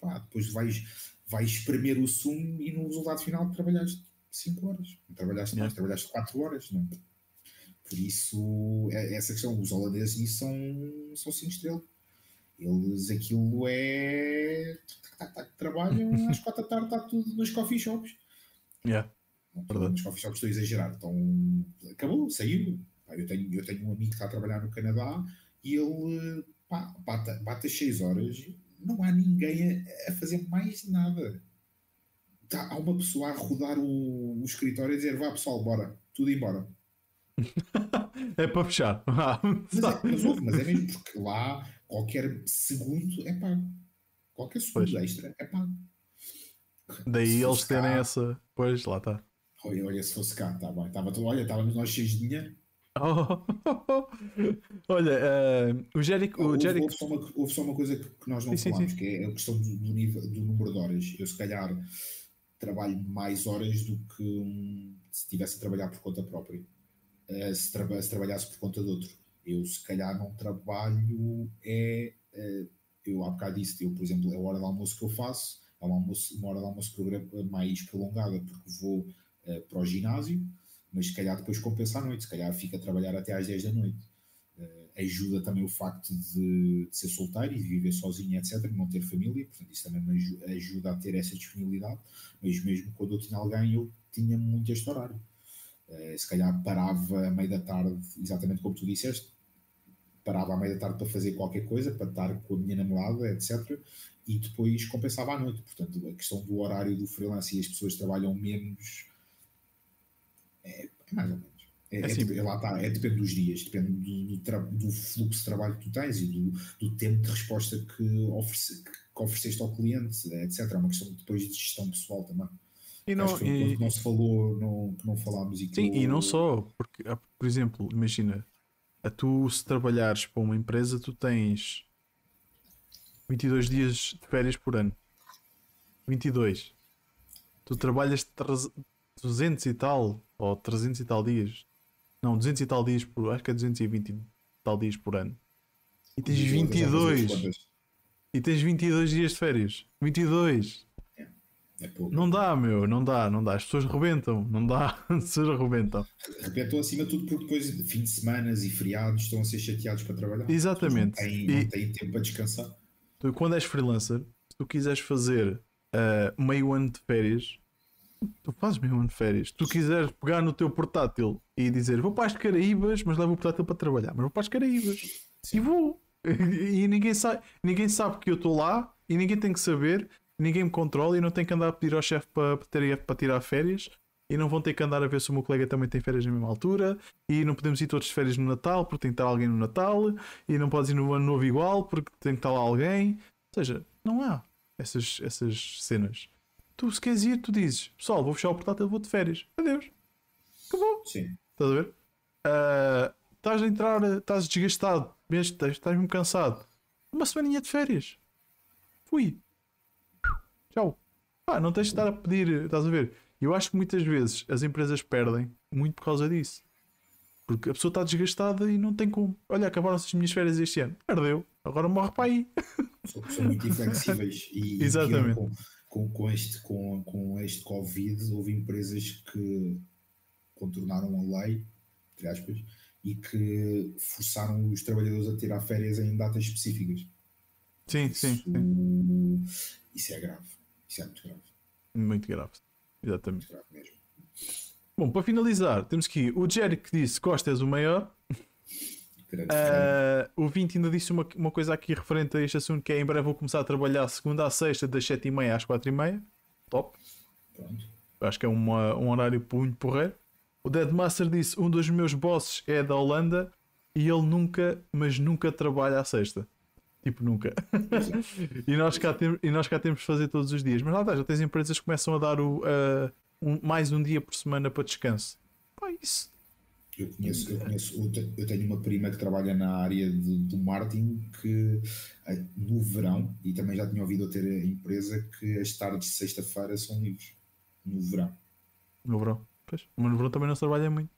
pá, depois vais, vais espremer o sumo e no resultado final trabalhaste 5 horas, não trabalhaste mais, trabalhaste 4 horas. Não? É? Por isso, é, essa questão, os holandeses nisso são, são 5 estrelas. Eles, aquilo é. Trabalham às 4 da tarde, está tudo nos coffee shops. Yeah. Nos coffee shops estou a exagerar. Então, acabou, saiu. Eu tenho, eu tenho um amigo que está a trabalhar no Canadá e ele pá, bate, bate às 6 horas não há ninguém a, a fazer mais nada. Tá, há uma pessoa a rodar o, o escritório e dizer: vá pessoal, bora, tudo embora. é para fechar. mas, é, mas, ouve, mas é mesmo porque lá qualquer segundo é pago. Qualquer segundo pois. extra é pago. Daí se eles terem cá, essa. Pois, lá está. Olha, olha, se fosse cá, tá bem. Estava, olha, estávamos nós cheios de dinheiro. Oh, olha, uh, o Jericho. O houve, houve, só uma, houve, só uma, coisa que nós não sim, falámos, sim, sim. que é a questão do, do, nível, do número de horas. Eu, se calhar, trabalho mais horas do que se estivesse a trabalhar por conta própria. Uh, se, se, trabalhasse por conta de outro. Eu, se calhar, não trabalho. É, uh, eu há bocado disse, eu, por exemplo, a hora de almoço que eu faço é uma, almoço, uma hora de almoço mais prolongada, porque vou para o ginásio mas se calhar depois compensa à noite, se calhar fica a trabalhar até às 10 da noite. Uh, ajuda também o facto de, de, ser solteiro e de viver sozinho, etc., de não ter família, portanto, isso também me ajuda a ter essa disponibilidade. Mas mesmo quando eu tinha alguém, eu tinha muito este horário. Uh, se calhar parava à meia da tarde, exatamente como tu disseste, parava à meia da tarde para fazer qualquer coisa, para estar com a minha namorada, etc., e depois compensava à noite. Portanto, a questão do horário do freelance e as pessoas trabalham menos é, é mais ou menos. É, é, assim, é, lá está, é, depende dos dias, depende do, do, do, fluxo de trabalho que tu tens e do, do tempo de resposta que, oferece, que, ofereceste ao cliente, etc. É uma questão depois de gestão pessoal também. E não, e... não se falou, não, não falámos e Sim, e não só, porque, ah, por exemplo, imagina, a tu se trabalhares para uma empresa, tu tens 22 dias de férias por ano. 22. Tu trabalhas 200 e tal, ou 300 e tal dias. Não, 200 e tal dias por. Acho que é 220 e tal dias por ano. E tens 22. E tens 22 dias de férias. 22. É, pouco. Não dá, meu, não dá, não dá. As pessoas rebentam, não dá. As pessoas rebentam. Rebentam acima de tudo porque depois de fim de semanas e feriados estão a ser chateados para trabalhar. Exatamente. Não têm, e, não têm tempo para descansar. Tu, quando és freelancer, se tu quiseres fazer uh, meio ano de férias, tu fazes mesmo ano de férias. Se tu quiseres pegar no teu portátil e dizer vou para as Caraíbas, mas levo o portátil para trabalhar, mas vou para as Caraíbas Sim. e vou. E ninguém sabe, ninguém sabe que eu estou lá e ninguém tem que saber, ninguém me controla e não tem que andar a pedir ao chefe para, para, tirar férias e não vão ter que andar a ver se o meu colega também tem férias na mesma altura e não podemos ir todos de férias no Natal porque tem que estar alguém no Natal e não podes ir no ano novo igual porque tem que estar lá alguém. Ou seja, não há essas, essas cenas. Tu, se queres ir, tu dizes: Pessoal, vou fechar o portátil, vou de férias. Adeus. Acabou. Sim. Estás a ver? Uh, estás a entrar, estás desgastado, estás mesmo cansado. Uma semaninha de férias. Fui. Tchau. Pá, não tens de estar a pedir, estás a ver? Eu acho que muitas vezes as empresas perdem muito por causa disso. Porque a pessoa está desgastada e não tem como. Olha, acabaram-se as minhas férias este ano. Perdeu. Agora morre para aí. São, muito inflexíveis. E, Exatamente. E com, com, este, com, com este Covid, houve empresas que contornaram a lei, entre aspas, e que forçaram os trabalhadores a tirar férias em datas específicas. Sim, isso, sim, sim. Isso é grave. Isso é muito grave. Muito grave. Exatamente. Grave mesmo. Bom, para finalizar, temos aqui o Jerry que disse Costa és o maior. Uh, o 20 ainda disse uma, uma coisa aqui referente a este assunto que é em breve vou começar a trabalhar segunda a sexta das 7h30 às 4h30. Top. Pronto. Acho que é uma, um horário muito porreiro. O Deadmaster disse: um dos meus bosses é da Holanda e ele nunca, mas nunca trabalha à sexta. Tipo, nunca. e, nós cá tem, e nós cá temos de fazer todos os dias. Mas lá está, já tens empresas que começam a dar o, uh, um- mais um dia por semana para descanso. Pá, isso. Eu conheço, eu conheço, eu te- eu tenho uma prima que trabalha na área de- do marketing que no verão, e também já tinha ouvido eu ter a empresa que as tardes de sexta-feira são livres. No verão. No verão. Pois. Mas no verão também não se trabalha muito.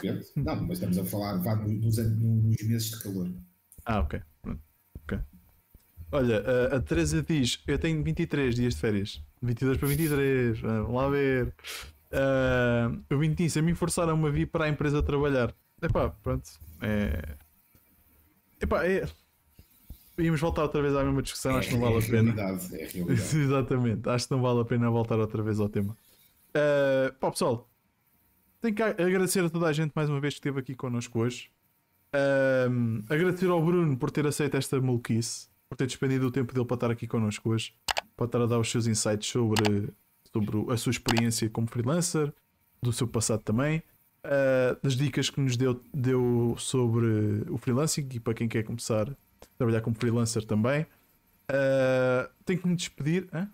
Certo? Não, mas estamos a falar vá, nos, nos meses de calor. Ah. Ok. Olha, a, a Teresa diz: Eu tenho 23 dias de férias. 22 para 23. ah, Vamos lá ver. Ah, o 20 disse: A mim forçaram-me a vir para a empresa trabalhar. Epá, pronto. É. Epá, é. Íamos voltar outra vez à mesma discussão. Acho que não vale a pena. realidade, é realidade. Exatamente, acho que não vale a pena voltar outra vez ao tema. Uh, pá, pessoal, tenho que agradecer a toda a gente mais uma vez que esteve aqui connosco hoje. Um, agradecer ao Bruno por ter aceito esta maluquice, por ter despendido o tempo dele para estar aqui connosco hoje, para estar a dar os seus insights sobre, sobre a sua experiência como freelancer, do seu passado também, uh, das dicas que nos deu, deu sobre o freelancing e para quem quer começar a trabalhar como freelancer também. Uh, tenho que me despedir. Hã?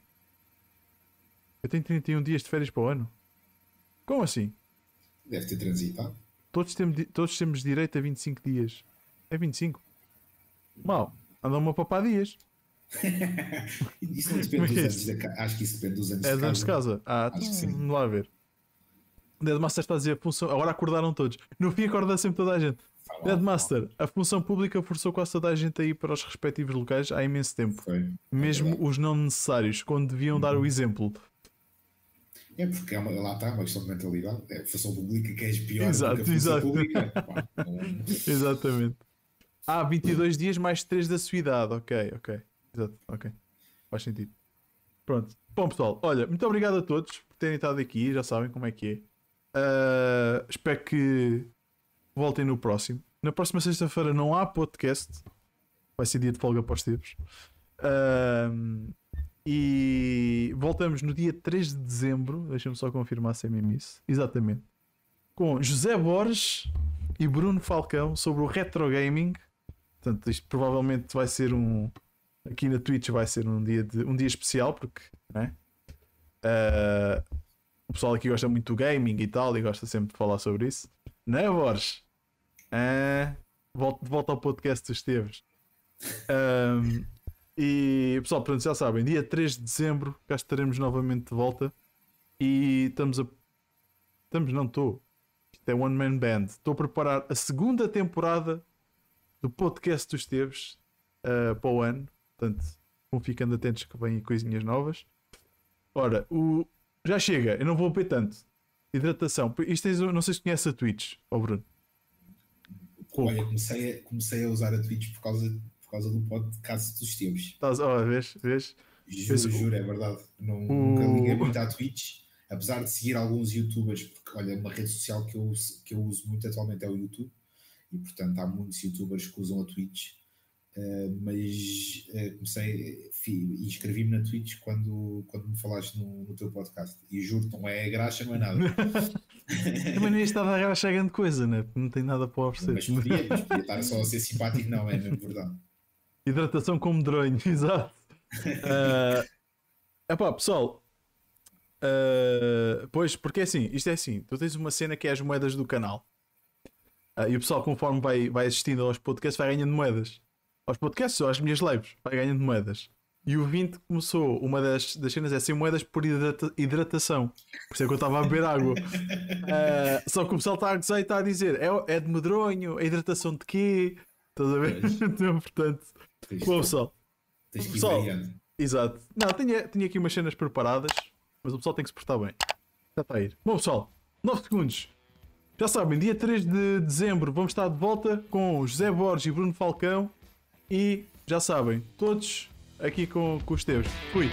Eu tenho 31 dias de férias para o ano. Como assim? Deve ter transitado. Todos temos, todos temos direito a 25 dias. É 25? Mal, andam-me a papar dias. Isso não depende Mas dos anos isso- da ca- Acho que isso depende dos anos É de de anos de casa. Ah, Acho que então, sim. vamos lá ver. Deadmaster está a dizer a função. Agora acordaram todos. No fim acorda sempre toda a gente. Fala, Deadmaster, a função pública forçou quase toda a gente a ir para os respectivos locais há imenso tempo. Foi. Mesmo verdade. os não necessários, quando deviam dar o exemplo. É porque é uma, lá está uma questão de mentalidade. É a função pública que és pior Exato, do que a função exato. pública. Pá, não- Exatamente. Ah, 22 dias mais 3 da sua idade. Ok, ok. Exato, ok. Faz sentido. Pronto. Bom, pessoal, olha, muito obrigado a todos por terem estado aqui. Já sabem como é que é. Ah, espero que voltem no próximo. Na próxima sexta-feira não há podcast. Vai ser dia de folga para os tempos. Ahm, e voltamos no dia 3 de dezembro. Deixa-me só confirmar se é mesmo isso. Exatamente. Com José Borges e Bruno Falcão sobre o retro gaming. Portanto, isto provavelmente vai ser um. Aqui na Twitch vai ser um dia, de, um dia especial, porque né? Ah, o pessoal aqui gosta muito do gaming e tal, e gosta sempre de falar sobre isso. Não é, Borges? Ah, volta, volta ao podcast dos Esteves. Ahm, e pessoal, pronto, já sabem, dia 3 de dezembro cá estaremos novamente de volta. E estamos a. Estamos, não estou. Isto é One Man Band. Estou a preparar a segunda temporada do podcast dos Esteves ah, para o ano. Portanto, vão ficando atentos que vêm coisinhas novas. Ora, o... já chega, eu não vou beber tanto. Hidratação. Isto é, não sei se conhece a Twitch, ó Bruno. Pouco. Olha, comecei a, comecei a usar a Twitch por causa, por causa do podcast dos tempos. Estás, ó, vês, vês? Juro, Penso- juro, é verdade. Não, O- Nunca liguei muito à Twitch, apesar de seguir alguns youtubers, porque olha, uma rede social que eu, que eu uso muito atualmente é o YouTube, e portanto há muitos youtubers que usam a Twitch. eh, mas eh, comecei, fi- inscrevi-me na Twitch quando, quando me falaste no, no teu podcast. E juro, não é graxa, não é nada. Também não ia estar a achar grande coisa, né? Não tem nada para oferecer. mas podia, mas podia estar só a ser simpático, não, é mesmo verdade. Hidratação com medronho, exato. Uh, epá, pessoal. uh, pois, porque é assim, isto é assim: tu tens uma cena que é as moedas do canal. Uh, e o pessoal, conforme vai, vai assistindo aos podcasts, vai ganhando moedas. Aos podcasts ou às minhas lives, vai ganhando moedas. E o 20 começou, uma das, das cenas é ser moedas por hidrata- hidratação. Por isso é que eu estava a beber água. Uh, só que o pessoal está a gozar e está a dizer: é, é de medronho, é hidratação de quê? Estás a ver? Então, portanto, Tens, bom, pessoal. tens pessoal. Exato. Não, tinha, tinha aqui umas cenas preparadas, mas o pessoal tem que se portar bem. Já está a ir. Bom, pessoal, 9 segundos. Já sabem, dia 3 de dezembro vamos estar de volta com José Borges e Bruno Falcão. E já sabem, todos aqui com, com os teus. Fui.